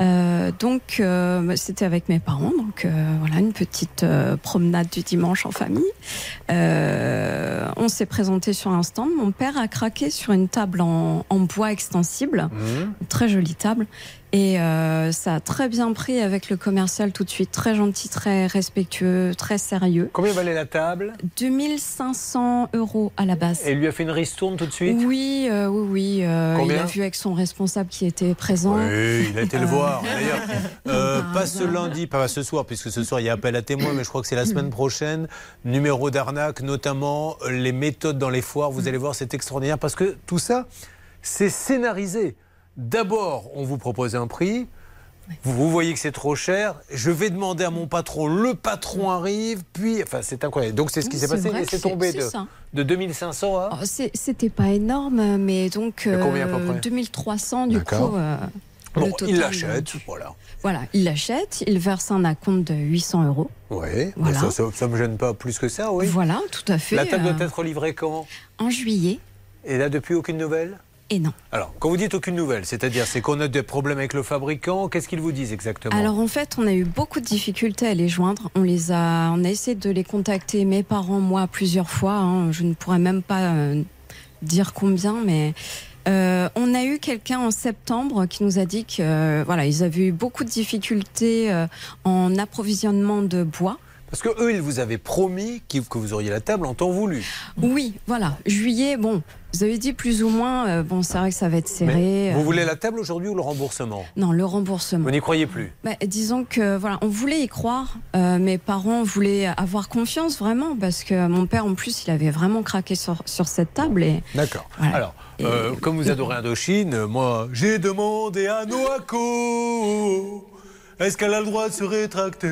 Euh, donc euh, bah, c'était avec mes parents. Donc euh, voilà une petite euh, promenade du dimanche en famille. Euh, on s'est présenté sur un stand. Mon père a craqué sur une table en, en bois extensible, Mmh. une très jolie table. Et euh, ça a très bien pris avec le commercial tout de suite, très gentil, très respectueux, très sérieux. Combien valait la table? 2500 euros à la base. Et il lui a fait une ristourne tout de suite? Oui, euh, oui, oui. euh, il a vu avec son responsable qui était présent. Oui, il a été le Euh, voir. *laughs* D'ailleurs, euh, pas ce lundi, pas ce soir, puisque ce soir il y a appel à témoins, mais je crois que c'est la semaine prochaine. Numéro d'arnaque, notamment les méthodes dans les foires. Vous allez voir, c'est extraordinaire parce que tout ça, c'est scénarisé. D'abord, on vous propose un prix. Vous, vous voyez que c'est trop cher. Je vais demander à mon patron. Le patron arrive, puis, enfin, c'est incroyable. Donc c'est ce qui s'est passé. c'est tombé de, ça. de 2500 à. Oh, c'est- C'était pas énorme, mais donc combien à peu euh, près 2300 du coup. euh, Bon, total, il euh, l'achète, voilà. Voilà, il l'achète, il verse un acompte de 800 euros. Oui, Voilà. ça, ça, me gêne pas plus que ça, oui. Voilà, tout à fait. La table euh, doit être livrée quand? En juillet, Et là, depuis, aucune nouvelle? Et non. Alors, quand vous dites aucune nouvelle, c'est-à-dire c'est qu'on a des problèmes avec le fabricant, qu'est-ce qu'ils vous disent exactement? Alors en fait, on a eu beaucoup de difficultés à les joindre. On les a, on a essayé de les contacter, mes parents, moi, plusieurs fois. hein. Je ne pourrais même pas euh, dire combien, mais euh, on a eu quelqu'un en septembre qui nous a dit que euh, voilà, ils avaient eu beaucoup de difficultés en approvisionnement de bois. Parce que eux, ils vous avaient promis que vous auriez la table en temps voulu. Oui, voilà. Juillet, bon, vous avez dit plus ou moins. euh, bon, c'est vrai que ça va être serré. Vous euh, voulez la table aujourd'hui ou le remboursement? Non, le remboursement. Vous n'y croyez plus? Bah, disons que voilà, on voulait y croire. Euh, mes parents voulaient avoir confiance vraiment parce que mon père en plus, il avait vraiment craqué sur, sur cette table et D'accord. Voilà. Alors, comme vous adorez Indochine, moi, j'ai demandé à Noako est-ce qu'elle a le droit de se rétracter?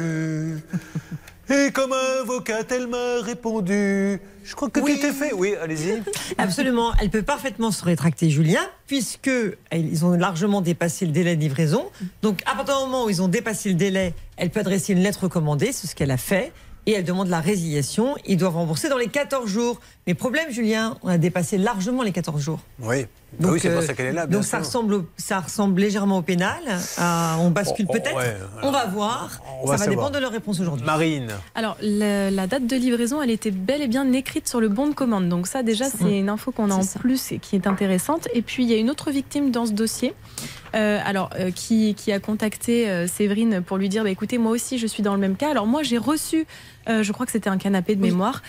Et comme avocate, elle m'a répondu je crois que tout est fait. Oui, allez-y. *laughs* Absolument, elle peut parfaitement se rétracter, Julien, puisque ils ont largement dépassé le délai de livraison. Donc, à partir du moment où ils ont dépassé le délai, elle peut adresser une lettre recommandée, c'est ce qu'elle a fait, et elle demande la résiliation. Ils doivent rembourser dans les 14 jours. Mais problème, Julien, on a dépassé largement les 14 jours. Oui. Bah oui, c'est pour euh, ça qu'elle est là. bien donc ça ressemble, au- ça ressemble légèrement au pénal. Euh, on bascule Oh, oh, peut-être. ouais, on va voir. on ça va dépendre de leur réponse aujourd'hui. Marine. Alors, le- la date de livraison, elle était bel et bien écrite sur le bon de commande. Donc ça, déjà, c'est une info qu'on a en plus et qui est intéressante. Et puis, il y a une autre victime dans ce dossier, euh, alors euh, qui, qui a contacté euh, Séverine pour lui dire, bah, écoutez, moi aussi, je suis dans le même cas. Alors moi, j'ai reçu, euh, je crois que c'était un canapé de mémoire.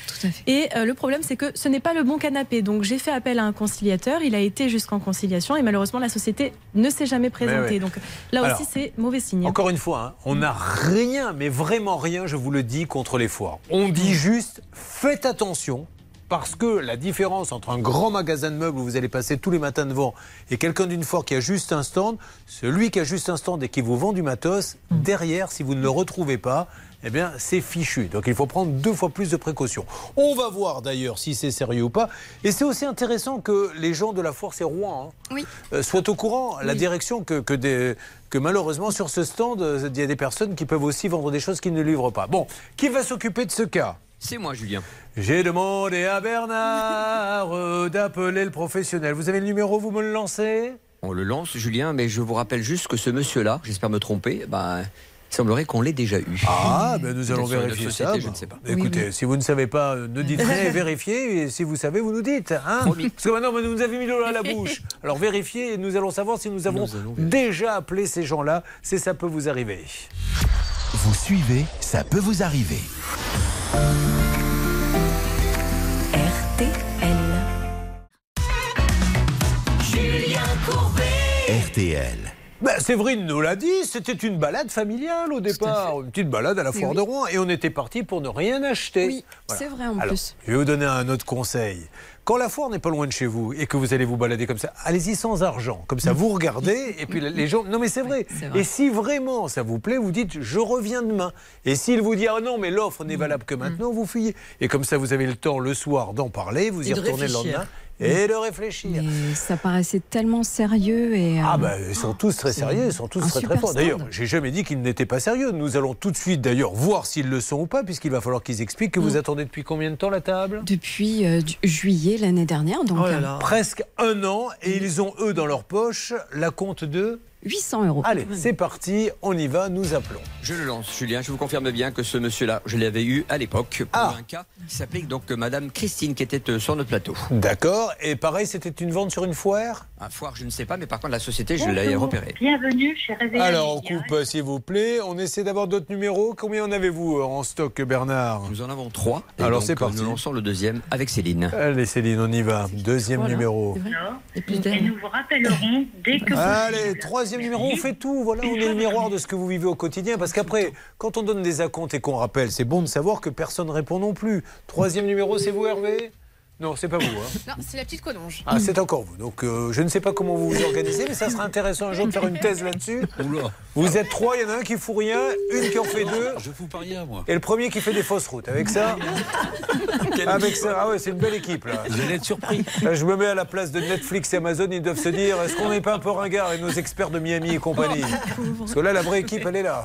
Et euh, le problème, c'est que ce n'est pas le bon canapé. Donc j'ai fait appel à un conciliateur. Il a été jusqu'en conciliation et malheureusement, la société ne s'est jamais présentée. ouais. Donc là Alors, aussi, c'est mauvais signe. Encore une fois, hein, on n'a rien, mais vraiment rien, je vous le dis, contre les foires. On dit juste, faites attention. Parce que la différence entre un grand magasin de meubles où vous allez passer tous les matins devant et quelqu'un d'une foire qui a juste un stand, celui qui a juste un stand et qui vous vend du matos, derrière, si vous ne le retrouvez pas, eh bien, c'est fichu. Donc il faut prendre deux fois plus de précautions. On va voir d'ailleurs si c'est sérieux ou pas. Et c'est aussi intéressant que les gens de la foire, c'est Rouen, hein, Oui. euh, soient au courant, la direction, que, que, des- que malheureusement sur ce stand, euh, il y a des personnes qui peuvent aussi vendre des choses qu'ils ne livrent pas. Bon, qui va s'occuper de ce cas? C'est moi, Julien. J'ai demandé à Bernard euh, d'appeler le professionnel. Vous avez le numéro, vous me le lancez? On le lance, Julien, mais je vous rappelle juste que ce monsieur-là, j'espère me tromper, bah, il semblerait qu'on l'ait déjà eu. Ah, ben nous allons vérifier société, ça. Je ne sais pas. Écoutez, si vous ne savez pas, euh, ne dites *laughs* rien et vérifiez. Et si vous savez, vous nous dites. Hein Parce que maintenant, vous nous avez mis l'eau à la bouche. *laughs* Alors vérifiez et nous allons savoir si nous avons déjà appelé ces gens-là. C'est ça peut vous arriver. Vous suivez, ça peut vous arriver. RTL. Julien Courbet. RTL. Ben, Séverine nous l'a dit, c'était une balade familiale au départ, une petite balade à la foire oui. de Rouen, et on était parti pour ne rien acheter. Oui, c'est vrai en Alors, plus. Je vais vous donner un autre conseil. Quand la foire n'est pas loin de chez vous et que vous allez vous balader comme ça, allez-y sans argent. Comme ça, vous regardez et puis les gens. Non, mais c'est vrai. Et si vraiment ça vous plaît, vous dites je reviens demain. Et s'il vous dit ah non, mais l'offre n'est valable que maintenant, vous fuyez. Et comme ça, vous avez le temps le soir d'en parler, vous y Et retournez le lendemain et de réfléchir. Mais ça paraissait tellement sérieux et. Ah euh, bah ils sont tous très sérieux, ils sont tous très très forts. D'ailleurs, j'ai jamais dit qu'ils n'étaient pas sérieux. Nous allons tout de suite d'ailleurs voir s'ils le sont ou pas, puisqu'il va falloir qu'ils expliquent que vous attendez depuis combien de temps la table? Depuis euh, juillet l'année dernière, donc. Oh euh, Presque un an, et ils ont eux dans leur poche la compte de 800 euros. Allez, c'est parti, on y va, nous appelons. Je le lance, Julien. Je vous confirme bien que ce monsieur-là, je l'avais eu à l'époque pour Ah. un cas qui s'applique donc euh, Madame Christine qui était euh, sur notre plateau. D'accord, et pareil, c'était une vente sur une foire? Un foire, je ne sais pas, mais par contre la société, je l'ai repérée. Bienvenue chez Réveil Alors, on coupe, s'il vous plaît. On essaie d'avoir d'autres numéros. Combien en avez-vous euh, en stock, Bernard? Nous en avons trois. Et Alors, c'est euh, parti. Nous lançons le deuxième avec Céline. Allez, Céline, on y va. Deuxième Voilà. numéro. Et nous vous rappellerons dès que Allez, troisième numéro, on fait tout. Voilà, on est le miroir de ce que vous vivez au quotidien. Parce qu'après, quand on donne des acomptes et qu'on rappelle, c'est bon de savoir que personne ne répond non plus. Troisième numéro, c'est vous, Hervé? Non, c'est pas vous. hein. Non, c'est la petite collonge. Ah, c'est encore vous. Donc, euh, je ne sais pas comment vous vous organisez, mais ça sera intéressant un jour de faire une thèse là-dessus. Vous êtes trois, il y en a un qui fout rien, une qui en fait deux. Je fous pas rien, moi. Et le premier qui fait des fausses routes. Avec ça, avec ça, ah ouais, c'est une belle équipe là. Vous allez être surpris. Là, je me mets à la place de Netflix et Amazon, ils doivent se dire est-ce qu'on n'est pas un peu ringard et nos experts de Miami et compagnie? Parce que là, la vraie équipe, elle est là.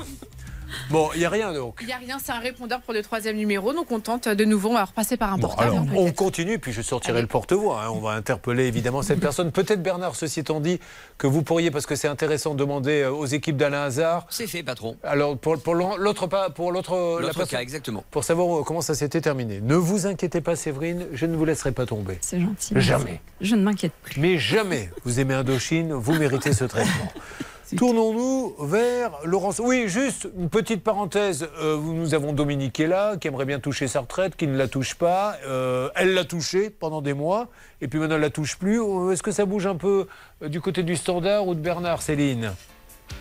Bon, il n'y a rien donc. Il n'y a rien, c'est un répondeur pour le troisième numéro, donc on tente de nouveau, on va repasser par un portable. Alors, on continue, puis je sortirai le porte-voix. hein. On va interpeller évidemment cette personne. Peut-être Bernard, ceci étant dit, que vous pourriez, parce que c'est intéressant, demander euh, aux équipes d'Alain Hazard. C'est fait, patron. Alors, pour, pour l'autre pas, pour l'autre, la personne- cas, exactement. pour savoir euh, comment ça s'était terminé. Ne vous inquiétez pas, Séverine, je ne vous laisserai pas tomber. C'est gentil. Jamais. Je ne m'inquiète plus. Mais jamais vous aimez Indochine, vous méritez ce traitement. *laughs* Tournons-nous vers Laurence. Oui, juste une petite parenthèse. Euh, nous avons Dominique là, qui aimerait bien toucher sa retraite, qui ne la touche pas. Euh, elle l'a touchée pendant des mois, et puis maintenant elle la touche plus. Euh, Est-ce que ça bouge un peu du côté du standard ou de Bernard, Céline?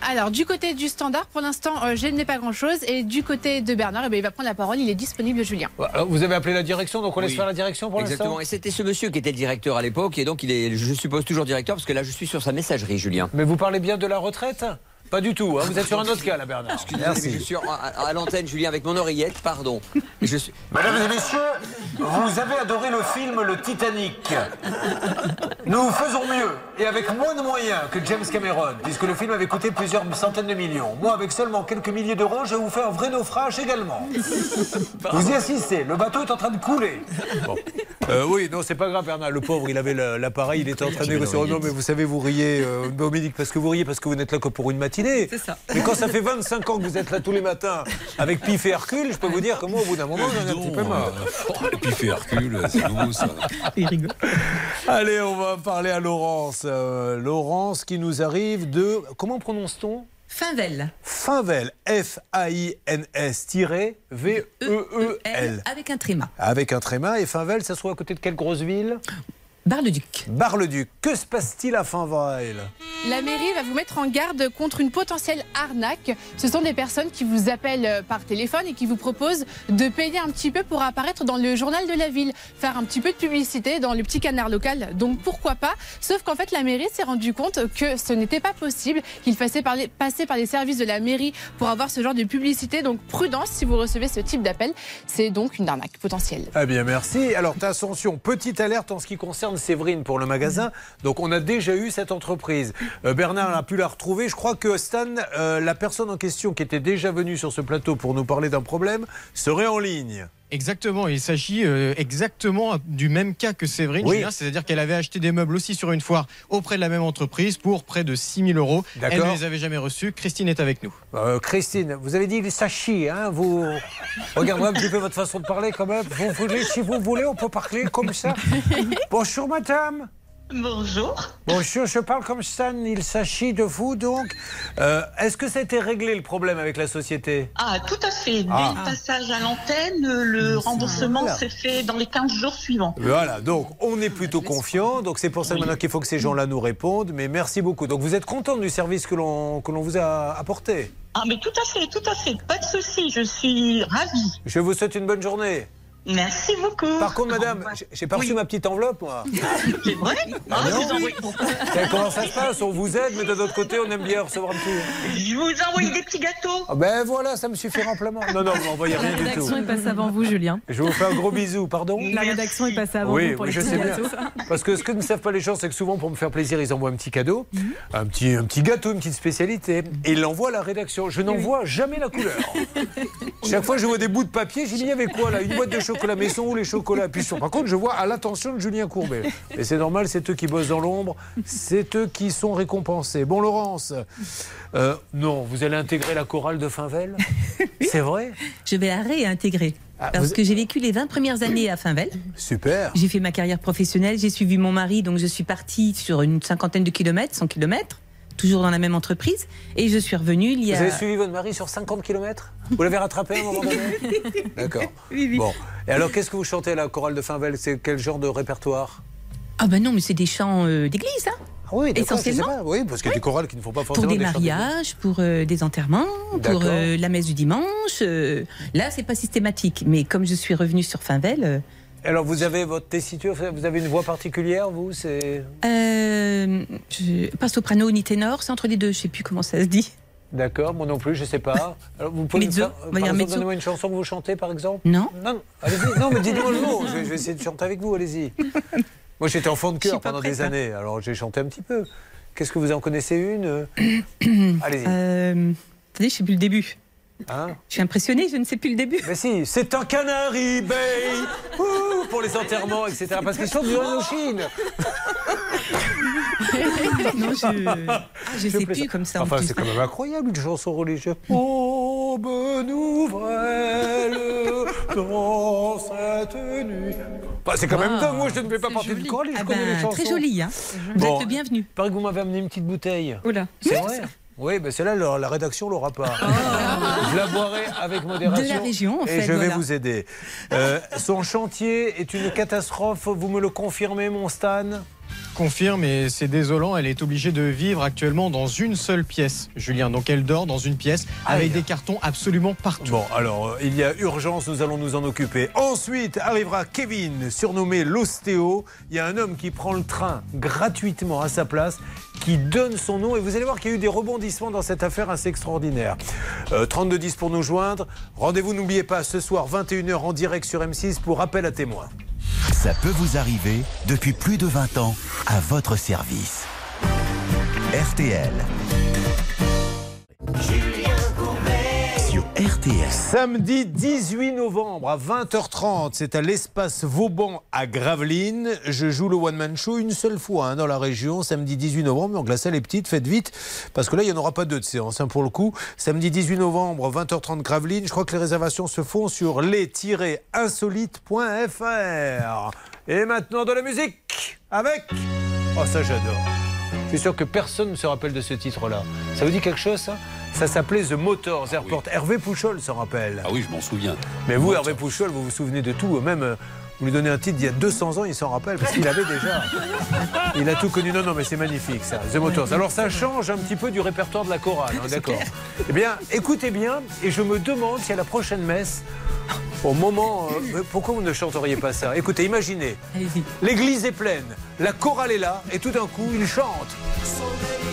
Alors, du côté du standard, pour l'instant, euh, je n'ai pas grand-chose. Et du côté de Bernard, eh ben, il va prendre la parole, il est disponible, Julien. Alors, Vous avez appelé la direction, donc on laisse faire la direction pour l'instant Exactement. Et c'était ce monsieur qui était le directeur à l'époque, et donc il est, je suppose, toujours directeur, parce que là, je suis sur sa messagerie, Julien. Mais vous parlez bien de la retraite? Pas du tout, hein. vous êtes sur un autre cas là, Bernard. Excusez-moi, Je suis à, à l'antenne, Julien, avec mon oreillette, pardon. Et Je suis... Mesdames et messieurs, vous avez adoré le film Le Titanic. Nous faisons mieux et avec moins de moyens que James Cameron, puisque le film avait coûté plusieurs centaines de millions. Moi, avec seulement quelques milliers d'euros, je vous fais un vrai naufrage également. Vous y assistez, le bateau est en train de couler. Bon. Euh, oui, non, c'est pas grave, Bernard. Le pauvre, il avait l'appareil, il était en train de négocier. Oh non, mais vous savez, vous riez, euh, Dominique, parce que vous riez parce que vous n'êtes là que pour une matinée. C'est ça. Mais quand ça fait 25 ans que vous êtes là tous les matins avec Pif et Hercule, je peux vous dire que moi, au bout d'un moment, j'en ai un petit peu marre. Et puis fait Hercule, c'est nouveau ça. Allez, on va parler à Laurence. Euh, Laurence qui nous arrive de. Comment prononce-t-on? Finvel. Finvel. F-A-I-N-S-V-E-E-L. Avec un tréma. Avec un tréma. Et Finvel, ça se trouve à côté de quelle grosse ville? Bar-le-Duc. Bar-le-Duc. Que se passe-t-il à Finvel La mairie va vous mettre en garde contre une potentielle arnaque. Ce sont des personnes qui vous appellent euh, par téléphone et qui vous proposent de payer un petit peu pour apparaître dans le journal de la ville, faire un petit peu de publicité dans le petit canard local. Donc pourquoi pas? Sauf qu'en fait, la mairie s'est rendu compte que ce n'était pas possible, qu'il fallait par les- passer par les services de la mairie pour avoir ce genre de publicité. Donc prudence si vous recevez ce type d'appel. C'est donc une arnaque potentielle. Eh bien, merci. Alors, attention, petite alerte en ce qui concerne Séverine pour le magasin. Donc, on a déjà eu cette entreprise. Euh, Bernard a pu la retrouver. Je crois que Stan, euh, la personne en question qui était déjà venue sur ce plateau pour nous parler d'un problème, serait en ligne. Exactement, il s'agit euh, exactement du même cas que Séverine, Oui. C'est-à-dire qu'elle avait acheté des meubles aussi sur une foire auprès de la même entreprise pour près de 6 000 euros. Elle ne les avait jamais reçus. Christine est avec nous. Euh, Christine, vous avez dit il s'achie, hein Vous regardez un petit peu votre façon de parler quand même. Vous voulez, si vous voulez, on peut parler comme ça. *laughs* Bonjour, madame. Bonjour. Bonjour, je parle comme Stan. Il s'agit de vous, donc. Euh, Est-ce que ça a été réglé le problème avec la société? Ah, tout à fait. Dès Ah. le passage à l'antenne, le remboursement s'est fait dans les 15 jours suivants. Voilà, donc on est plutôt confiant. Donc c'est pour ça maintenant qu'il faut que ces gens-là nous répondent. Mais merci beaucoup. Donc vous êtes content du service que l'on que l'on vous a apporté? Ah, mais tout à fait, tout à fait. Pas de souci, je suis ravie. Je vous souhaite une bonne journée. Merci beaucoup. Par contre, madame, j'ai- pas reçu ma petite enveloppe, moi. *laughs* C'est vrai Ah Ah, je non vous envoie- Eh, *laughs* Comment ça se passe? On vous aide, mais de l'autre côté, on aime bien recevoir un petit. Je vous envoie des petits gâteaux. Ah ben voilà, ça me suffit amplement. Non, non, vous m'envoyez La rien du tout. rédaction est passée avant vous, Julien. Je vous fais un gros bisou, pardon? La rédaction est passée avant Oui, vous pour oui, les je petits sais bien. Parce que ce que ne savent pas les gens, c'est que souvent, pour me faire plaisir, ils envoient un petit cadeau, Mhm. un, petit, un petit gâteau, une petite spécialité, et ils l'envoient à la rédaction. Je n'en vois jamais la couleur. *laughs* Chaque fois, je vois des bouts de papier, j'ai dit, il y avait quoi là? Une boîte de chocolat, mais ils sont où les chocolats Puis sur- par contre, je vois à l'attention de Julien Courbet. Et c'est normal, c'est eux qui bossent dans l'ombre, c'est eux qui sont récompensés. Bon, Laurence, euh, non, vous allez intégrer la chorale de Finvel C'est vrai Je vais la réintégrer. Ah, parce vous- que j'ai vécu les 20 premières années à Finvel. Super. J'ai fait ma carrière professionnelle, j'ai suivi mon mari, donc je suis partie sur une cinquantaine de kilomètres, 100 kilomètres, toujours dans la même entreprise. Et je suis revenue il y a. Vous avez suivi votre mari sur 50 km Vous l'avez rattrapé à un moment donné? *laughs* D'accord. Bon. Et alors, qu'est-ce que vous chantez à la chorale de Finvel? C'est quel genre de répertoire? Ah ben non, mais c'est des chants euh, d'église, hein oui, d'accord, Essentiellement. pas. Oui, parce qu'il y a des chorales qui ne font pas Pour forcément des chants d'église. mariages, pour euh, des enterrements, pour euh, la messe du dimanche. euh, là, c'est pas systématique. Mais comme je suis revenue sur Finvel, euh, Alors, vous avez votre tessiture, vous avez une voix particulière, vous C'est euh, pas soprano ni ténor, c'est entre les deux. Je sais plus comment ça se dit. D'accord, moi non plus, je sais pas. Alors, vous pouvez Mezzo, me faire, mezzo. donnez-moi une chanson que vous chantez, par exemple Non. Non, allez-y. Non, mais dites-moi le mot. Je vais, essayer de chanter avec vous, allez-y. *laughs* Moi, j'étais enfant de pas pendant prête, des hein. années, alors j'ai chanté un petit peu. Qu'est-ce que vous en connaissez une? Euh *clears throat* Allez-y. Euh, attendez, je sais plus le début. Hein Je suis impressionnée, je ne sais plus le début. Mais si, c'est un canari, bay Ouh, pour les enterrements, etc. Parce qu'ils sont du non, je, ah, je sais plus comme ça. en Enfin, c'est quand même incroyable une chanson religieuse. Oh, nouvelle dans cette nuit. Enfin, c'est quand même dingue. Moi, je ne fais pas partie de chorale, je Ah connais ben, les chansons. très joli, hein. Vous Bon, êtes le bienvenu. Il paraît que vous m'avez amené une petite bouteille. Oula. C'est vrai Oui, ben celle-là, la, la rédaction l'aura pas. Je la boirai avec modération. De la région, en et fait, je vais voilà. vous aider. Euh, son chantier est une catastrophe. Vous me le confirmez, mon Stan? Confirme et c'est désolant, elle est obligée de vivre actuellement dans une seule pièce, Julien. Donc elle dort dans une pièce avec Aïe. des cartons absolument partout. Bon, alors, euh, il y a urgence, nous allons nous en occuper. Ensuite arrivera Kevin, surnommé l'ostéo. Il y a un homme qui prend le train gratuitement à sa place, qui donne son nom. Et vous allez voir qu'il y a eu des rebondissements dans cette affaire assez extraordinaire. Euh, 3210 pour nous joindre. Rendez-vous, n'oubliez pas, ce soir, 21h en direct sur M6 pour appel à témoins. Ça peut vous arriver depuis plus de 20 ans à votre service. RTL. RTL. Samedi 18 novembre à 20h30, c'est à l'espace Vauban à Gravelines. Je joue le One Man Show une seule fois hein, dans la région, samedi 18 novembre. Donc la salle est petite, faites vite, parce que là, il n'y en aura pas deux de séance hein, pour le coup. Samedi 18 novembre, 20h30 Gravelines. Je crois que les réservations se font sur les-insolites.fr. Et maintenant de la musique avec... Oh ça j'adore. Je suis sûr que personne ne se rappelle de ce titre-là. Ça vous dit quelque chose ça? Ça s'appelait The Motors Airport. Hervé Pouchol s'en rappelle. Ah oui, je m'en souviens. Mais vous, Hervé Pouchol, vous vous souvenez de tout. Même, euh, vous lui donnez un titre d'il y a 200 ans, il s'en rappelle, parce qu'il avait déjà. *laughs* Il a tout connu. Non, non, mais c'est magnifique, ça. The Motors. Alors, ça change un petit peu du répertoire de la chorale, hein, d'accord Eh bien, écoutez bien, et je me demande si à la prochaine messe, au moment. euh, pourquoi vous ne chanteriez pas ça? Écoutez, imaginez. L'église est pleine, la chorale est là, et tout d'un coup, il chante.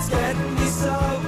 It's getting me so.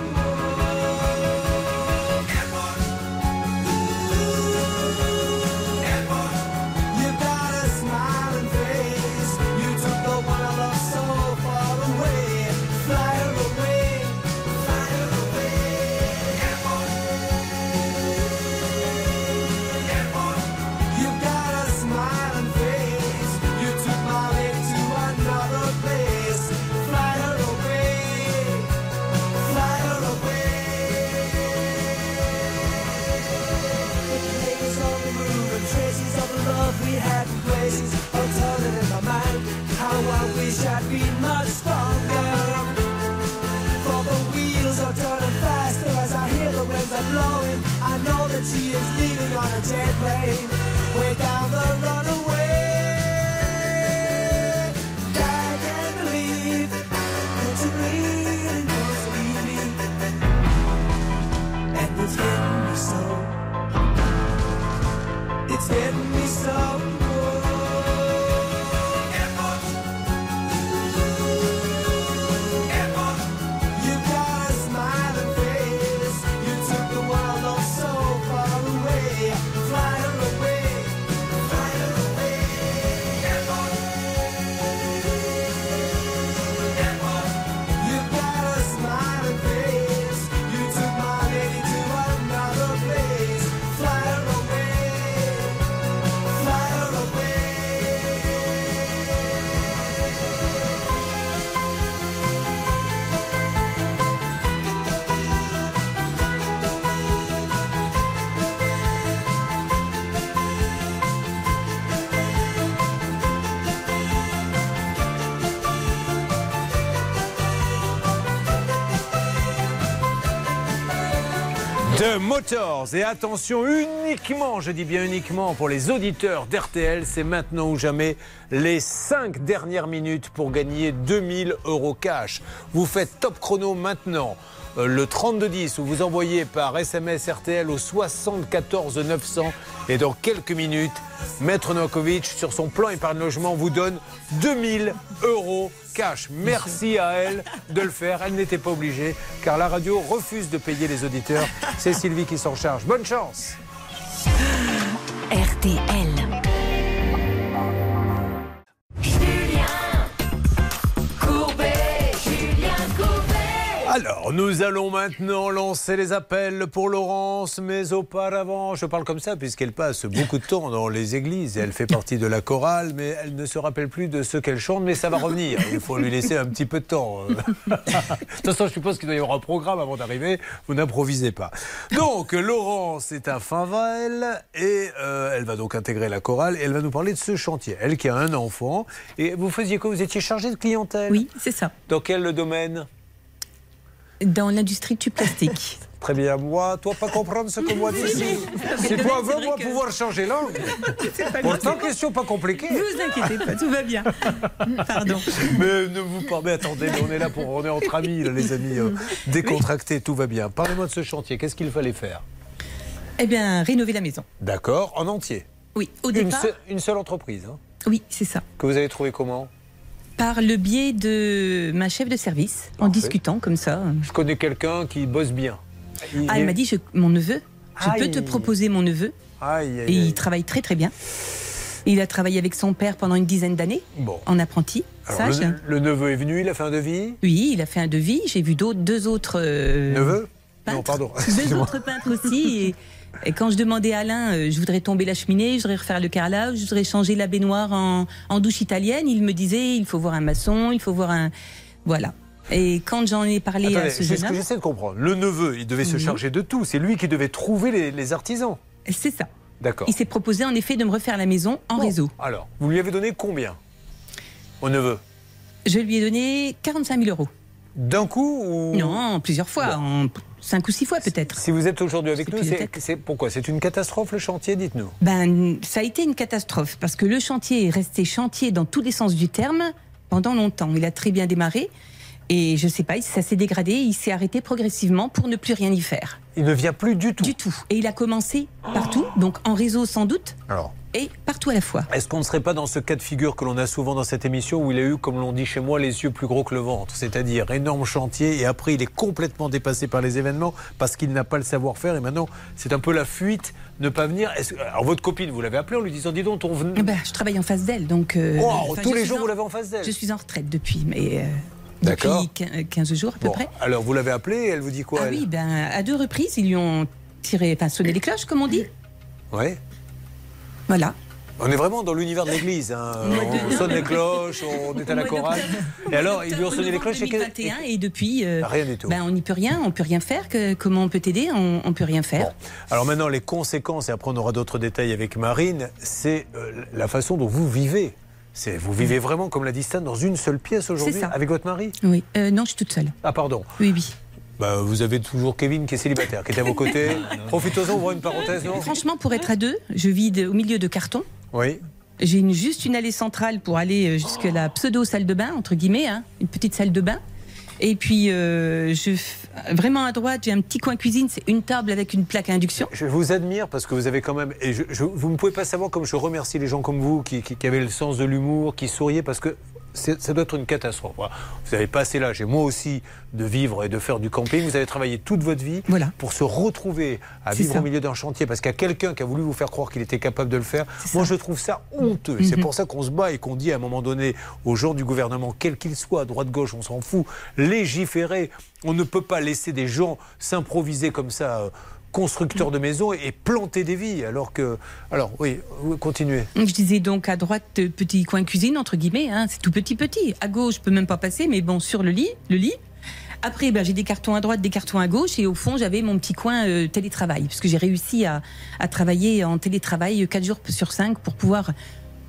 life. Motors. Et attention, uniquement, je dis bien uniquement pour les auditeurs d'RTL, c'est maintenant ou jamais les 5 dernières minutes pour gagner 2000 euros cash. Vous faites top chrono maintenant. Euh, Le 3210 où vous envoyez par SMS RTL au 74 900 et dans quelques minutes, Maître Novakovic sur son plan épargne logement vous donne 2000 euros cash. Merci à elle de le faire. Elle n'était pas obligée car la radio refuse de payer les auditeurs. C'est Sylvie qui s'en charge. Bonne chance. RTL. Alors, nous allons maintenant lancer les appels pour Laurence, mais auparavant, je parle comme ça puisqu'elle passe beaucoup de temps dans les églises et elle fait partie de la chorale, mais elle ne se rappelle plus de ce qu'elle chante, mais ça va revenir. Il faut lui laisser un petit peu de temps. *laughs* de toute façon, je suppose qu'il doit y avoir un programme avant d'arriver. Vous n'improvisez pas. Donc, Laurence est à Finval et euh, elle va donc intégrer la chorale et elle va nous parler de ce chantier. Elle qui a un enfant. Et vous faisiez quoi? Vous étiez chargée de clientèle? Oui, c'est ça. Dans quel domaine? Dans l'industrie du plastique. *laughs* Très bien, moi, toi pas comprendre ce que moi *laughs* dis. Si toi veux, moi pouvoir changer langue. *laughs* Pourtant, question pas compliquée. Ne vous inquiétez pas, tout va bien. Pardon. Mais ne vous parlez, mais attendez, mais on est là pour, on est entre amis, là, les amis, euh, décontractés, tout va bien. Parlez-moi de ce chantier, qu'est-ce qu'il fallait faire? Eh bien, rénover la maison. D'accord, en entier? Oui, au Une, départ. seule- une seule entreprise, hein, Oui, c'est ça. que vous avez trouvé comment? Par le biais de ma chef de service, en discutant comme ça. Je connais quelqu'un qui bosse bien. Il Ah, elle est- m'a dit je- mon neveu. Je peux te proposer mon neveu. Aïe, aïe, Et il travaille très très bien. Il a travaillé avec son père pendant une dizaine d'années, Bon. en apprenti, Alors, sage. le, le neveu est venu, il a fait un devis? Oui, il a fait un devis. J'ai vu deux autres. euh, Neveu? Non, pardon. Deux autres peintres aussi. Et, et quand je demandais à Alain, euh, je voudrais tomber la cheminée, je voudrais refaire le carrelage, je voudrais changer la baignoire en, en douche italienne, il me disait il faut voir un maçon, il faut voir un. Voilà. Et quand j'en ai parlé Attendez, à ce c'est jeune ce que homme. j'essaie de comprendre. Le neveu, il devait se charger de tout. C'est lui qui devait trouver les, les artisans. C'est ça. D'accord. Il s'est proposé en effet de me refaire la maison en réseau. Alors, vous lui avez donné combien au neveu? Je lui ai donné 45 000 euros. D'un coup ou... Non, plusieurs fois, en cinq ou six fois peut-être. Si vous êtes aujourd'hui avec nous, c'est pourquoi? C'est une catastrophe le chantier, dites-nous. Ben, ça a été une catastrophe parce que le chantier est resté chantier dans tous les sens du terme pendant longtemps. Il a très bien démarré et je sais pas, ça s'est dégradé, il s'est arrêté progressivement pour ne plus rien y faire. Il ne vient plus du tout. Du tout. Et il a commencé partout, donc en réseau sans doute, Alors, et partout à la fois. est-ce qu'on ne serait pas dans ce cas de figure que l'on a souvent dans cette émission où il a eu, comme l'on dit chez moi, les yeux plus gros que le ventre? C'est-à-dire énorme chantier et après il est complètement dépassé par les événements parce qu'il n'a pas le savoir-faire et maintenant c'est un peu la fuite, ne pas venir. Alors votre copine, vous l'avez appelée en lui disant dis donc, on venait? Ben, je travaille en face d'elle, donc. euh, Wow, enfin, tous les jours, en- vous l'avez en face d'elle? Je suis en retraite depuis, mais. euh, D'accord. Depuis quin- 15 jours à peu Bon, près. alors vous l'avez appelée et elle vous dit quoi Ah elle? oui, ben, à deux reprises, ils lui ont tiré, enfin, sonné les cloches, comme on dit. Ouais. Voilà. On est vraiment dans l'univers de l'église. hein. *laughs* On sonne les cloches, on est à la chorale. Et alors, ils lui ont sonné les cloches et que- 2021 et depuis, euh, Rien du tout. ben, on n'y peut rien, on peut rien faire. Que, comment on peut t'aider On, on peut rien faire. Alors maintenant, les conséquences, et après on aura d'autres détails avec Marine, c'est euh, la façon dont vous vivez. C'est vous vivez vraiment, comme l'a dit Stan, dans une seule pièce aujourd'hui avec votre mari? Oui. Euh, non, je suis toute seule. Ah pardon. Oui, oui. Bah, vous avez toujours Kevin qui est célibataire, qui est à vos côtés. *laughs* Profitez-en, ouvrir une parenthèse, non Franchement, pour être à deux, je vis de- au milieu de cartons. Oui. J'ai une, juste une allée centrale pour aller euh, jusque la pseudo salle de bain entre guillemets, hein, une petite salle de bain. Et puis euh, je vraiment à droite, j'ai un petit coin cuisine, c'est une table avec une plaque à induction. Je vous admire parce que vous avez quand même. Et je- je- vous ne pouvez pas savoir comme je remercie les gens comme vous qui, qui, qui avaient le sens de l'humour, qui souriaient parce que ça doit être une catastrophe. Voilà. Vous avez passé l'âge, et moi aussi, de vivre et de faire du camping. Vous avez travaillé toute votre vie pour se retrouver à vivre ça. au milieu d'un chantier parce qu'il y a quelqu'un qui a voulu vous faire croire qu'il était capable de le faire. Moi, je trouve ça honteux. C'est Mhm. pour ça qu'on se bat et qu'on dit à un moment donné aux gens du gouvernement, quel qu'il soit, à droite-gauche, on s'en fout, légiférer. On ne peut pas laisser des gens s'improviser comme ça. euh, constructeurs de maisons et planter des vies alors que alors oui continuez Je disais donc à droite, petit coin cuisine, entre guillemets, hein, c'est tout petit petit. À gauche, je peux même pas passer, mais bon, sur le lit, le lit. Après, ben, j'ai des cartons à droite, des cartons à gauche, et au fond, j'avais mon petit coin euh, télétravail, puisque j'ai réussi à, à travailler en télétravail 4 jours sur 5 pour pouvoir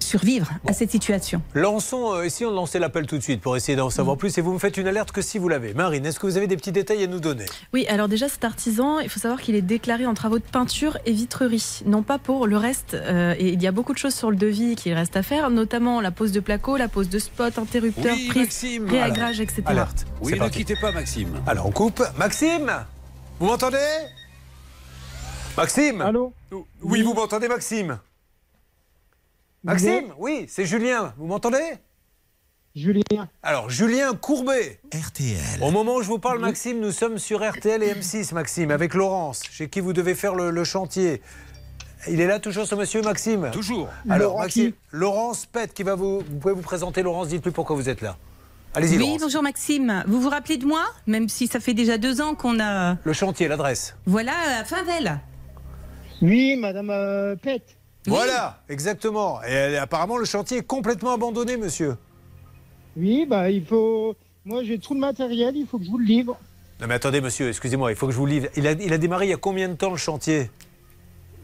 survivre à cette situation. lançons euh, essayons de lancer l'appel tout de suite pour essayer d'en savoir plus et vous me faites une alerte que si vous l'avez Marine est-ce que vous avez des petits détails à nous donner? Oui, alors déjà cet artisan, il faut savoir qu'il est déclaré en travaux de peinture et vitrerie, non pas pour le reste. euh, et il y a beaucoup de choses sur le devis qu'il reste à faire, notamment la pose de placo, la pose de spot, interrupteur, Oui, prise, Maxime. réagrage, etc. alerte Oui, ne parti. quittez pas, Maxime. alors on coupe Maxime vous m'entendez? Maxime Allô? Oui vous m'entendez Maxime? Maxime oui c'est Julien vous m'entendez? Julien. Alors, Julien Courbet. RTL. Au moment où je vous parle, Maxime, nous sommes sur RTL et M6, Maxime, avec Laurence, chez qui vous devez faire le, le chantier. Il est là toujours ce monsieur, Maxime? Toujours. Alors, Laurent Maxime, qui? Laurence Pet, qui va vous. Vous pouvez vous présenter, Laurence, dites-lui pourquoi vous êtes là. Allez-y, Oui, Laurence. bonjour Maxime. Vous vous rappelez de moi? Même si ça fait déjà deux ans qu'on a. Le chantier, l'adresse. Voilà, à Finvel. Oui, madame euh, Pet. Voilà, exactement. Et euh, apparemment, le chantier est complètement abandonné, monsieur. Oui, bah il faut. Moi j'ai tout le matériel, il faut que je vous le livre. Non, mais attendez, monsieur, excusez-moi, il faut que je vous livre. Il a, il a démarré il y a combien de temps le chantier?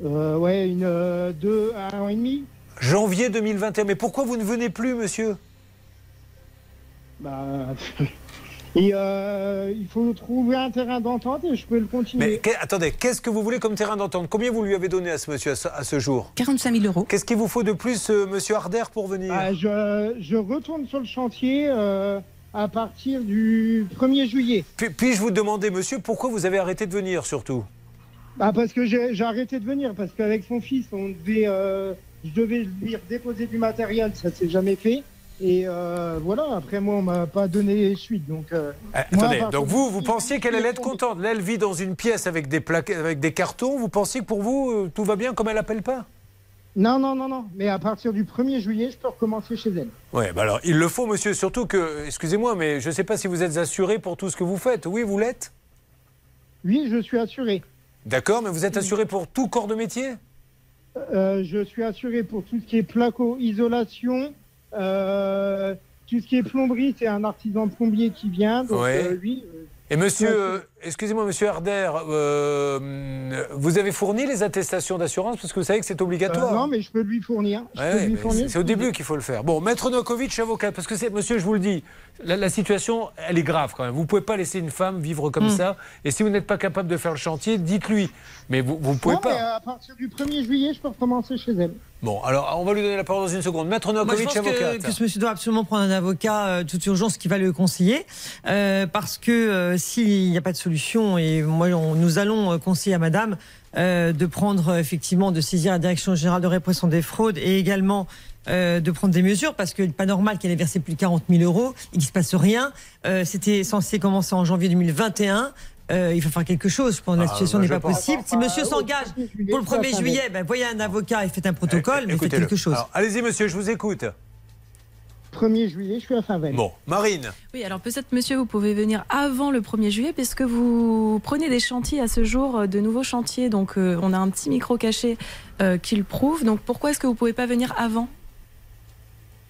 Euh, ouais, une euh, deux, un an et demi. Janvier 2021. Mais pourquoi vous ne venez plus, monsieur? Bah. *laughs* Et euh, il faut trouver un terrain d'entente et je peux le continuer. Mais que- attendez, qu'est-ce que vous voulez comme terrain d'entente? Combien vous lui avez donné à ce monsieur à ce, à ce jour? 45 000 euros. Qu'est-ce qu'il vous faut de plus, euh, monsieur Harder, pour venir? Ah, je, je retourne sur le chantier euh, à partir du 1er juillet. Puis- Puis-je vous demander, monsieur, pourquoi vous avez arrêté de venir, surtout? Bah parce que j'ai j'ai arrêté de venir, parce qu'avec son fils, on devait, euh, je devais lui déposer du matériel, ça s'est jamais fait. Et euh, voilà, après moi, on m'a pas donné suite. Donc, euh, moi, Attendez, donc vous, vous pensiez qu'elle allait être contente. Là, elle vit dans une pièce avec des, plaques, avec des cartons. Vous pensiez que pour vous, euh, tout va bien comme elle appelle pas? Non, non, non, non. Mais à partir du 1er juillet, je peux recommencer chez elle. Oui, bah alors, il le faut, monsieur, surtout que, excusez-moi, mais je ne sais pas si vous êtes assuré pour tout ce que vous faites. Oui, vous l'êtes? Oui, je suis assuré. D'accord, mais vous êtes assuré pour tout corps de métier? Euh, je suis assuré pour tout ce qui est placo, isolation, euh, tout ce qui est plomberie, c'est un artisan plombier qui vient. Donc, Ouais. euh, oui, euh, Et monsieur, excusez-moi, monsieur Harder, euh, vous avez fourni les attestations d'assurance parce que vous savez que c'est obligatoire. euh, non, mais je peux lui fournir. Ouais, c'est- au début qu'il faut le faire. Bon, maître Nokovic, avocat, parce que c'est, monsieur, je vous le dis, la, la situation, elle est grave quand même. Vous pouvez pas laisser une femme vivre comme Mm. ça. Et si vous n'êtes pas capable de faire le chantier, dites-lui. Mais vous, vous pouvez non, pas. mais à partir du 1er juillet, je peux recommencer chez elle. Bon, alors on va lui donner la parole dans une seconde. Maître pense avocat. que, que ce monsieur doit absolument prendre un avocat euh, toute urgence qui va le conseiller. euh, parce que euh, s'il n'y a pas de solution, et moi, on- nous allons conseiller à madame euh, de prendre euh, effectivement, de saisir la Direction générale de répression des fraudes et également euh, de prendre des mesures parce que pas normal qu'elle ait versé plus de 40 000 euros et qu'il ne se passe rien. Euh, C'était censé commencer en janvier 2021. Euh, il faut faire quelque chose. Je pense que la Ah, situation bah, n'est pas possible. Si monsieur s'engage pour le 1er juillet, ben, voyez un avocat et faites un protocole, mais faites quelque chose. Allez-y, monsieur, je vous écoute. 1er juillet, je suis à Favel. Bon, Marine. Oui, alors peut-être, monsieur, vous pouvez venir avant le 1er juillet, puisque vous prenez des chantiers à ce jour, euh, de nouveaux chantiers. Donc, euh, on a un petit micro caché euh, qui le prouve. Donc, pourquoi est-ce que vous pouvez pas venir avant?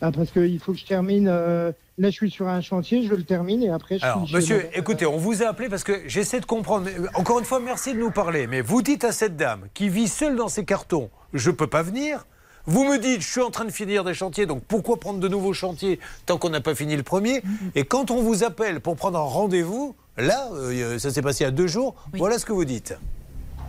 Ah, parce qu'il faut que je termine. euh, là, je suis sur un chantier, je le termine et après, je Alors, suis monsieur, écoutez, on vous a appelé parce que j'essaie de comprendre. Encore une fois, merci de nous parler. Mais vous dites à cette dame qui vit seule dans ses cartons, je peux pas venir. Vous me dites, je suis en train de finir des chantiers, donc pourquoi prendre de nouveaux chantiers tant qu'on n'a pas fini le premier Et quand on vous appelle pour prendre un rendez-vous, là, euh, ça s'est passé a deux jours, voilà ce que vous dites.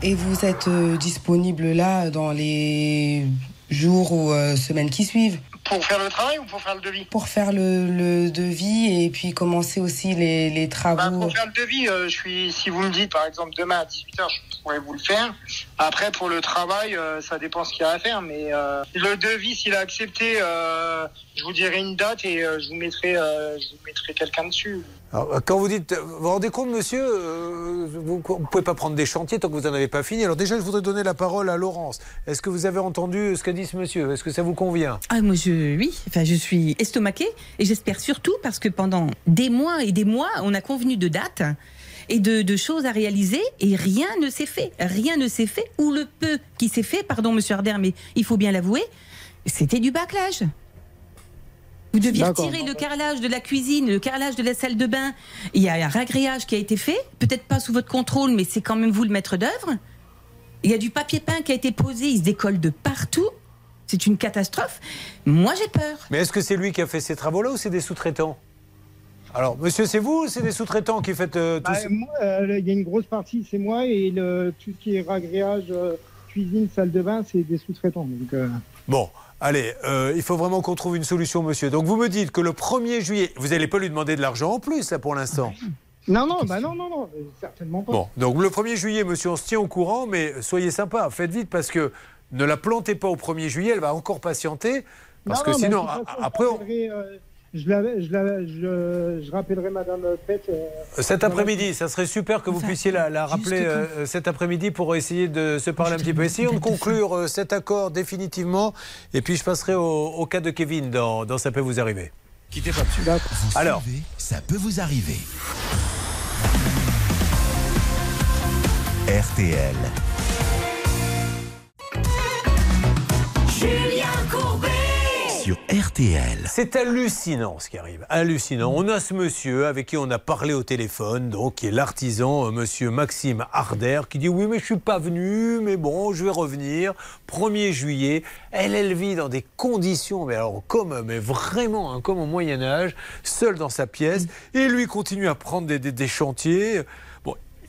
Et vous êtes euh, disponible là dans les jours ou euh, semaines qui suivent? Pour faire le travail ou pour faire le devis Pour faire le, le devis et puis commencer aussi les, les Bah, travaux. pour faire le devis, euh, je suis, si vous me dites par exemple demain à 18h, je pourrais vous le faire. Après, pour le travail, euh, ça dépend ce qu'il y a à faire. Mais euh, le devis, s'il a accepté, euh, je vous dirai une date et euh, je vous mettrai, euh, je vous mettrai quelqu'un dessus. Alors, quand vous dites, vous vous rendez compte, monsieur, euh, vous ne pouvez pas prendre des chantiers tant que vous n'en avez pas fini. Alors déjà, je voudrais donner la parole à Laurence. Est-ce que vous avez entendu ce qu'a dit ce monsieur? Est-ce que ça vous convient? Ah, moi, je, oui, enfin, je suis estomaquée et j'espère surtout parce que pendant des mois et des mois, on a convenu de dates et de, de choses à réaliser et rien ne s'est fait. Rien ne s'est fait ou le peu qui s'est fait, pardon, monsieur Arder, mais il faut bien l'avouer, c'était du bâclage. Vous deviez retirer le carrelage de la cuisine, le carrelage de la salle de bain. Il y a un ragréage qui a été fait, peut-être pas sous votre contrôle, mais c'est quand même vous le maître d'œuvre. Il y a du papier peint qui a été posé, il se décolle de partout. C'est une catastrophe. Moi, j'ai peur. Mais est-ce que c'est lui qui a fait ces travaux-là ou c'est des sous-traitants? Alors, monsieur, c'est vous ou c'est des sous-traitants qui faites euh, tout Bah, ça moi, euh, Il y a une grosse partie, c'est moi, et le, tout ce qui est ragréage, euh, cuisine, salle de bain, c'est des sous-traitants. Euh, Bon, allez, euh, il faut vraiment qu'on trouve une solution, monsieur. Donc vous me dites que le 1er juillet, vous n'allez pas lui demander de l'argent en plus, là, pour l'instant Non, non, bah non, non, non, euh, certainement pas. Bon, donc le 1er juillet, monsieur, on se tient au courant, mais soyez sympa, faites vite parce que ne la plantez pas au 1er juillet, elle va encore patienter. Parce Non, que non, sinon, façon, après, on- euh, je, la- je, la- je, je rappellerai Madame Pett. euh, cet après-midi, ça serait super que vous puissiez la, la rappeler euh, cet après-midi pour essayer de se parler un petit peu. Essayons de conclure euh, cet accord définitivement. Et puis je passerai au, au cas de Kevin dans, dans Ça peut vous arriver. Quittez pas dessus. Vous Alors. savez, ça peut vous arriver. RTL. Julien Courbet RTL. C'est hallucinant ce qui arrive. Hallucinant. On a ce monsieur avec qui on a parlé au téléphone, donc qui est l'artisan, euh, monsieur Maxime Harder, qui dit oui mais je suis pas venu, mais bon je vais revenir. 1er juillet. Elle, elle vit dans des conditions, mais alors comme, mais vraiment hein, comme au Moyen Âge, seule dans sa pièce, et lui continue à prendre des chantiers.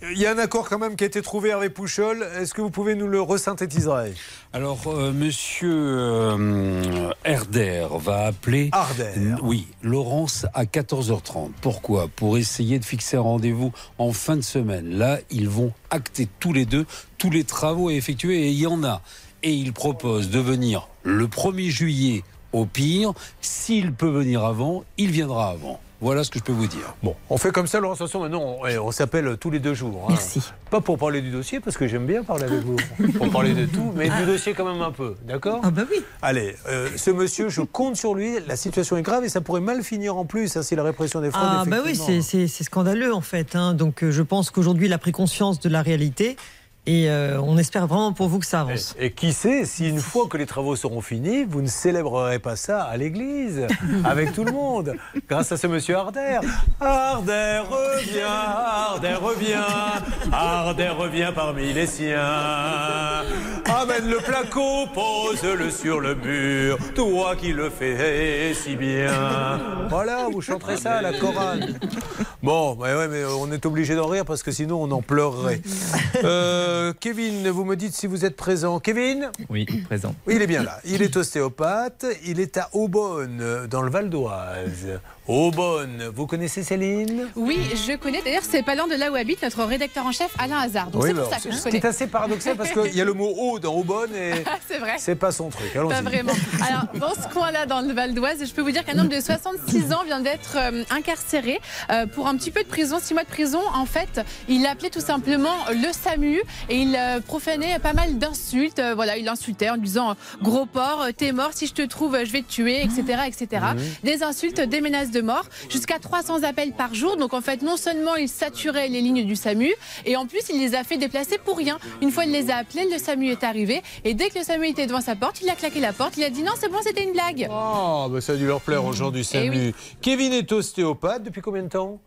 Il y a un accord quand même qui a été trouvé Hervé Pouchol. Est-ce que vous pouvez nous le resynthétiser? Alors, euh, monsieur euh, Herder va appeler. Harder. Oui, Laurence à 14h30. Pourquoi? Pour essayer de fixer un rendez-vous en fin de semaine. Là, ils vont acter tous les deux tous les travaux à effectuer et il y en a. Et il propose de venir le 1er juillet au pire. S'il peut venir avant, il viendra avant. Voilà ce que je peux vous dire. Bon, on fait comme ça, Laurence. Attention, maintenant, on, eh, on s'appelle tous les deux jours. hein. Merci. Pas pour parler du dossier, parce que j'aime bien parler avec vous. *laughs* pour parler de tout, mais du dossier quand même un peu. D'accord? Ah bah oui. Allez, euh, ce monsieur, je compte sur lui. La situation est grave et ça pourrait mal finir en plus. Ça, c'est la répression des fraudes. Ah bah oui, c'est scandaleux en fait. hein. Donc euh, je pense qu'aujourd'hui il a pris conscience de la réalité et euh, on espère vraiment pour vous que ça avance. Et qui sait, si une fois que les travaux seront finis, vous ne célébrerez pas ça à l'église, *laughs* avec tout le monde, grâce à ce monsieur Harder. Harder revient, Harder revient, Harder revient parmi les siens. Amène le placo, pose-le sur le mur, toi qui le fais si bien. Voilà, vous chanterez ça à la chorale. Bon, ouais, ouais, mais on est obligé d'en rire parce que sinon on en pleurerait. *laughs* Euh, Kevin, vous me dites si vous êtes présent. Kevin Oui, présent. Oui, il est bien là. Il est ostéopathe. Il est à Aubonne, euh, dans le Val d'Oise. Aubonne, vous connaissez Céline? Oui, je connais. D'ailleurs, c'est pas loin de là où habite notre rédacteur en chef Alain Hazard. Donc c'est pour ça que je connais. est assez paradoxal parce qu'il y a le mot haut dans Aubonne et *laughs* c'est vrai. c'est pas son truc. Pas vraiment. *laughs* Alors, dans ce coin-là, dans le Val d'Oise, je peux vous dire qu'un homme de 66 ans vient d'être euh, incarcéré euh, pour un petit peu de prison, 6 mois de prison. En fait, il appelait tout simplement le SAMU et il euh, profanait pas mal d'insultes. Euh, voilà, il insultait en disant euh, gros porc, euh, t'es mort, si je te trouve, euh, je vais te tuer, etc. etc. Des insultes, des menaces de mort, jusqu'à 300 appels par jour. Donc, en fait, non seulement il saturait les lignes du SAMU, et en plus, il les a fait déplacer pour rien. Une fois il les a appelés, le SAMU est arrivé, et dès que le SAMU était devant sa porte, il a claqué la porte, il a dit non, c'est bon, c'était une blague. Oh, bah ça a dû leur plaire aux gens du SAMU. Eh oui. Kevin est ostéopathe depuis combien de temps?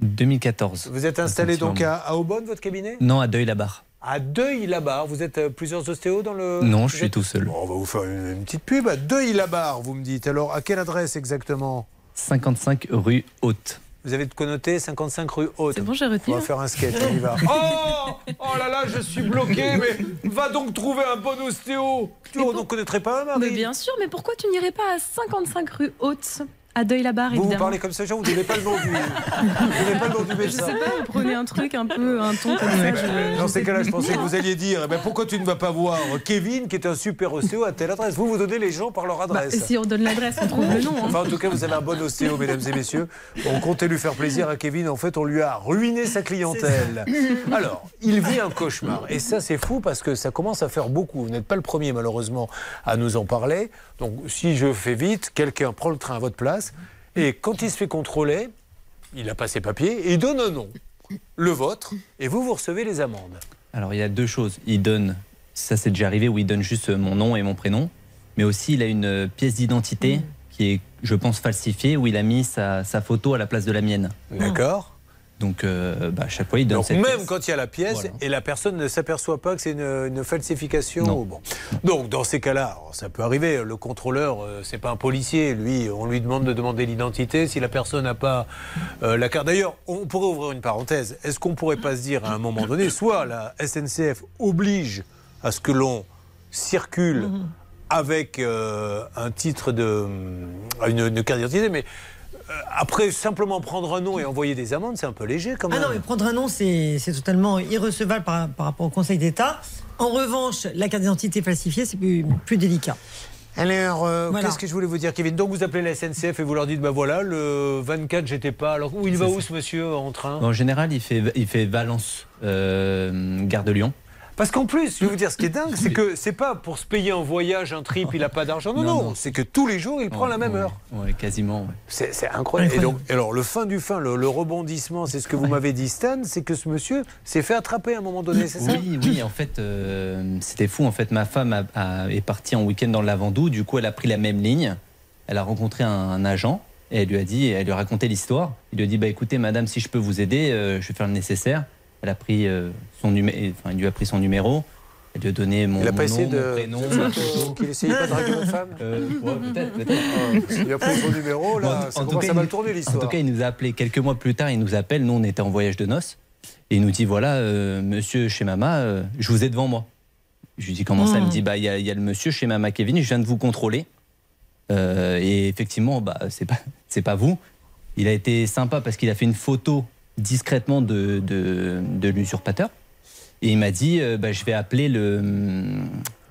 2014. Vous êtes installé donc à, à Aubonne, votre cabinet? Non, à Deuil-la-Barre. à Deuil-la-Barre. Vous êtes euh, plusieurs ostéos dans le. Non, je suis êtes- tout seul. Bon, on va vous faire une, une petite pub. À Deuil-la-Barre, vous me dites. Alors, à quelle adresse exactement? 55 rue Haute. Vous avez de connoté 55 rue Haute. C'est bon, j'ai retenu. On va faire un sketch, on y va. Oh Oh là là, je suis bloqué, mais va donc trouver un bon ostéo. Tu on n'en connaîtrait pas un, Mais Marie bien sûr, mais pourquoi tu n'irais pas à 55 rue Haute? À Deuil-la-Barre, Vous, vous évidemment parlez comme ça, genre, vous n'avez pas le nom du, vous n'avez pas le nom du Je médecin. sais pas, vous prenez un truc un peu, un ton comme ça. je- Dans ces cas-là, je pensais que vous alliez dire eh ben, pourquoi tu ne vas pas voir Kevin, qui est un super ostéo, à telle adresse? Vous, vous donnez les gens par leur Bah, adresse. si on donne l'adresse, on trouve le nom. hein. Enfin, en tout cas, vous avez un bon ostéo, mesdames et messieurs. On comptait lui faire plaisir à Kevin. En fait, on lui a ruiné sa clientèle. *laughs* Alors, il vit un cauchemar. Et ça, c'est fou parce que ça commence à faire beaucoup. Vous n'êtes pas le premier, malheureusement, à nous en parler. Donc, si je fais vite, quelqu'un prend le train à votre place. Et quand il se fait contrôler, il a pas ses papiers et il donne un nom, le vôtre, et vous, vous recevez les amendes. Alors il y a deux choses. Il donne, ça c'est déjà arrivé, où il donne juste mon nom et mon prénom, mais aussi il a une pièce d'identité qui est, je pense, falsifiée, où il a mis sa, sa photo à la place de la mienne. D'accord. Donc euh, bah, à chaque fois il donne Donc cette même pièce. quand il y a la pièce Voilà. et la personne ne s'aperçoit pas que c'est une, une falsification. Non. Bon. Donc dans ces cas-là, ça peut arriver. Le contrôleur, euh, c'est pas un policier. Lui, on lui demande de demander l'identité. Si la personne n'a pas euh, la carte. D'ailleurs, on pourrait ouvrir une parenthèse. Est-ce qu'on pourrait pas se dire à un moment donné, soit la SNCF oblige à ce que l'on circule avec euh, un titre de une, une carte d'identité, mais après simplement prendre un nom et envoyer des amendes, c'est un peu léger quand Ah même. non, mais prendre un nom, c'est c'est totalement irrecevable par, par rapport au Conseil d'État. En revanche, la carte d'identité falsifiée, c'est plus, plus délicat. Alors, euh, Voilà. qu'est-ce que je voulais vous dire, Kevin Donc, vous appelez la SNCF et vous leur dites, bah voilà, le 24, j'étais pas. Alors, où il va où ce monsieur en train? En général, il fait, il fait Valence, euh, Gare de Lyon. Parce qu'en plus, je vais vous dire, ce qui est *coughs* dingue, c'est que c'est pas pour se payer un voyage, un trip, il a pas d'argent. Non, non, Non, non. c'est que tous les jours, il prend la même Ouais, heure. Ouais, quasiment. ouais. C'est incroyable. Et donc, alors, le fin du fin, le, le rebondissement, c'est ce que vous m'avez dit, Stan, c'est que ce monsieur s'est fait attraper à un moment donné, c'est ça? Oui, oui, en fait, euh, c'était fou. En fait, ma femme a- a- est partie en week-end dans le Lavandou. Du coup, elle a pris la même ligne. Elle a rencontré un, un agent et elle lui a dit, elle lui a raconté l'histoire. Il lui a dit, bah écoutez, madame, si je peux vous aider, euh, je vais faire le nécessaire. Elle a pris euh, son numéro, enfin, il lui a pris son numéro. Elle lui a donné mon, Il a pas mon essayé nom, de. mon prénom. *laughs* Qu'il essayait pas de draguer votre femme Euh, ouais, peut-être, peut-être. Il a pris son numéro, là, Bon, ça en tout cas, à mal il- tourner En l'histoire. tout cas, il nous a appelé quelques mois plus tard. Il nous appelle. Nous, on était en voyage de noces. Et il nous dit voilà, euh, monsieur chez Mama, euh, je vous ai devant moi. Je lui dis comment ça? Il me dit bah il y, a- il y a le monsieur chez Mama Kevin. Je viens de vous contrôler. Euh, et effectivement, bah c'est pas *laughs* c'est pas vous. Il a été sympa parce qu'il a fait une photo discrètement de, de, de l'usurpateur. Et il m'a dit euh, bah, je vais appeler le,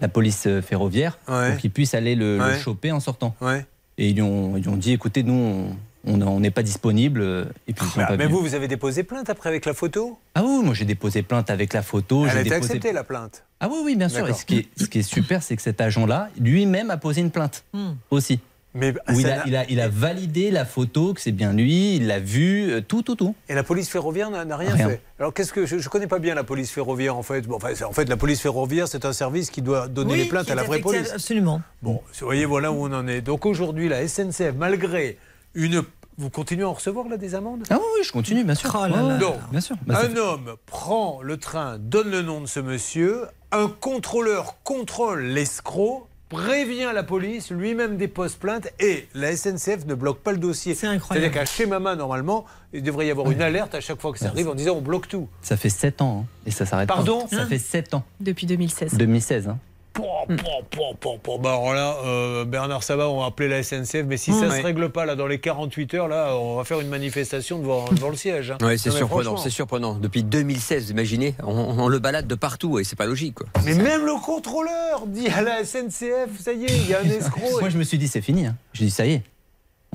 la police ferroviaire Ouais. pour qu'il puisse aller le, choper en sortant. Ouais. Et ils lui ont, ils lui ont dit écoutez, nous, on- n'est pas disponible. euh, Et puis, ils sont Bah, pas mais venus. vous, vous avez déposé plainte après avec la photo? Ah oui, moi j'ai déposé plainte avec la photo. Elle j'ai a été déposé- acceptée, la plainte. Ah oui, oui, bien sûr. Et ce qui, est, ce qui est super, c'est que cet agent-là, lui-même a posé une plainte aussi. Mais Où il, a, n'a- il, a, il a validé la photo, que c'est bien lui, il l'a vu, euh, tout, tout, tout. Et la police ferroviaire n'a rien, Rien. fait. Alors qu'est-ce que je, ne connais pas bien la police ferroviaire en fait. Bon, enfin, c'est- en fait, la police ferroviaire, c'est un service qui doit donner Oui, les plaintes à la vraie police. Absolument. Bon, vous voyez, voilà où on en est. Donc aujourd'hui, la SNCF, malgré une, vous continuez à en recevoir là des amendes? Ah oui, oui, je continue, bien sûr. Oh là là. Donc, Bien sûr. Bah, un homme prend le train, donne le nom de ce monsieur, un contrôleur contrôle l'escroc, prévient la police, lui-même dépose plainte et la SNCF ne bloque pas le dossier. C'est incroyable. C'est-à-dire qu'à chez Mama, normalement, il devrait y avoir une alerte à chaque fois que ça arrive en disant on bloque tout. Ça fait 7 ans, hein, et ça s'arrête pas. Pardon? Ça fait 7 ans, Depuis 2016. 2016. hein. Pom, pom, pom, pom, pom. Bah, alors là, euh, Bernard Sabat, on va appeler la SNCF, mais si ça Ouais. se règle pas là dans les 48 heures, là, on va faire une manifestation devant, devant le siège. hein. Oui, c'est surprenant, franchement. c'est surprenant. Depuis 2016, imaginez, on, on le balade de partout et c'est pas logique. Quoi. Mais même le contrôleur dit à la SNCF, ça y est, il y a un *laughs* escroc. Moi, je me suis dit, c'est fini. hein. J'ai dit, ça y est.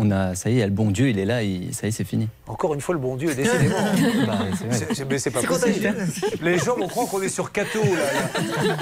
On a, ça y est, il y a le bon Dieu, il est là, il- ça y est, c'est fini. Encore une fois, le bon Dieu est décidément. *laughs* Bah, c'est Mais c'est pas C'est possible. Les gens vont croire qu'on est sur Cato. Là, là.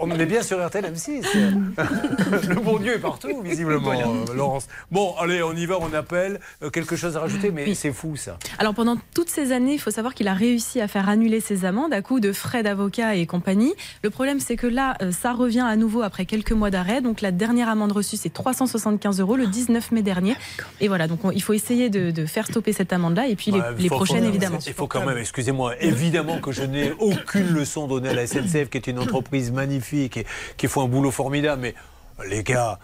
On est bien sur RTL M6. *laughs* Le bon Dieu est partout, visiblement, euh, Laurence. Bon, allez, on y va, on appelle. Euh, quelque chose à rajouter, mais c'est fou ça. Alors pendant toutes ces années, il faut savoir qu'il a réussi à faire annuler ses amendes à coup de frais d'avocat et compagnie. Le problème, c'est que là, euh, ça revient à nouveau après quelques mois d'arrêt. Donc la dernière amende reçue, c'est 375 euros le 19 mai dernier. Dernier. Et voilà, donc on- il faut essayer de, de faire stopper cette amende-là et puis les, Ouais, les faut- prochaines faut- évidemment. Il faut quand même, excusez-moi, évidemment que je n'ai aucune leçon donnée à la SNCF, qui est une entreprise magnifique et qui font un boulot formidable. Mais les gars,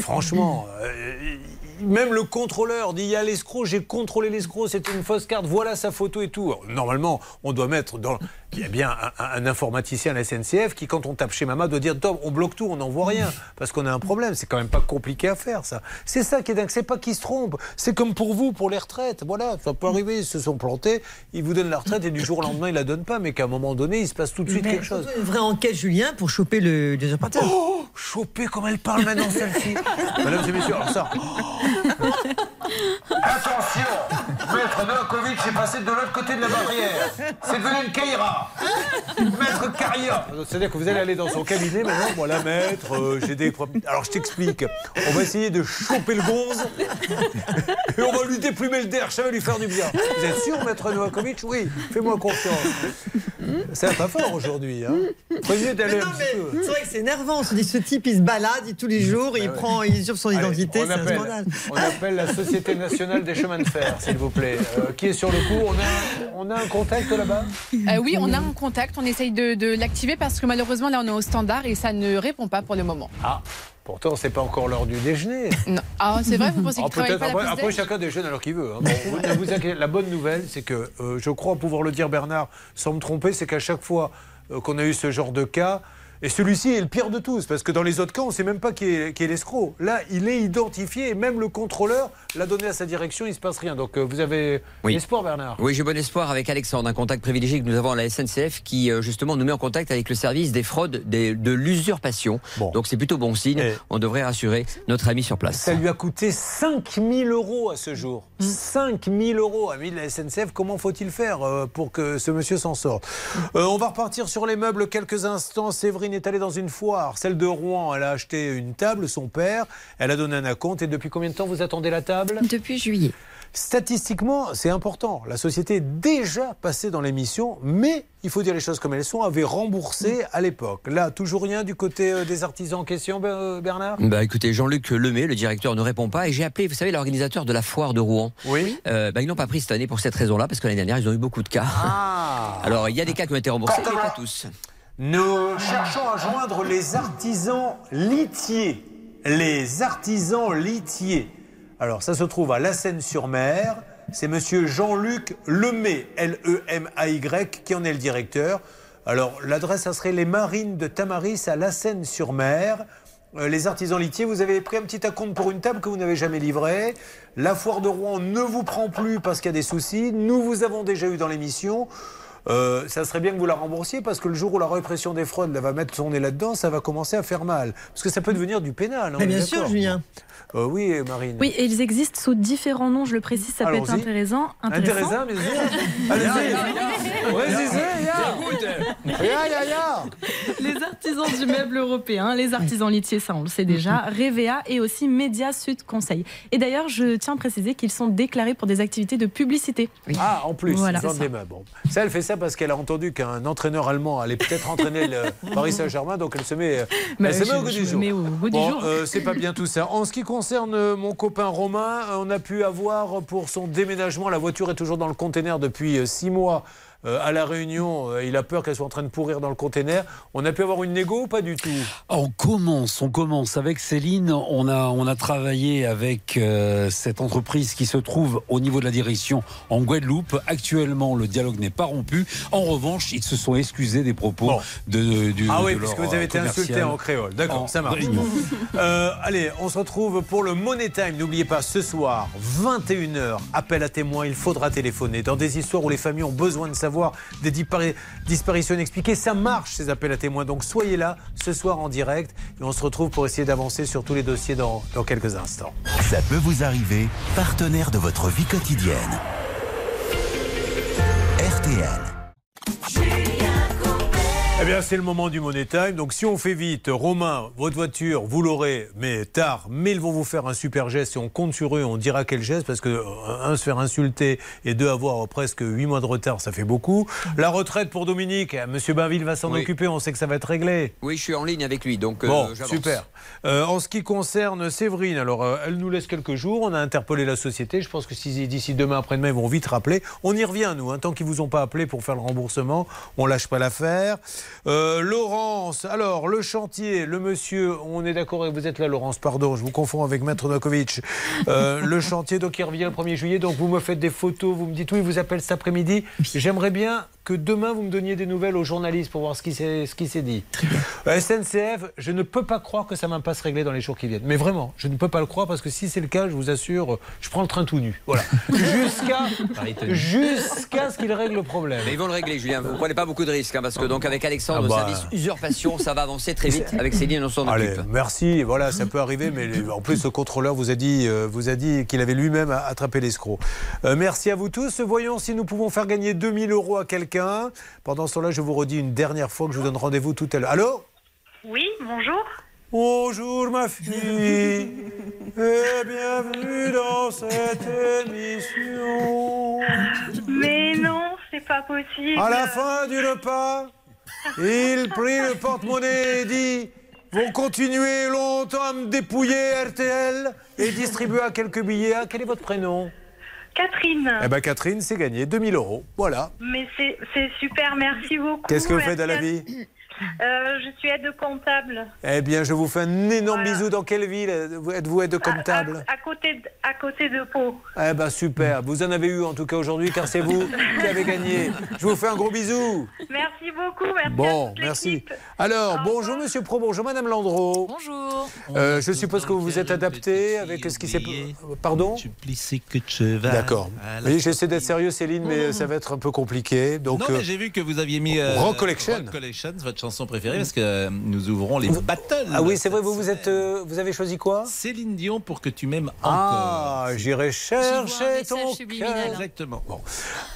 franchement, euh, même le contrôleur dit il y a l'escroc, j'ai contrôlé l'escroc, c'était une fausse carte, voilà sa photo et tout. Normalement, on doit mettre dans. Il y a bien un, informaticien à la SNCF qui, quand on tape chez Mama, doit dire Tom, on bloque tout, on n'en voit rien, parce qu'on a un problème. C'est quand même pas compliqué à faire, ça. C'est ça qui est dingue, c'est pas qu'ils se trompent. C'est comme pour vous, pour les retraites. Voilà, ça peut arriver, ils se sont plantés, ils vous donnent la retraite et du jour au lendemain, ils la donnent pas, mais qu'à un moment donné, il se passe tout de suite Mais quelque chose. Une vraie enquête, Julien, pour choper le usurpateur. Oh, choper comme elle parle maintenant, celle-ci. *laughs* Mesdames et messieurs, alors ça. *laughs* Attention Maître Novakovic est passé de l'autre côté de la barrière. C'est devenu une Kaira. Maître Caria. C'est-à-dire que vous allez aller dans son cabinet maintenant. Voilà, maître, euh, j'ai des problèmes. Alors je t'explique. On va essayer de choper le gonze et on va lui déplumer le derrière. Ça va lui faire du bien. Vous êtes sûr, maître Novakovic Oui, fais-moi confiance. C'est pas fort aujourd'hui. Hein. Prévenez d'aller un c'est vrai que c'est énervant. On se dit, ce type, il se balade il- tous les jours, il ouais. prend, il usurpe son Allez, identité, on c'est un appelle- scandale. On appelle la Société nationale des chemins de fer, s'il vous plaît. Euh, qui est sur le coup on a, on a un contact là-bas Euh, oui, on a un contact, on essaye de, de l'activer parce que malheureusement là on est au standard et ça ne répond pas pour le moment. Ah, pourtant, c'est pas encore l'heure du déjeuner. Non. Ah, c'est vrai, vous pensez Ah, qu'il travaille pas la après, pause après, chacun déjeune alors qu'il veut. hein. Bon, vous- ne vous inquiétez- la bonne nouvelle, c'est que euh, je crois pouvoir le dire, Bernard, sans me tromper, c'est qu'à chaque fois qu'on a eu ce genre de cas, et celui-ci est le pire de tous, parce que dans les autres cas, on ne sait même pas qui est, qui est l'escroc. Là, il est identifié, et même le contrôleur l'a donné à sa direction, il ne se passe rien. Donc, euh, vous avez Oui. espoir, Bernard? Oui, j'ai bon espoir avec Alexandre, un contact privilégié que nous avons à la SNCF qui euh, justement nous met en contact avec le service des fraudes des- de l'usurpation. Donc c'est plutôt bon signe. On devrait rassurer notre ami sur place. Ça lui a coûté 5000 euros à ce jour. 5000 euros, ami de la SNCF. Comment faut-il faire euh, pour que ce monsieur s'en sorte? Euh, On va repartir sur les meubles quelques instants. Séverine est allée dans une foire, celle de Rouen. Elle a acheté une table, son père. Elle a donné un acompte. Et depuis combien de temps vous attendez la table? Depuis juillet. Statistiquement, c'est important. La société est déjà passée dans l'émission, mais il faut dire les choses comme elles sont, avait remboursé à l'époque. Là, toujours rien du côté euh, des artisans en question, euh, Bernard? Bah écoutez, Jean-Luc Lemay, le directeur, ne répond pas et j'ai appelé, vous savez, l'organisateur de la foire de Rouen. Oui. Euh, bah, ils n'ont pas pris cette année pour cette raison-là parce que l'année dernière ils ont eu beaucoup de cas. Ah. Alors il y a des cas qui ont été remboursés, mais pas tous. Nous cherchons à joindre les artisans litiers. Les artisans litiers. Alors, ça se trouve à La Seine-sur-Mer. C'est monsieur Jean-Luc Lemay, L-E-M-A-Y, qui en est le directeur. Alors, l'adresse, ça serait les Marines de Tamaris à La Seine-sur-Mer. Euh, les artisans litiers, vous avez pris un petit acompte pour une table que vous n'avez jamais livrée. La foire de Rouen ne vous prend plus parce qu'il y a des soucis. Nous vous avons déjà eu dans l'émission. Euh, ça serait bien que vous la remboursiez parce que le jour où la répression des fraudes là, va mettre son nez là-dedans, ça va commencer à faire mal. Parce que ça peut devenir du pénal. hein, Mais bien sûr. Julien. Euh, oui, Marine. Oui, et ils existent sous différents noms, je le précise, ça peut être intéressant. intéressant. Sûr. Allez-y. Les artisans du meuble européen, les artisans litiers, ça on le sait déjà, Revea et aussi Média Sud Conseil. Et d'ailleurs, je tiens à préciser qu'ils sont déclarés pour des activités de publicité. Ah, en plus, Voilà, ils vendent c'est des meubles. Bon. Ça, elle fait ça parce qu'elle a entendu qu'un entraîneur allemand allait peut-être entraîner le Paris Saint-Germain, donc elle se met, Bah, elle se je- au goût du jour. au goût du Bon, jour. euh, c'est pas bien tout ça. En ce qui concerne euh, mon copain Romain, euh, on a pu avoir pour son déménagement, la voiture est toujours dans le container depuis euh, six mois. Euh, à la Réunion, euh, il a peur qu'elle soit en train de pourrir dans le container. On a pu avoir une négo ou pas du tout? On commence, on commence avec Céline. On a, on a travaillé avec euh, cette entreprise qui se trouve au niveau de la direction en Guadeloupe. Actuellement, le dialogue n'est pas rompu. En revanche, ils se sont excusés des propos de, du. Ah oui, de puisque vous avez été insulté en créole. D'accord, ça marche. *laughs* allez, on se retrouve pour le Money Time. N'oubliez pas, ce soir, 21h, appel à témoins, il faudra téléphoner. Dans des histoires où les familles ont besoin de savoir des dispari- disparitions inexpliquées, ça marche ces appels à témoins. Donc soyez là ce soir en direct et on se retrouve pour essayer d'avancer sur tous les dossiers dans, dans quelques instants. Ça peut vous arriver, partenaire de votre vie quotidienne. RTL. Eh bien, c'est le moment du Money Time. Donc, si on fait vite, Romain, votre voiture, vous l'aurez, mais tard. Mais ils vont vous faire un super geste et on compte sur eux. On dira quel geste parce que, euh, un, se faire insulter et deux, avoir presque 8 mois de retard, ça fait beaucoup. La retraite pour Dominique, eh, Monsieur Bainville va s'en Oui. occuper. On sait que ça va être réglé. Oui, je suis en ligne avec lui, donc euh, Bon, super. Euh, en ce qui concerne Séverine, alors euh, elle nous laisse quelques jours. On a interpellé la société. Je pense que si d'ici demain après-demain, ils vont vite rappeler. On y revient, nous. hein. Tant qu'ils vous ont pas appelé pour faire le remboursement, on lâche pas l'affaire. Euh, Laurence, alors le chantier, le monsieur, on est d'accord et vous êtes là, Laurence, pardon, je vous confonds avec Maître Nokovic. Euh, le chantier, donc il revient le 1er juillet. Donc vous me faites des photos, vous me dites oui, il vous appelle cet après-midi. J'aimerais bien que demain vous me donniez des nouvelles aux journalistes pour voir ce qui s'est ce qui s'est dit. Euh, SNCF, je ne peux pas croire que ça ne va pas se régler dans les jours qui viennent. Mais vraiment, je ne peux pas le croire parce que si c'est le cas, je vous assure, euh, je prends le train tout nu. Voilà. *laughs* Jusqu'à jusqu'à ce qu'il règle le problème. Mais ils vont le régler, Julien. Vous prenez pas beaucoup de risques, hein, parce que donc avec Alexandre, Ah bah. service usurpation, ça va avancer très vite. Avec Céline, on s'en Allez, occupe. merci. Voilà, ça peut arriver, mais en plus, le contrôleur vous a dit, euh, vous a dit qu'il avait lui-même attrapé l'escroc. Euh, merci à vous tous. Voyons si nous pouvons faire gagner 2000 euros à quelqu'un. Pendant ce temps-là, je vous redis une dernière fois que je vous donne rendez-vous tout à l'heure. Allô Oui, bonjour. Bonjour ma fille *laughs* et bienvenue dans cette émission. Mais non, c'est pas possible. À la fin du repas, il prit le porte-monnaie et dit Vont continuer longtemps à me dépouiller RTL et distribua quelques billets. Ah, quel est votre prénom? Catherine. Eh ben Catherine, c'est gagné 2000 euros. Voilà. Mais c'est super, merci beaucoup. Qu'est-ce que vous faites à la vie? *laughs* Euh, Je suis aide comptable. Eh bien, je vous fais un énorme bisou. Dans quelle ville êtes-vous aide comptable À côté de, à côté de Pau. Eh ben super, vous en avez eu en tout cas aujourd'hui car c'est vous *laughs* qui avez gagné. Je vous fais un gros bisou. Merci beaucoup, merci. à Bon, toute merci. Alors, bonjour Monsieur Pro, bonjour Madame Landreau. Bonjour. Euh, je suppose que vous vous êtes adapté avec ce qui s'est... Pardon D'accord. Voyez, j'essaie d'être sérieux Céline, mais ça va être un peu compliqué. Donc, non, euh, mais j'ai vu que vous aviez mis euh, Rock Collection. Rock Collection, votre chanson préférée, parce que euh, nous ouvrons les battles. Ah oui, c'est vrai, vous, vous, êtes, euh, vous avez choisi quoi? Céline Dion pour que tu m'aimes encore. Ah, j'irai chercher ton cœur. Exactement. Bon,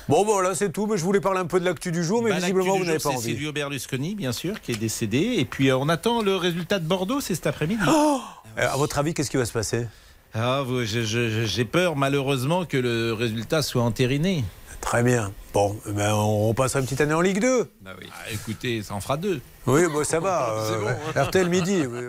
bon voilà, c'est tout. Mais je voulais parler un peu de l'actu du jour, mais Bah, visiblement, vous n'avez pas c'est envie. Silvio Berlusconi, bien sûr, qui est décédé. Et puis, euh, on attend le résultat de Bordeaux, c'est cet après-midi. Euh, À votre avis, qu'est-ce qui va se passer? Ah, J'ai peur, malheureusement, que le résultat soit entériné. Très bien. Bon, ben, on passera une petite année en Ligue 2. Ah, écoutez, ça en fera deux. Oui, bon, ça *laughs* va. euh, RTL midi. oui.